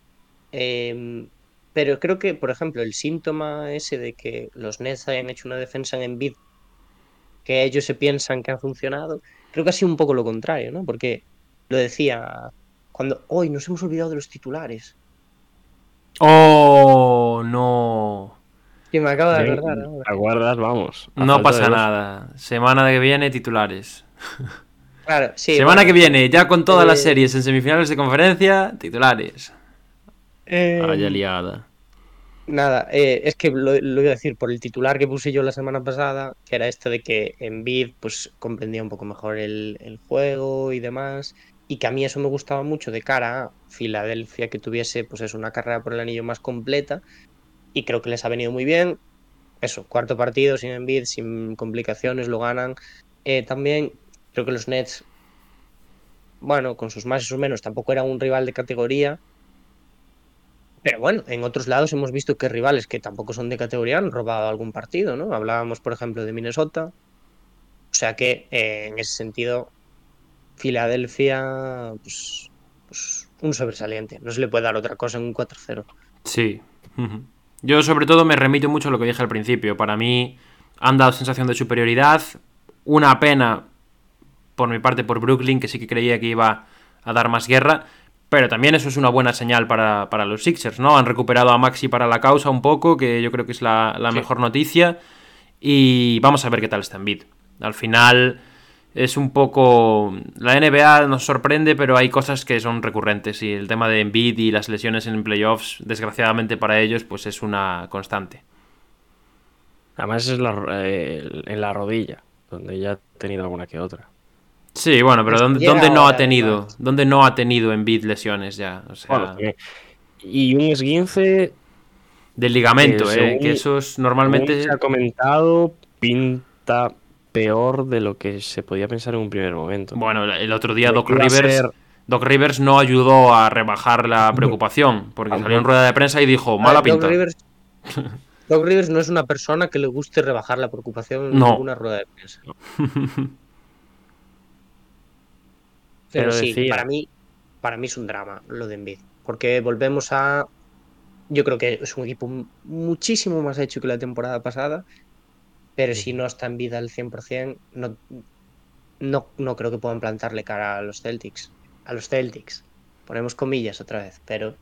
em, pero creo que, por ejemplo, el síntoma ese de que los Nets hayan hecho una defensa en Embiid que ellos se piensan que ha funcionado, creo que ha sido un poco lo contrario, ¿no? Porque lo decía cuando hoy nos hemos olvidado de los titulares. Oh, no. Que me acabo de acordar ¿Te ahora. acuerdas? Vamos. No pasa nada. Semana que viene, titulares. Claro, sí. Semana bueno, que viene, ya con todas las eh, series en semifinales de conferencia, titulares. eh, Vaya liada. Nada, eh, es que lo, lo iba a decir por el titular que puse yo la semana pasada, que era esto de que Envid pues comprendía un poco mejor el, el juego y demás, y que a mí eso me gustaba mucho de cara a Filadelfia que tuviese pues es una carrera por el anillo más completa, y creo que les ha venido muy bien. Eso, cuarto partido sin Envid, sin complicaciones, lo ganan. Eh, también creo que los Nets, bueno, con sus más y sus menos, tampoco era un rival de categoría, pero bueno, en otros lados hemos visto que rivales que tampoco son de categoría han robado algún partido, ¿no? Hablábamos, por ejemplo, de Minnesota. O sea que, eh, en ese sentido, Filadelfia, pues, pues, un sobresaliente. No se le puede dar otra cosa en un 4-0. Sí. Yo sobre todo me remito mucho a lo que dije al principio. Para mí han dado sensación de superioridad. Una pena por mi parte por Brooklyn, que sí que creía que iba a dar más guerra. Pero también eso es una buena señal para, para los Sixers, ¿no? Han recuperado a Maxi para la causa un poco, que yo creo que es la, la Sí. mejor noticia. Y vamos a ver qué tal está Embiid. Al final es un poco... La NBA nos sorprende, pero hay cosas que son recurrentes. Y el tema de Embiid y las lesiones en playoffs, desgraciadamente para ellos, pues es una constante. Además es la, eh, en la rodilla, donde ya ha tenido alguna que otra. Sí, bueno, pero ¿dónde, dónde no ha tenido? ¿Dónde no ha tenido Embiid lesiones ya? O sea, Bueno, también. y un esguince, del ligamento, eh, ¿eh? según- Que esos según normalmente... se ha comentado, pinta peor de lo que se podía pensar en un primer momento. Bueno, el otro día Doc Rivers, ser- Doc Rivers no ayudó a rebajar la preocupación, porque salió en rueda de prensa y dijo, mala Doc pinta. Rivers, Doc Rivers no es una persona que le guste rebajar la preocupación en No. ninguna rueda de prensa. Pero, Pero sí, decía- para mí, para mí es un drama lo de Embiid. Porque volvemos a. Yo creo que es un equipo mu- muchísimo más hecho que la temporada pasada. Pero si no está en vida al 100%, no, no, no creo que puedan plantarle cara a los Celtics. A los Celtics. Ponemos comillas otra vez, pero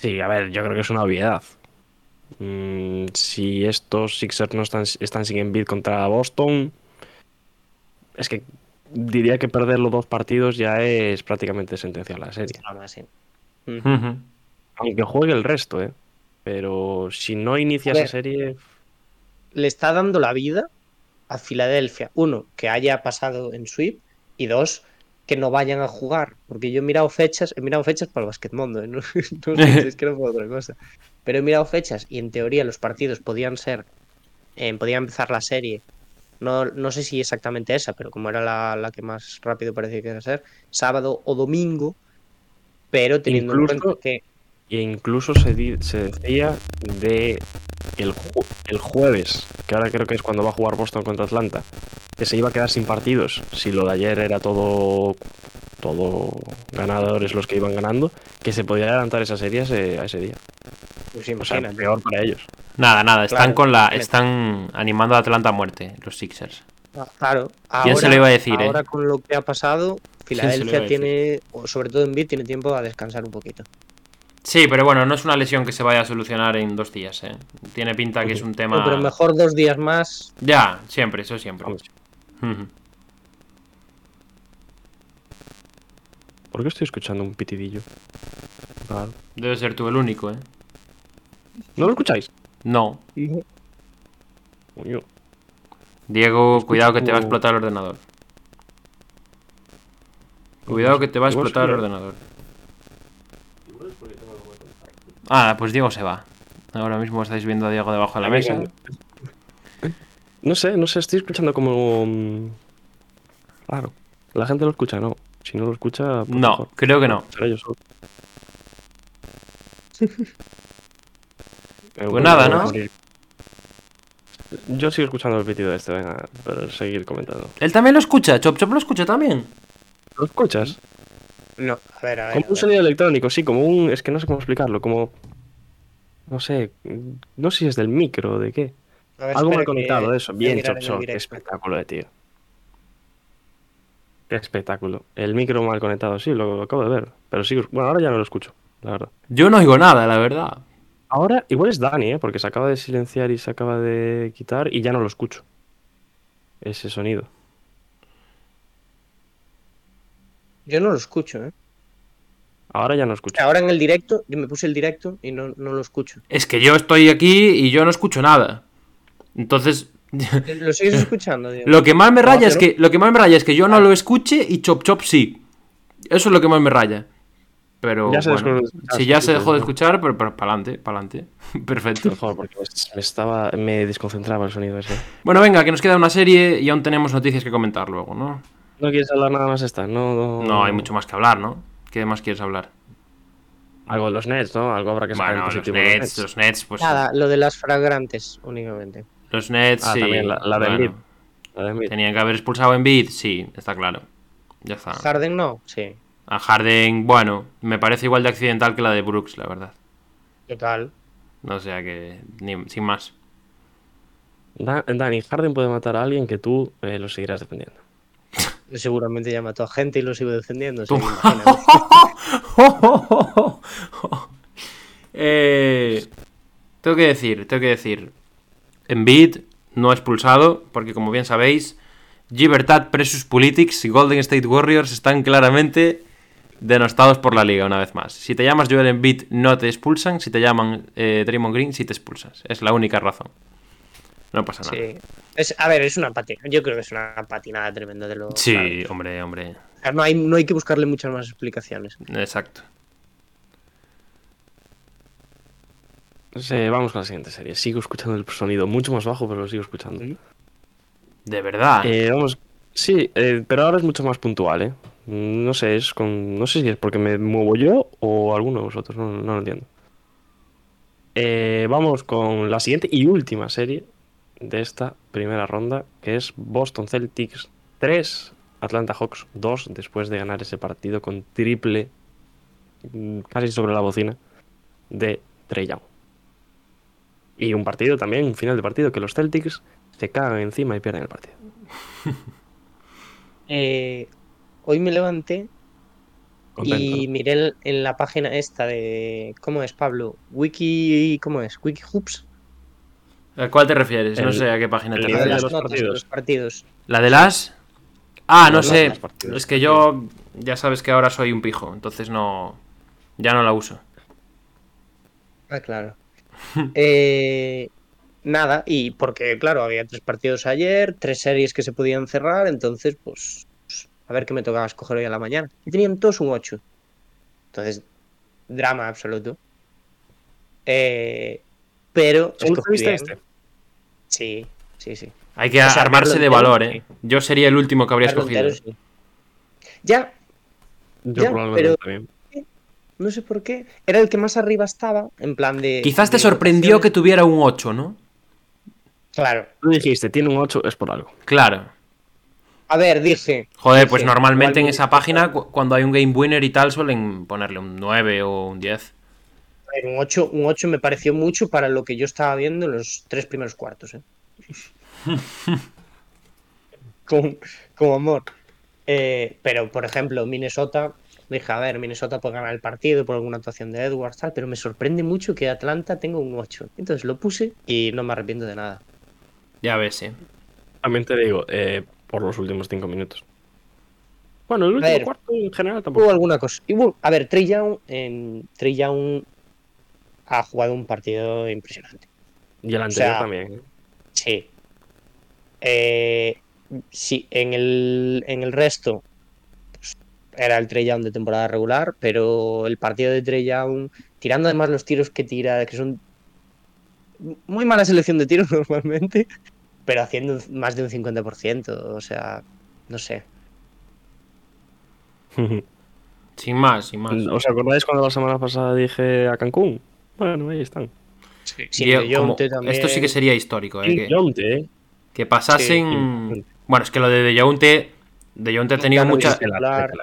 Sí, a ver, yo creo que es una obviedad. Mm, si estos Sixers no están, están sin Embiid contra Boston, es que diría que perder los dos partidos ya es prácticamente sentenciar la serie. Aunque juegue el resto, ¿eh? Pero si no inicia ver. esa serie, le está dando la vida a Filadelfia. Uno, que haya pasado en sweep. Y dos, que no vayan a jugar. Porque yo he mirado fechas, he mirado fechas para el basquetmundo, ¿eh? no, es que no puedo otra cosa. Pero he mirado fechas y en teoría los partidos podían ser, eh, podía empezar la serie. No, no sé si exactamente esa, pero como era la, la que más rápido parecía que iba a ser, sábado o domingo, pero teniendo en cuenta que e incluso se, di- se decía de el, ju- el jueves, que ahora creo que es cuando va a jugar Boston contra Atlanta, que se iba a quedar sin partidos. Si lo de ayer era todo, todo ganadores los que iban ganando, que se podía adelantar esa serie a ese, a ese día. pues O sea, peor para ellos. Nada, nada, están Claro, con la. Están animando a Atlanta a muerte, los Sixers. Ah, Claro. ¿Quién se lo iba a decir, eh? Ahora con lo que ha pasado, Filadelfia tiene, o sobre todo en Bid, tiene tiempo a descansar un poquito. Sí, pero bueno, no es una lesión que se vaya a solucionar en dos días, ¿eh? Tiene pinta que es un tema. No, pero mejor dos días más. Ya, siempre, eso siempre. ¿Por qué estoy escuchando un pitidillo? Debe ser tú el único, ¿eh? ¿No lo escucháis? No. Coño. Diego, cuidado que te va a explotar el ordenador. Cuidado que te va a explotar el ordenador. Ah, pues Diego se va. Ahora mismo estáis viendo a Diego debajo de la mesa. No sé, no sé, estoy escuchando como... mm, Raro. La gente lo escucha, no. Si no lo escucha... pues No, mejor. creo que no. Seré yo solo. Pues nada, ¿no? Yo sigo escuchando el pitido este, venga, pero seguir comentando. Él también lo escucha, Chop Chop lo escucha también. ¿Lo escuchas? No, a ver, a ver. Como a un ver. sonido electrónico, sí, como un... Es que no sé cómo explicarlo, como... No sé, no sé si es del micro o de qué. A ver, Algo mal conectado, eso. Bien, Chop qué espectáculo de tío. Qué espectáculo. El micro mal conectado, sí, lo, lo acabo de ver. Pero sí, bueno, ahora ya no lo escucho, la verdad. Yo no oigo nada, la verdad. Ahora igual es Dani, ¿eh? Porque se acaba de silenciar y se acaba de quitar y ya no lo escucho. Ese sonido. Yo no lo escucho, ¿eh? Ahora ya no escucho. Ahora en el directo, yo me puse el directo y no, no lo escucho. Es que yo estoy aquí y yo no escucho nada. Entonces, ¿Lo sigues escuchando, Diego? lo que más me raya es pero- que lo que más me raya es que yo no lo escuche y Chop Chop sí. Eso es lo que más me raya. Pero Ya se bueno, si ya se dejó de escuchar, pero, pero para adelante, para adelante. Perfecto. Joder, porque me- me estaba. Me desconcentraba el sonido ese. Bueno, venga, que nos queda una serie y aún tenemos noticias que comentar luego, ¿no? ¿No quieres hablar nada más esta? No, no, No hay mucho más que hablar, ¿no? ¿Qué más quieres hablar? Algo de los Nets, ¿no? Algo habrá que sacar en Bueno, los Nets, los Nets, pues Nada, lo de las fragrantes únicamente. los Nets Ah, sí. también la, la de bueno, Embiid. La de Embiid. Tenían que haber expulsado en Embiid, sí, está claro. Ya está. Harden no, sí. A Harden, bueno, me parece igual de accidental que la de Brooks, la verdad. Total. O sea que, ni- sin más. Da- Dani, Harden puede matar a alguien que tú eh, lo seguirás defendiendo. Seguramente ya mató a gente y lo sigo defendiendo. Sí. Eh, tengo que decir, tengo que decir. Embiid no expulsado, porque como bien sabéis, Libertad Precious Politics y Golden State Warriors están claramente denostados por la liga una vez más. Si te llamas Joel Embiid no te expulsan, si te llaman eh, Draymond Green sí te expulsas. Es la única razón. No pasa nada. Sí. Es, a ver, es una patina. Yo creo que es una patinada tremenda de lo. Sí, claro. hombre, hombre. O sea, No hay, no hay que buscarle muchas más explicaciones. Exacto. Sí, vamos con la siguiente serie. Sigo escuchando el sonido mucho más bajo, pero lo sigo escuchando. De verdad. Eh, vamos. Sí, eh, pero ahora es mucho más puntual, ¿eh? No sé, es con. No sé si es porque me muevo yo o alguno de vosotros, no, no lo entiendo. Eh, vamos con la siguiente y última serie de esta primera ronda, que es Boston Celtics 3, Atlanta Hawks 2, después de ganar ese partido con triple, mm, casi sobre la bocina, de Trey Young. Y un partido también, un final de partido, que los Celtics se cagan encima y pierden el partido. Eh, hoy me levanté Contento, y ¿no? miré en la página esta de. ¿Cómo es, Pablo? Wiki. ¿Cómo es? Wiki Hoops. ¿A cuál te refieres? no sé a qué página te nivel de de refieres. las los notas de partidos. los partidos. ¿La de las? Ah, no sé. Es que yo ya sabes que ahora soy un pijo, entonces no. Ya no la uso. Ah, claro. Eh, nada, y porque, claro, había tres partidos ayer, tres series que se podían cerrar, entonces, pues, a ver qué me tocaba escoger hoy a la mañana. Y tenían todos un 8. Entonces, drama absoluto. Eh, pero. ¿Solo escogí viste este? Sí, sí, sí. Hay que O sea, armarse de valor, ¿eh? Yo sería el último que habría escogido. entero, sí. Ya, Yo Ya, probablemente pero- también. no sé por qué. Era el que más arriba estaba, en plan de. Quizás te de sorprendió que tuviera un 8, ¿no? Claro. Tú dijiste, tiene un 8, es por algo. Claro. A ver, dije. Joder, pues normalmente en esa página, cu- cuando hay un game winner y tal, suelen ponerle un 9 o un 10. A ver, un 8, un 8 me pareció mucho para lo que yo estaba viendo en los tres primeros cuartos. ¿eh? con, con amor. Eh, pero, por ejemplo, Minnesota, dije, a ver, Minnesota puede ganar el partido por alguna actuación de Edwards, tal, pero me sorprende mucho que Atlanta tenga un 8. Entonces lo puse y no me arrepiento de nada. Ya ves, ¿eh? También te digo, eh, por los últimos 5 minutos. Bueno, el último ver. cuarto en general Hubo tampoco. alguna cosa. Y hubo- a ver, Trey Young, en, Trey Young ha jugado un partido impresionante. Y el anterior sea, también. ¿eh? Sí. Eh, sí, en el, en el resto pues, era el Trey Young de temporada regular, pero el partido de Trey Young, tirando además los tiros que tira, que son muy mala selección de tiros normalmente, pero haciendo más de un 50%, o sea, no sé. Sin más, sin más. ¿Os acordáis cuando la semana pasada dije a Cancún? Bueno, ahí están. Sí, Diego, de Jonte como- también. Esto sí que sería histórico, ¿eh? Que, ¿eh? que pasasen... Sí, bueno, es que lo de De Jonte... De Jonte ha tenido mucha...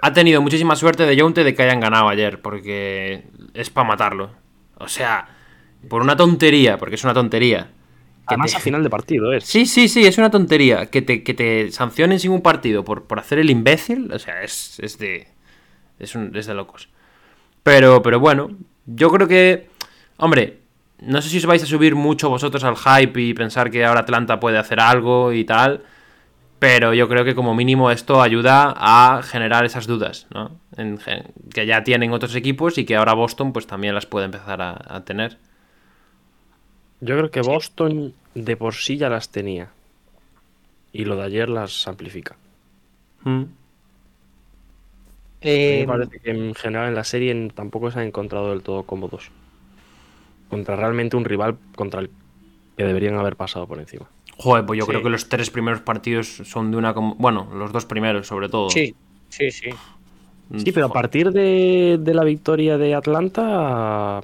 Ha tenido muchísima suerte de Jonte de que hayan ganado ayer, porque es para matarlo. O sea, por una tontería, porque es una tontería, Además, te- a final de partido es. Sí, sí, sí, es una tontería. Que te, que te sancionen sin un partido por, por hacer el imbécil, o sea, es, es de. Es, un- es de locos. Pero, pero bueno, yo creo que. Hombre, no sé si os vais a subir mucho vosotros al hype y pensar que ahora Atlanta puede hacer algo y tal. Pero yo creo que como mínimo esto ayuda a generar esas dudas, ¿no? En que ya tienen otros equipos y que ahora Boston pues también las puede empezar a, a tener. Yo creo que Boston de por sí ya las tenía. Y lo de ayer las amplifica. Mm. A mí Eh, me parece que en general en la serie tampoco se han encontrado del todo cómodos. Contra realmente un rival contra el que deberían haber pasado por encima. Joder, pues yo Sí. creo que los tres primeros partidos son de una... Bueno, los dos primeros sobre todo. sí, sí, sí. Sí, pero a partir de, de la victoria de Atlanta,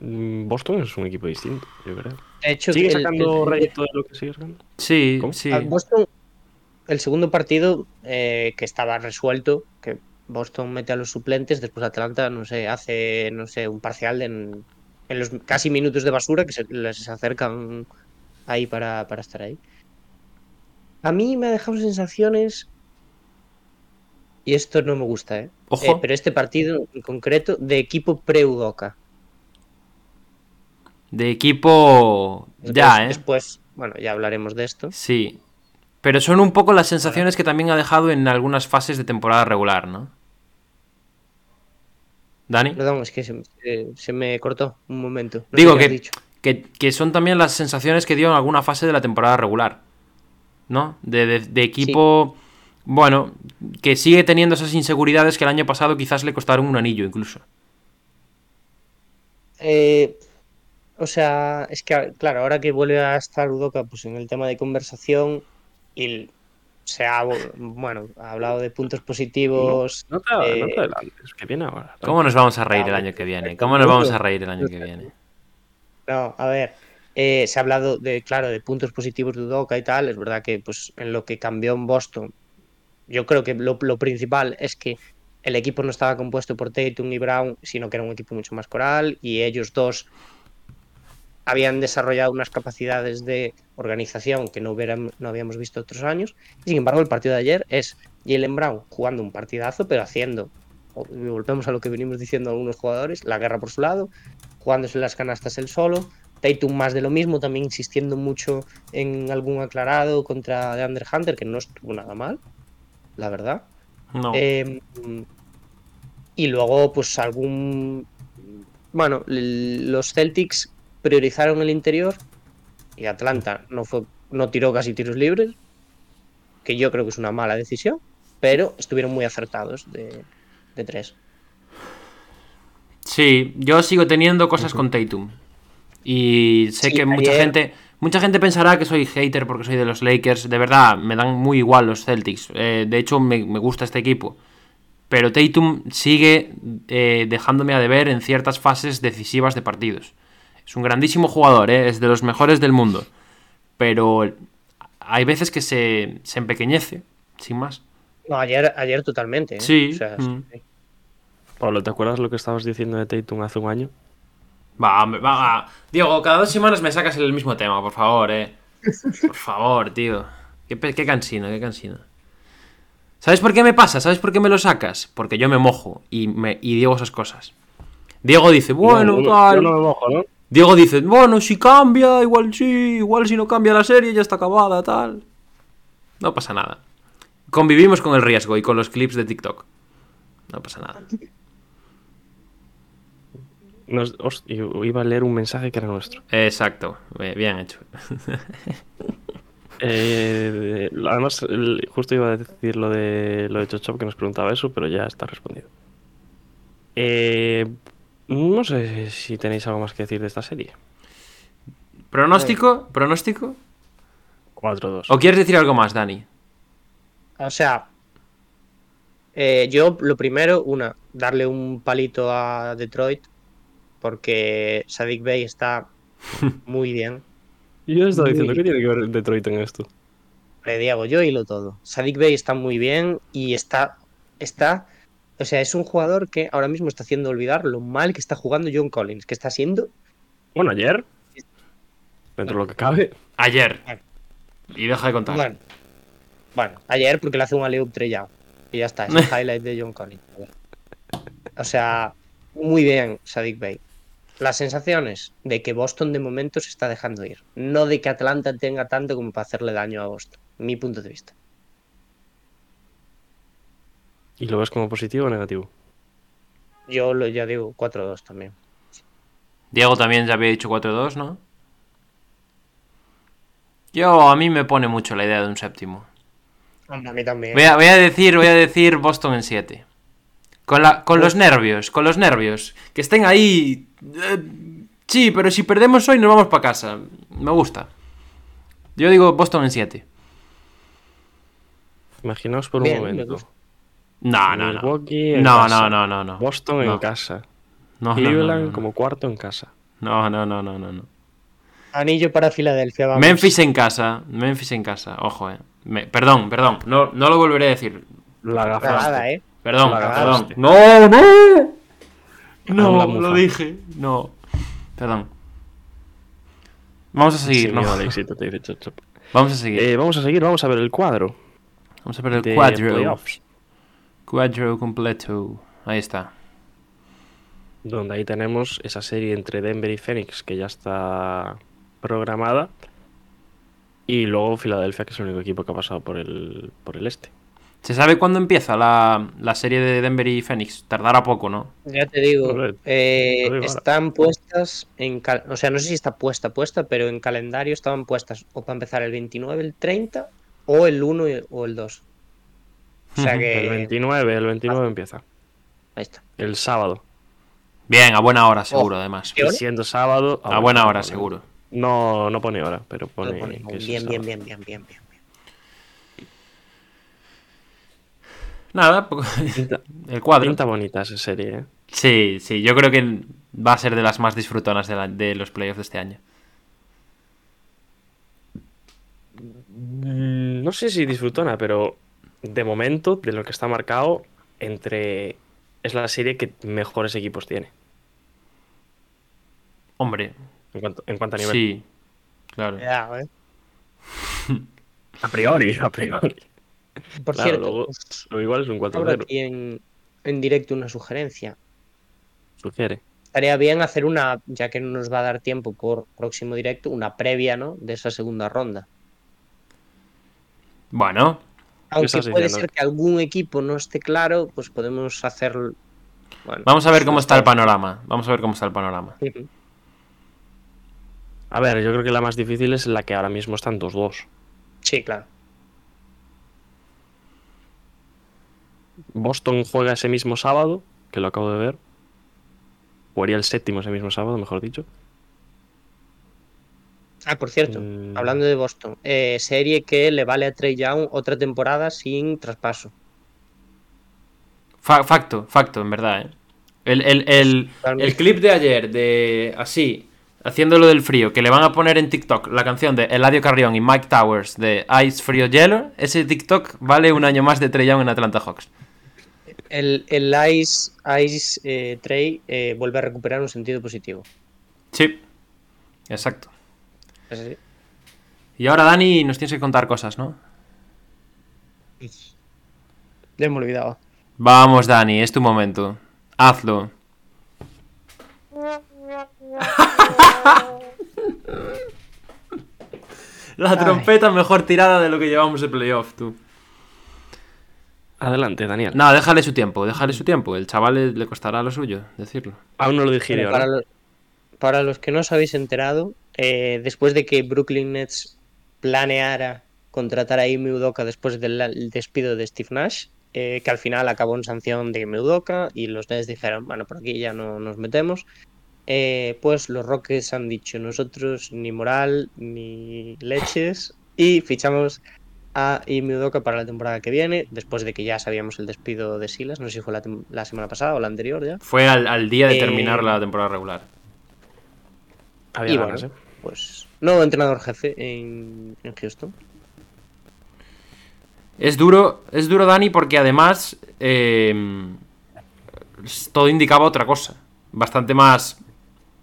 mm, Boston es un equipo distinto, yo creo. De hecho, ¿Sigue el- sacando el- rédito de lo que sigue sacando? Sí, ¿Cómo? sí. a Boston, el segundo partido eh, que estaba resuelto, que Boston mete a los suplentes, después Atlanta, no sé, hace, no sé, un parcial en, en los casi minutos de basura que se les acercan ahí para, para estar ahí. A mí me ha dejado sensaciones, y esto no me gusta, ¿eh? Ojo. Eh, pero este partido en concreto de equipo pre-Udoka. De equipo... Ya, ¿eh? Después, bueno, ya hablaremos de esto. Sí. Pero son un poco las sensaciones que también ha dejado en algunas fases de temporada regular, ¿no? ¿Dani? Perdón, es que se, eh, se me cortó un momento. No Digo que, dicho. que, que son también las sensaciones que dio en alguna fase de la temporada regular. ¿No? De, de- de equipo, bueno, que sigue teniendo esas inseguridades que el año pasado quizás le costaron un anillo incluso. Eh, o sea, es que, claro, ahora que vuelve a estar Udoka pues, en el tema de conversación y el- se ha, bueno, ha hablado de puntos positivos. No te, eh, no te adelantes, que viene ahora. ¿Cómo nos vamos a reír el año que viene? ¿Cómo nos vamos a reír el año que viene? No, a ver, eh, se ha hablado de, claro, de puntos positivos de Udoka y tal. Es verdad que pues en lo que cambió en Boston, yo creo que lo, lo principal es que el equipo no estaba compuesto por Tatum y Brown, sino que era un equipo mucho más coral y ellos dos habían desarrollado unas capacidades de organización que no, hubieran, no habíamos visto otros años. Sin embargo, el partido de ayer es Jalen Brown jugando un partidazo, pero haciendo, volvemos a lo que venimos diciendo algunos jugadores, la guerra por su lado, jugándose las canastas él solo. Tatum más de lo mismo, también insistiendo mucho en algún aclarado contra DeAndre Hunter, que no estuvo nada mal, la verdad. No. Eh, y luego, pues algún. Bueno, los Celtics priorizaron el interior y Atlanta no, fue, no tiró casi tiros libres, que yo creo que es una mala decisión, pero estuvieron muy acertados de, de tres. Sí, yo sigo teniendo cosas con Tatum. Y sé Sí, que mucha ayer- gente mucha gente pensará que soy hater porque soy de los Lakers. De verdad, me dan muy igual los Celtics. Eh, de hecho, me, me gusta este equipo. Pero Tatum sigue eh, dejándome a deber en ciertas fases decisivas de partidos. Es un grandísimo jugador, ¿eh? es de los mejores del mundo. Pero hay veces que se, se empequeñece, sin más. No, ayer, ayer totalmente. ¿eh? Sí, O sea, mm. sí. Pablo, ¿te acuerdas lo que estabas diciendo de Tatum hace un año? Va, va, va. Diego, cada dos semanas me sacas el mismo tema, por favor, eh. Por favor, tío. Qué cansino, qué cansino. ¿Sabes por qué me pasa? ¿Sabes por qué me lo sacas? Porque yo me mojo y, me, y digo esas cosas. Diego dice, bueno, No, tal. Yo no me mojo, ¿no? Diego dice, bueno, si cambia, igual sí, igual si no cambia la serie ya está acabada, tal. No pasa nada. Convivimos con el riesgo y con los clips de TikTok. No pasa nada. Nos- host- yo iba a leer un mensaje que era nuestro. Exacto, bien hecho. Eh, además, justo iba a decir lo de lo de Chochop que nos preguntaba eso, pero ya está respondido. Eh, no sé si tenéis algo más que decir de esta serie. ¿Pronóstico? ¿Pronóstico? 4-2. ¿O quieres decir algo más, Dani? O sea, eh, yo lo primero, una, darle un palito a Detroit, porque Sadik Bey está muy bien. Yo estaba diciendo, ¿qué tiene que ver Detroit en esto? Le digo yo hilo todo. Sadik Bey está muy bien y está, está, o sea, es un jugador que ahora mismo está haciendo olvidar lo mal que está jugando John Collins, que está siendo, Bueno, ayer. dentro de lo que cabe. Ayer. Bueno. Y deja de contar. Bueno, bueno, ayer porque le hace un alley trellado. Y ya está, es el highlight de John Collins. O sea, muy bien, Sadik Bey. Las sensaciones de que Boston de momento se está dejando ir. No de que Atlanta tenga tanto como para hacerle daño a Boston. Mi punto de vista. ¿Y lo ves como positivo o negativo? Yo lo, ya digo 4-2 también. Diego también ya había dicho 4-2, ¿no? Yo, a mí me pone mucho la idea de un séptimo. Hombre, a mí también. Voy a, voy a decir, voy a decir Boston en 7. Con, la, con los nervios, con los nervios. Que estén ahí. eh, sí, pero si perdemos hoy nos vamos para casa. Me gusta. Yo digo Boston en 7. Imaginaos por un Bien, momento. No, no, no. Milwaukee en No, casa. no, no, no, no. Boston No. en casa. No, no, no, Cleveland no, no. como cuarto en casa. No, no, no, no, no, no. Anillo para Filadelfia, vamos. Memphis en casa. Memphis en casa. Ojo, eh. Me- perdón, perdón. No, no lo volveré a decir. La gafaste. ¿eh? Perdón, La perdón. No, no. No, lo dije. No. Perdón. Vamos a seguir, ¿no? miedo al éxito, te dice Chop Chop. Vamos a seguir. Eh, vamos a seguir, vamos a ver el cuadro Vamos a ver el cuadro. playoffs, Cuadro completo. Ahí está. donde ahí tenemos esa serie entre Denver y Phoenix que ya está programada y luego Filadelfia que es el único equipo que ha pasado por el por el este. ¿Se sabe cuándo empieza la, la serie de Denver y Phoenix? Tardará poco, ¿no? Ya te digo, eh, están puestas en. cal- O sea, no sé si está puesta, puesta, pero en calendario estaban puestas o para empezar el 29, el 30, o el 1 y- o el 2. O sea Ujú. que. El 29, el 29 empieza. Ahí está. El sábado. Bien, a buena hora, seguro, además. ¿Qué hora? Y siendo sábado. A buena hora, no, seguro. No, no pone hora, pero pone. Pone. que Bien, bien, bien, bien, bien, bien, bien. Nada, el cuadro. pinta bonita esa serie, ¿eh? Sí, sí, yo creo que va a ser de las más disfrutonas de, la- de los playoffs de este año. Mm, No sé si disfrutona, pero de momento, de lo que está marcado, entre. Es la serie que mejores equipos tiene. Hombre, En cuanto, en cuanto a nivel. sí, claro. ¿eh? A priori, a priori. Por Claro, cierto, luego, lo igual es un abro 4-0. aquí en, en directo una sugerencia. Sugiere. Estaría bien hacer una, ya que no nos va a dar tiempo por próximo directo, una previa, ¿no? De esa segunda ronda. Bueno, Aunque puede diciendo? ser que algún equipo no esté claro, pues podemos hacer. Bueno, vamos a ver cómo está el panorama. Vamos a ver cómo está el panorama. A ver, yo creo que la más difícil es la que ahora mismo están 2-2. Sí, claro. Boston juega ese mismo sábado, que lo acabo de ver. Jugaría el séptimo ese mismo sábado, mejor dicho. Ah, por cierto, Mm. hablando de Boston, eh, serie que le vale a Trey Young otra temporada sin traspaso. Fa- facto, facto, en verdad, ¿eh? El, el- el- el clip de ayer, de así, haciéndolo del frío, que le van a poner en TikTok la canción de Eladio Carrión y Mike Towers de Ice Frío Hielo, ese TikTok vale un año más de Trey Young en Atlanta Hawks. El, el Ice, Ice eh, Trey eh, vuelve a recuperar un sentido positivo. Sí, exacto. Es así. Y ahora, Dani, nos tienes que contar cosas, ¿no? Le hemos olvidado. Vamos, Dani, es tu momento. Hazlo. La trompeta mejor tirada de lo que llevamos de playoff, tú. Adelante, Daniel. No, déjale su tiempo, déjale su tiempo. El chaval le, le costará lo suyo decirlo. Aún no lo los, para los que no os habéis enterado, eh, después de que Brooklyn Nets planeara contratar a Ime Udoka después del el despido de Steve Nash, eh, que al final acabó en sanción de Ime Udoka y los Nets dijeron, bueno, por aquí ya no nos metemos, eh, pues los Rockets han dicho, nosotros ni moral ni leches y fichamos a Ime Udoka para la temporada que viene, después de que ya sabíamos el despido de Silas, no sé si fue la, semana pasada o la anterior ya. Fue al, al día de Eh, terminar la temporada regular. Había y ganas, bueno. Pues nuevo entrenador jefe en, en Houston. Es duro, es duro, Dani, porque además eh, todo indicaba otra cosa. Bastante más,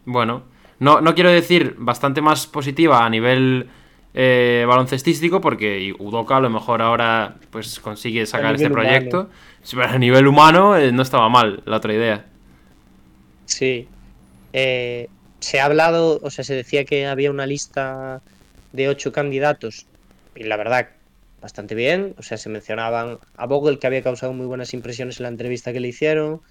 bueno, No, no quiero decir bastante más positiva a nivel eh, baloncestístico, porque Udoka a lo mejor ahora pues consigue sacar este proyecto. Pero a nivel humano eh, no estaba mal la otra idea. Sí. Eh, se ha hablado, o sea, se decía que había una lista de ocho candidatos. Y la verdad, bastante bien. O sea, se mencionaban a Vogel, que había causado muy buenas impresiones en la entrevista que le hicieron.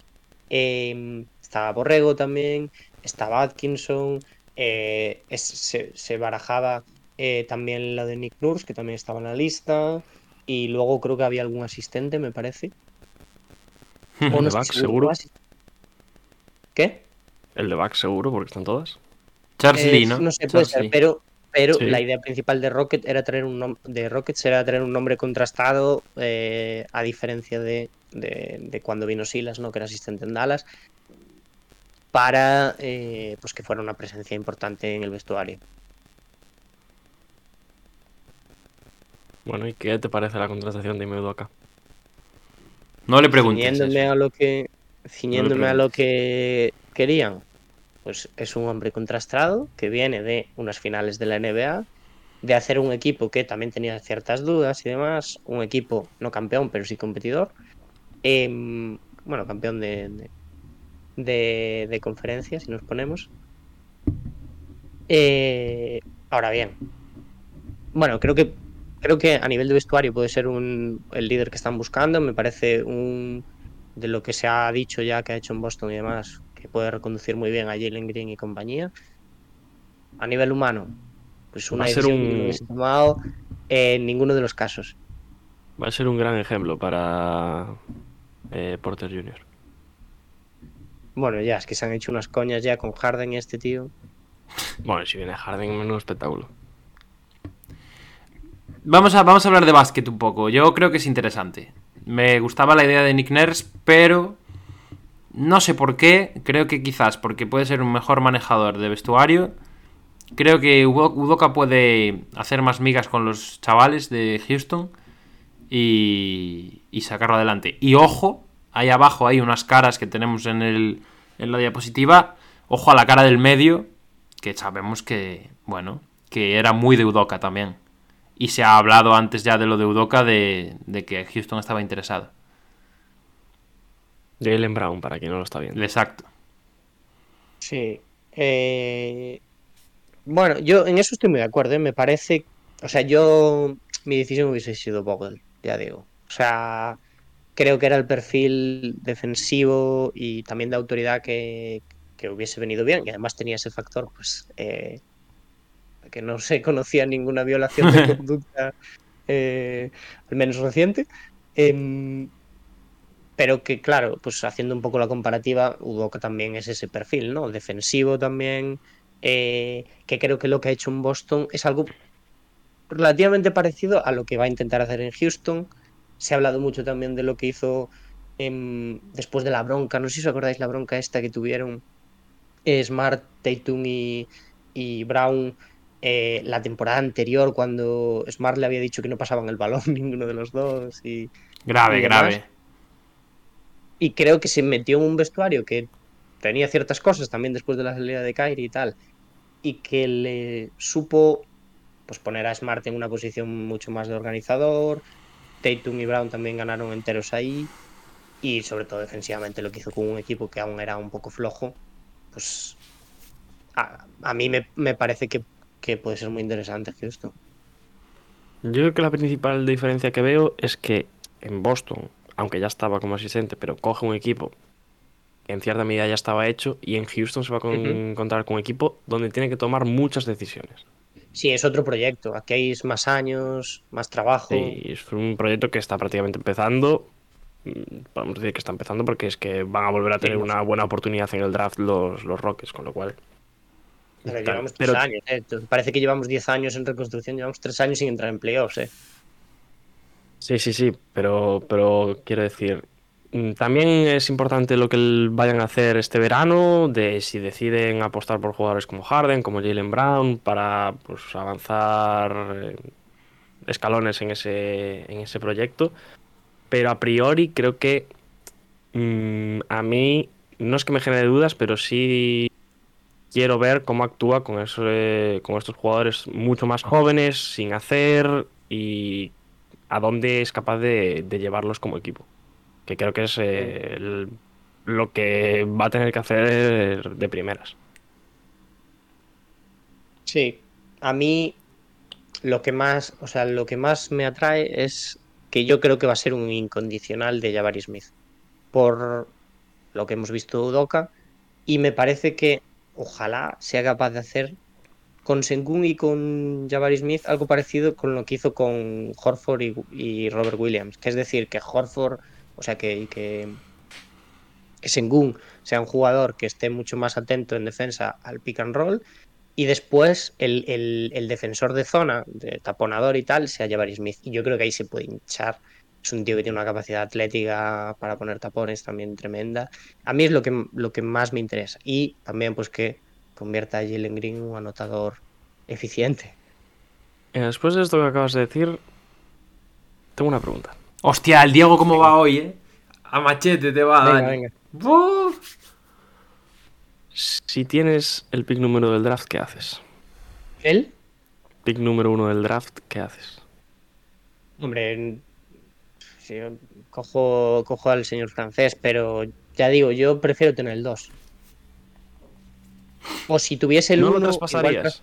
Em, estaba Borrego también. Estaba Atkinson. Eh, se, barajaba eh, también la de Nick Nurse, que también estaba en la lista. Y luego creo que había algún asistente, me parece. ¿El de Bax, seguro? ¿Qué? El de Bax, seguro, porque están todas. Charles Lee, ¿no? No sé, puede ser, pero pero la idea principal de Rocket era traer un de Rockets era tener un nombre contrastado, eh, a diferencia de, cuando vino Silas, ¿no? que era asistente en Dallas, para eh, pues que fuera una presencia importante en el vestuario. Bueno, ¿y qué te parece la contratación de acá? No le preguntes. Ciñéndome a lo que, ciñéndome a lo que querían pues es un hombre contrastado que viene de unas finales de la NBA, de hacer un equipo que también tenía ciertas dudas y demás, un equipo no campeón, pero sí competidor. Em, bueno, campeón de, de, conferencia, si nos ponemos. Eh, ahora bien, bueno, creo que creo que a nivel de vestuario puede ser un, el líder que están buscando. Me parece un de lo que se ha dicho ya que ha hecho en Boston y demás, que puede reconducir muy bien a Jalen Green y compañía. A nivel humano, pues una un... que no se tomado en ninguno de los casos. Va a ser un gran ejemplo para eh, Porter Jr. Bueno, ya, es que se han hecho unas coñas ya con Harden y este tío. Bueno, si viene Harden, menos espectáculo. Vamos a, vamos a hablar de básquet un poco. Yo creo que es interesante. Me gustaba la idea de Nick Nurse, pero no sé por qué, creo que quizás porque puede ser un mejor manejador de vestuario. Creo que Udoka puede hacer más migas con los chavales de Houston y, sacarlo adelante. Y ojo, ahí abajo hay unas caras que tenemos en, el, en la diapositiva. Ojo a la cara del medio, que sabemos que, bueno, que era muy de Udoka también. Y se ha hablado antes ya de lo de Udoka de, de que Houston estaba interesado. Jalen Brown, para quien no lo está viendo. Exacto. Sí. Eh, bueno, yo en eso estoy muy de acuerdo. ¿eh? Me parece. O sea, yo. Mi decisión hubiese sido Vogel, ya digo. O sea, creo que era el perfil defensivo y también de autoridad que, hubiese venido bien. Y además tenía ese factor, pues. Eh, que no se conocía ninguna violación de conducta, al menos reciente. Em, pero que claro, pues haciendo un poco la comparativa, Udoka también es ese perfil, ¿no? Defensivo también, eh, que creo que lo que ha hecho en Boston es algo relativamente parecido a lo que va a intentar hacer en Houston. Se ha hablado mucho también de lo que hizo después de la bronca, no sé si os acordáis la bronca esta que tuvieron eh, Smart, Tatum y, Brown eh, la temporada anterior cuando Smart le había dicho que no pasaban el balón ninguno de los dos y... Grave, grave y creo que se metió en un vestuario que tenía ciertas cosas también después de la salida de Kyrie y tal, y que le supo pues poner a Smart en una posición mucho más de organizador. Tatum y Brown también ganaron enteros ahí. Y sobre todo defensivamente lo que hizo con un equipo que aún era un poco flojo. Pues a, mí me, parece que, que, puede ser muy interesante esto. Yo creo que la principal diferencia que veo es que en Boston aunque ya estaba como asistente, pero coge un equipo que en cierta medida ya estaba hecho y en Houston se va a encontrar con un equipo donde tiene que tomar muchas decisiones. Sí, es otro proyecto. Aquí hay más años, más trabajo. Sí, es un proyecto que está prácticamente empezando. Mm, podemos decir que está empezando porque es que van a volver a tener una buena oportunidad en el draft los, los Rockets, con lo cual. Pero llevamos tres años, ¿eh? Parece que llevamos diez años en reconstrucción, llevamos tres años sin entrar en playoffs, ¿eh? Sí, sí, sí, pero, pero quiero decir, mm, también es importante lo que vayan a hacer este verano, de si deciden apostar por jugadores como Harden, como Jalen Brown, para pues, avanzar eh, escalones en ese, en ese proyecto. Pero a priori creo que mm, a mí no es que me genere dudas, pero sí quiero ver cómo actúa con, ese- con estos jugadores mucho más jóvenes, sin hacer y a dónde es capaz de, llevarlos como equipo. Que creo que es eh, lo que va a tener que hacer de primeras. Sí, a mí lo que más, o sea, lo que más me atrae es que yo creo que va a ser un incondicional de Jabari Smith por lo que hemos visto de Udoka y me parece que ojalá sea capaz de hacer con Sengun y con Jabari Smith algo parecido con lo que hizo con Horford y, Robert Williams, que es decir, que Horford, o sea, que, que, Sengun sea un jugador que esté mucho más atento en defensa al pick and roll y después el, el- el defensor de zona, de taponador y tal, sea Jabari Smith. Y yo creo que ahí se puede hinchar. Es un tío que tiene una capacidad atlética para poner tapones también tremenda. A mí es lo que, lo que más me interesa. Y también pues que convierta a Jalen Green en un anotador eficiente. Eh, Después de esto que acabas de decir, tengo una pregunta. Hostia, el Diego cómo va hoy, eh. A machete te va. Venga, Dani. venga. Buf. Si tienes el pick número del draft, ¿qué haces? ¿Él? Pick número uno del draft, ¿qué haces? Hombre, sí, cojo, cojo al señor francés, pero ya digo, yo prefiero tener el 2. O si tuviese el ¿No 1. lo traspasarías?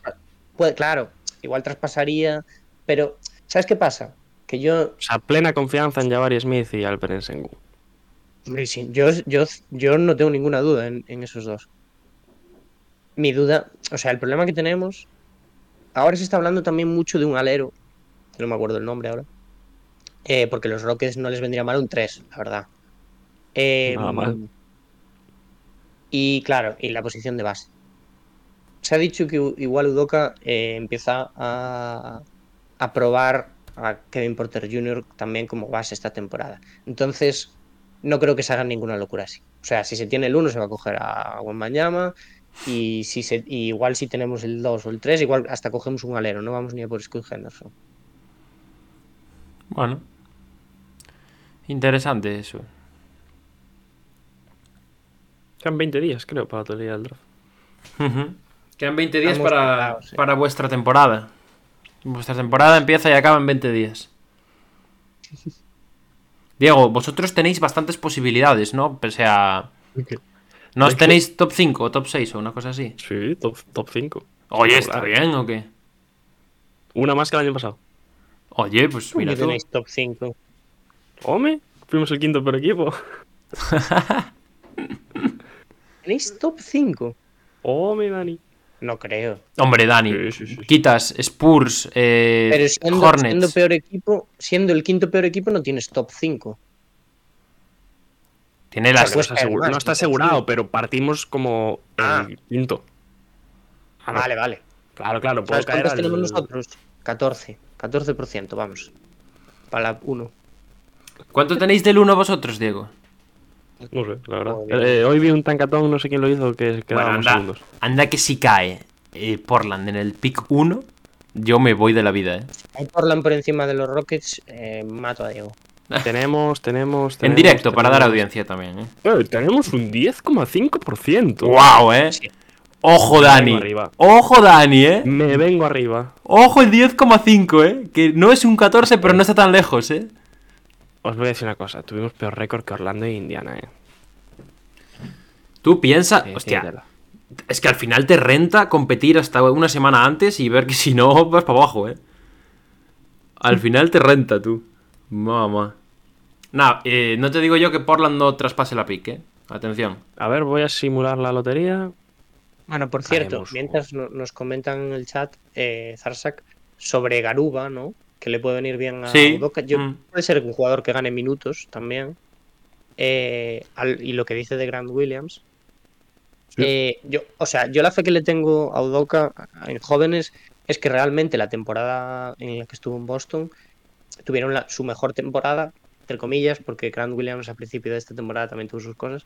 claro, igual traspasaría, pero ¿sabes qué pasa? Que yo, O sea, plena confianza en Jabari Smith y Alperen sí, yo, yo, yo no tengo ninguna duda en, en esos dos. Mi duda, o sea, el problema que tenemos, ahora se está hablando también mucho de un alero, no me acuerdo el nombre ahora, eh, porque los Rockets no les vendría mal un 3, la verdad. Eh, Nada mal. Y claro, y la posición de base. Se ha dicho que igual Udoka eh, empieza a, a probar a Kevin Porter Jr. también como base esta temporada. Entonces, no creo que se hagan ninguna locura así. O sea, si se tiene el 1 se va a coger a Wembanyama y si se, y igual si tenemos el 2 o el 3, igual hasta cogemos un alero, no vamos ni a por Scoot Henderson. Bueno. Interesante eso. Quedan 20 días, creo, para la teoría del draft. Quedan 20 días Estamos para, sí. para vuestra temporada. Vuestra temporada empieza y acaba en 20 días. Diego, vosotros tenéis bastantes posibilidades, ¿no? Pese a... ¿No os De hecho- tenéis top 5 o top 6 o una cosa así? Sí, top, top 5. Oye, ¿está bien o qué? Una más que el año pasado. Oye, pues mira tú. tenéis top 5. Home, fuimos el quinto por equipo. ¿Tenéis top 5? Home, Dani. No creo. Hombre, Dani, Sí, sí, sí, quitas Spurs, eh, Pero siendo, Hornets. siendo peor equipo, siendo el quinto peor equipo, no tienes top 5. Tiene las... sea, No más, no está asegurado, pero partimos como Ah. el quinto. Ah, no. Vale, vale. Claro, claro, puedo ¿Sabes caer cuántos al- tenemos nosotros? 14. 14%, vamos. Para la 1. ¿Cuánto tenéis del 1 vosotros, Diego? No sé, la verdad. Eh, hoy vi un tancatón, no sé quién lo hizo, que Bueno, quedábamos anda, segundos. anda que si cae eh, Portland en el pick 1, yo me voy de la vida, ¿eh? Hay Portland por encima de los Rockets, eh, mato a Diego. Tenemos, tenemos, En tenemos, directo, para dar audiencia también, ¿eh? Eh, tenemos un 10,5%. ¡Wow, eh! Ojo, Dani. Ojo, Dani, eh. Me vengo arriba. Ojo el 10,5, eh. Que no es un 14, pero no está tan lejos, eh. Os voy a decir una cosa, tuvimos peor récord que Orlando e Indiana, eh. Tú piensa, Sí, hostia, sí, es que al final te renta competir hasta una semana antes y ver que si no vas para abajo, eh. Al final te renta, tú. Mamá. Nah, eh, no te digo yo que Portland no traspase la pick, eh. Atención. A ver, voy a simular la lotería. Bueno, por cierto, Haremos- mientras no- nos comentan en el chat, eh, Zarsak, sobre Garuba, ¿no? Que le puede venir bien a Sí. Yo, mm. Puede ser un jugador que gane minutos también. Eh, al- y lo que dice de Grant Williams. Eh, yo, o sea, yo la fe que le tengo a Udoka en jóvenes es que realmente la temporada en la que estuvo en Boston tuvieron la- su mejor temporada, entre comillas, porque Grant Williams al principio de esta temporada también tuvo sus cosas.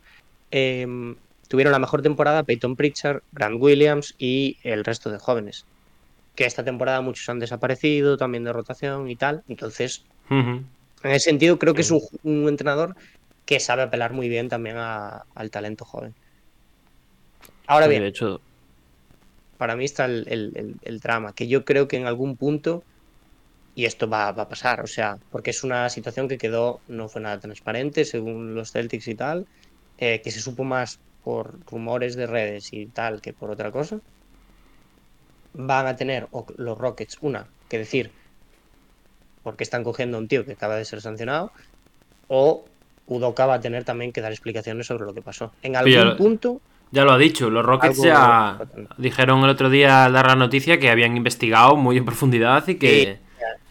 Em, tuvieron la mejor temporada Peyton Pritchard, Grant Williams y el resto de jóvenes. Que esta temporada muchos han desaparecido, también de rotación y tal. Entonces, en ese sentido, creo que es un, un entrenador que sabe apelar muy bien también a- al talento joven. Ahora Sí, bien, De hecho, para mí está el, el- el- el drama, que yo creo que en algún punto, y esto va, va a pasar, o sea, porque es una situación que quedó, no fue nada transparente según los Celtics y tal, eh, que se supo más por rumores de redes y tal que por otra cosa. Van a tener o- los Rockets una que decir porque están cogiendo a un tío que acaba de ser sancionado, o Udoka va a tener también que dar explicaciones sobre lo que pasó. En algún ya lo- punto Ya lo ha dicho, los Rockets ya dijeron el otro día al dar la noticia que habían investigado muy en profundidad y que...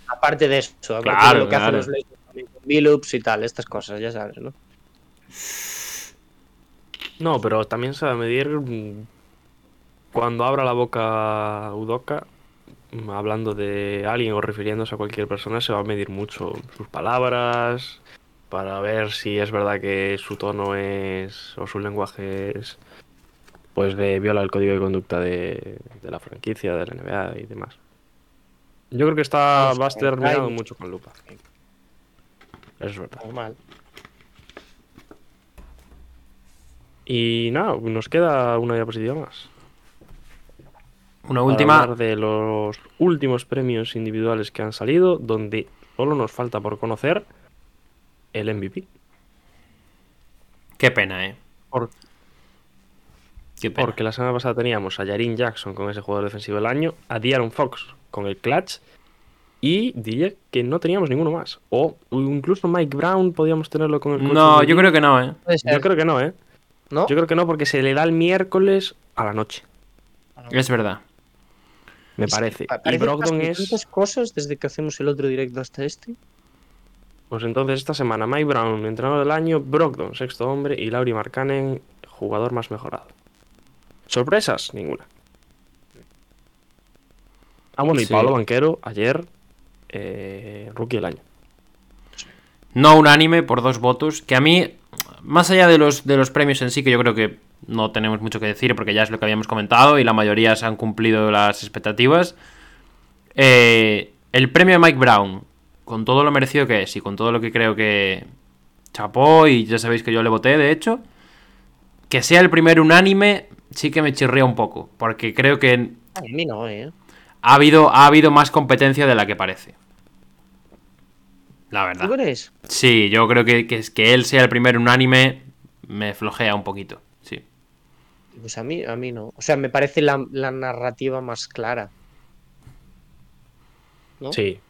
Aparte de eso, aparte Claro, de lo que hacen claro. los Lakers también con Billups y tal, estas cosas, ya sabes, ¿no? No, pero también se va a medir mm, cuando abra la boca Udoka, mm, hablando de alguien o refiriéndose a cualquier persona, se va a medir mucho sus palabras para ver si es verdad que su tono es o su lenguaje es pues de viola el código de conducta de, de la franquicia, de la NBA y demás. Yo creo que está Vamos, va a estar mirado mucho con lupa. Eso es verdad. Normal. Y nada, nos queda una diapositiva más. Una para última... hablar de los últimos premios individuales que han salido, donde solo nos falta por conocer el MVP. Qué pena, ¿eh? Por- Qué pena. porque la semana pasada teníamos a Yarin Jackson con ese jugador defensivo del año, a Diaron Fox con el clutch y diría que no teníamos ninguno más. O incluso Mike Brown podíamos tenerlo con el No, yo creo que no, ¿eh? Yo creo que no, ¿eh? ¿no? Yo creo que no porque se le da el miércoles a la noche, Es verdad. Me Es parece. pa- Y Brogdon es... tantas cosas desde que hacemos el otro directo hasta este. Pues entonces esta semana Mike Brown, entrenador del año, Brogdon, sexto hombre, y Lauri Markkanen, jugador más mejorado. ¿Sorpresas? Ninguna. Ah, bueno, y Sí. Pablo Banquero, ayer, eh, rookie del año. No unánime por dos votos. Que a mí, más allá de los, de los premios en sí, que yo creo que no tenemos mucho que decir porque ya es lo que habíamos comentado y la mayoría se han cumplido las expectativas. eh, el premio de Mike Brown, con todo lo merecido que es y con todo lo que creo que chapó, y ya sabéis que yo le voté, de hecho, que sea el primer unánime, sí que me chirría un poco. Porque creo que A mí no, ¿eh? ha habido, ha habido más competencia de la que parece. La verdad. ¿Tú crees? Sí, yo creo que, que, es- que él sea el primer unánime me flojea un poquito. Pues a mí, a mí no. O sea, me parece la, la narrativa más clara. ¿No? Sí.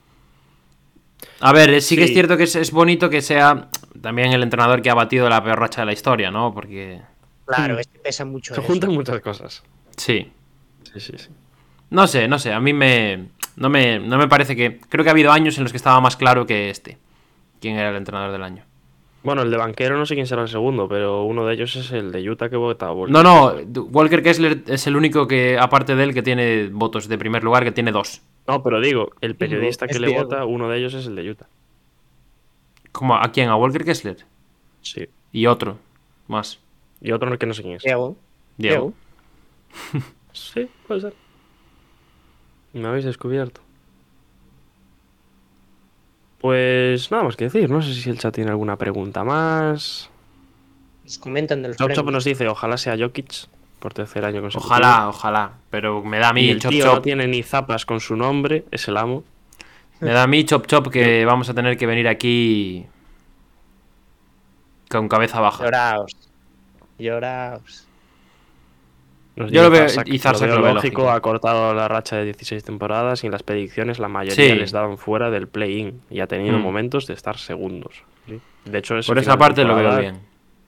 A ver, sí, que es cierto que es, es bonito que sea también el entrenador que ha batido la peor racha de la historia, ¿no? Porque. Claro, es que pesa mucho. Se eso. juntan muchas cosas. Sí. Sí, sí, sí. No sé, no sé. A mí me. No me, no me parece que. Creo que ha habido años en los que estaba más claro que este. ¿Quién era el entrenador del año? Bueno, el de Banquero no sé quién será el segundo, pero uno de ellos es el de Utah que vota. No, no. Walker Kessler es el único que, aparte de él, que tiene votos de primer lugar, que tiene dos. No, pero digo, el periodista es que le vota, uno de ellos es el de Utah. ¿Cómo? ¿A quién? ¿A Walker Kessler? Sí. Y otro. Más. Y otro que no sé quién es. Diego. Diego. Sí, puede ser. Me habéis descubierto. Pues nada más que decir. No sé si el chat tiene alguna pregunta más. Nos comentan de los Chop Chop nos dice, ojalá sea Jokic por tercer año consecutivo. Ojalá, ojalá. Pero me da a Y mí el Chop tío Chop. no tiene ni zapas con su nombre, es el amo. Me da a mí Chop Chop que vamos a tener que venir aquí con cabeza baja. Lloraos. Lloraos. Nos Yo lo veo- Zarsak, y Zarsak veo lo ve lógico, lógico. ha cortado la racha de 16 temporadas y en las predicciones la mayoría Sí. les daban fuera del play-in y ha tenido Mm. momentos de estar segundos. ¿sí? De hecho, Por esa parte lo veo bien.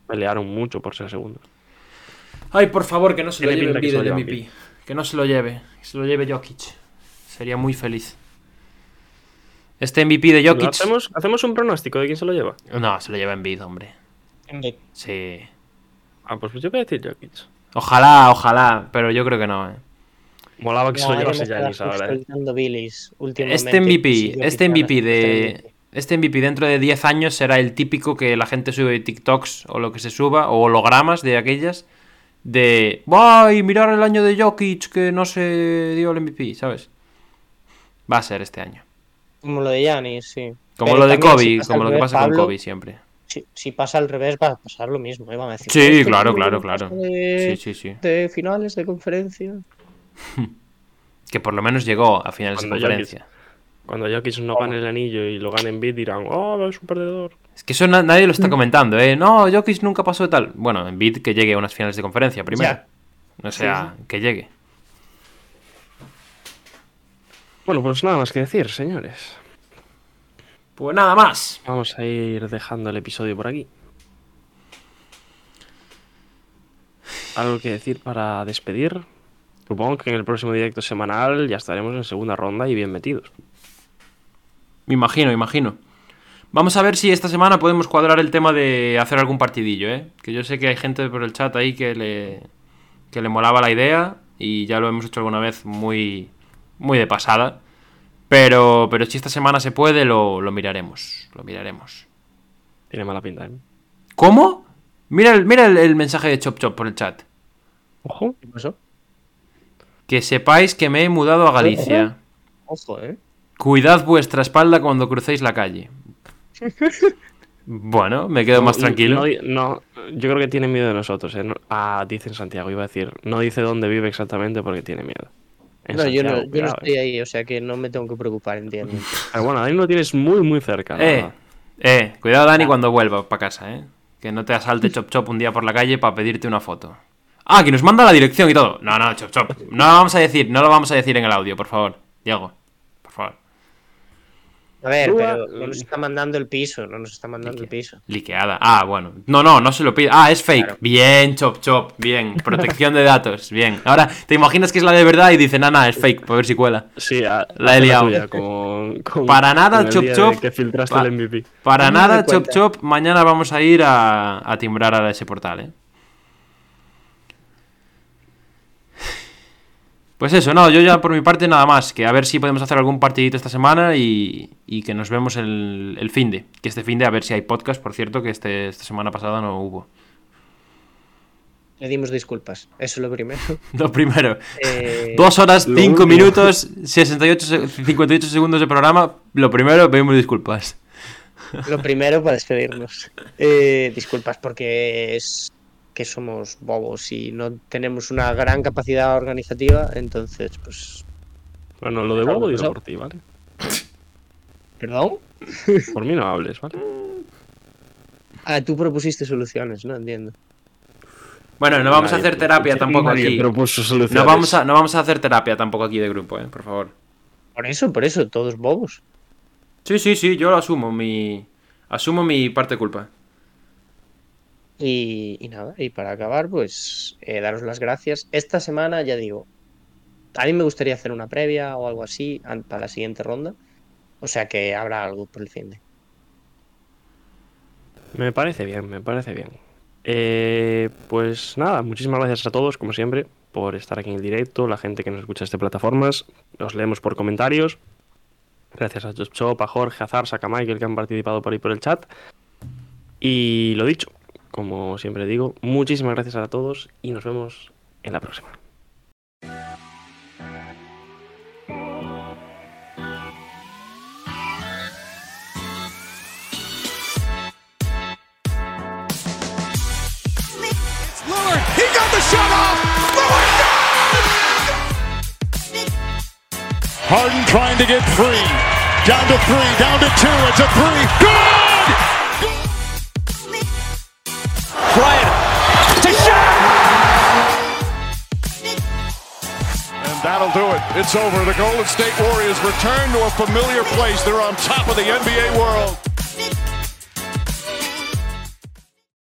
Pelearon mucho por ser segundos. Ay, por favor, que no se lo lleve Embiid, el lleva Que no se lo lleve. Que se lo lleve Jokic. Sería muy feliz. Este MVP de Jokic. ¿Hacemos, ¿Hacemos un pronóstico de quién se lo lleva? No, se lo lleva Embiid, hombre. Sí. Ah, pues yo voy a decir Jokic. Ojalá, ojalá. Pero yo creo que no, eh. Molaba que se lo No, llevase ya me Giannis estaba ahora. ¿eh? Este MVP, este MVP de. este MVP dentro de 10 años será el típico que la gente sube TikToks o lo que se suba, o hologramas de aquellas, de. ¡Ay, mirar el año de Jokic que no se dio el MVP! ¿Sabes? Va a ser este año. Como lo de Giannis, sí. Como Pero lo de Kobe, como lo que pasa con Kobe siempre. Si, si pasa al revés, va a pasar lo mismo. ¿eh? Van a decir, Sí, "Este claro, claro, claro. De, Sí, sí, sí. de finales de conferencia. que por lo menos llegó a finales de conferencia. Cuando Jokic no gane el anillo y lo gane en Bid dirán, oh, es un perdedor. Es que eso na- nadie lo está Mm. comentando, ¿eh? No, Jokic nunca pasó de tal. Bueno, en bid que llegue a unas finales de conferencia primero. Ya. O sea, que llegue. Bueno, pues nada más que decir, señores. Pues nada más. Vamos a ir dejando el episodio por aquí. ¿Algo que decir para despedir? Supongo que en el próximo directo semanal ya estaremos en segunda ronda y bien metidos. Me imagino, imagino. Vamos a ver si esta semana podemos cuadrar el tema de hacer algún partidillo, ¿eh? Que yo sé que hay gente por el chat ahí que le, que le molaba la idea y ya lo hemos hecho alguna vez muy, muy de pasada. Pero, pero si esta semana se puede, lo, lo miraremos. Lo miraremos. Tiene mala pinta, ¿eh? ¿Cómo? Mira, el, mira el, el mensaje de Chop Chop por el chat. Ojo. ¿Qué pasó? Que sepáis que me he mudado a Galicia. Ojo, ¿eh? Cuidad vuestra espalda cuando crucéis la calle. Bueno, me quedo más tranquilo. No, no, yo creo que tiene miedo de nosotros. ¿eh? No- ah, dice en Santiago, iba a decir. No dice dónde vive exactamente porque tiene miedo. No, yo no, yo no estoy ¿eh? ahí, o sea que no me tengo que preocupar, entiendo. Pero bueno, ahí lo tienes muy, muy cerca. Eh, eh, cuidado Dani cuando vuelva para casa, eh. Que no te asalte Chop Chop un día por la calle para pedirte una foto. Ah, que nos manda la dirección y todo. No, no, Chop Chop. No lo vamos a decir, no lo vamos a decir en el audio, por favor. Diego, por favor. A ver, pero no nos está mandando el piso, no nos está mandando el piso. Liqueada. Ah, bueno. No, no, no se lo pide. Ah, es fake. Claro. Bien, Chop Chop. Bien. Protección de datos. Bien. Ahora, ¿te imaginas que es la de verdad y dice, nana, es fake? Para ver si cuela. Sí, a- La he liado. tuya, con- con- Para nada, Chop Chop. Que filtraste Pa- el MVP. Para No nada, Chop. Chop. Mañana vamos a ir a, a timbrar a ese portal, eh. Pues eso, no, yo ya por mi parte nada más, que a ver si podemos hacer algún partidito esta semana y, y que nos vemos el, el fin de. Que este fin de a ver si hay podcast, por cierto, que este, esta semana pasada no hubo. Pedimos disculpas, eso es lo primero. Lo primero, Eh, dos horas, lo cinco último. minutos, 68, se- 58 segundos de programa. Lo primero, pedimos disculpas. Lo primero para despedirnos. Eh, disculpas porque es que somos bobos y no tenemos una gran capacidad organizativa, entonces, pues... Bueno, lo de Bobo digo por ti, ¿vale? ¿Perdón? Por mí no hables, ¿vale? Ah, tú propusiste soluciones, ¿no? Entiendo. Bueno, no vamos a hacer terapia tampoco aquí. propuso No vamos, a, no vamos a hacer terapia tampoco aquí de grupo, eh, por favor. Por eso, por eso, todos bobos. Sí, sí, sí, yo lo asumo, mi. Asumo mi parte de culpa. Y, nada, y para acabar, pues eh, daros las gracias. Esta semana, ya digo, a mí me gustaría hacer una previa o algo así para la siguiente ronda. O sea que habrá algo por el fin de. Me parece bien, me parece bien. Eh, pues nada, muchísimas gracias a todos, como siempre, por estar aquí en el directo, la gente que nos escucha desde plataformas. Los leemos por comentarios. Gracias a Chop, a Jorge, a Zarsa, a Michael que han participado por ahí por el chat. Y lo dicho, como siempre digo, muchísimas gracias a todos y nos vemos en la próxima. Harden trying to get free. Down to three, down to two. It's a three. Good! Bryant to shot. And that'll do it. It's over. The Golden State Warriors return to a familiar place. They're on top of the NBA world.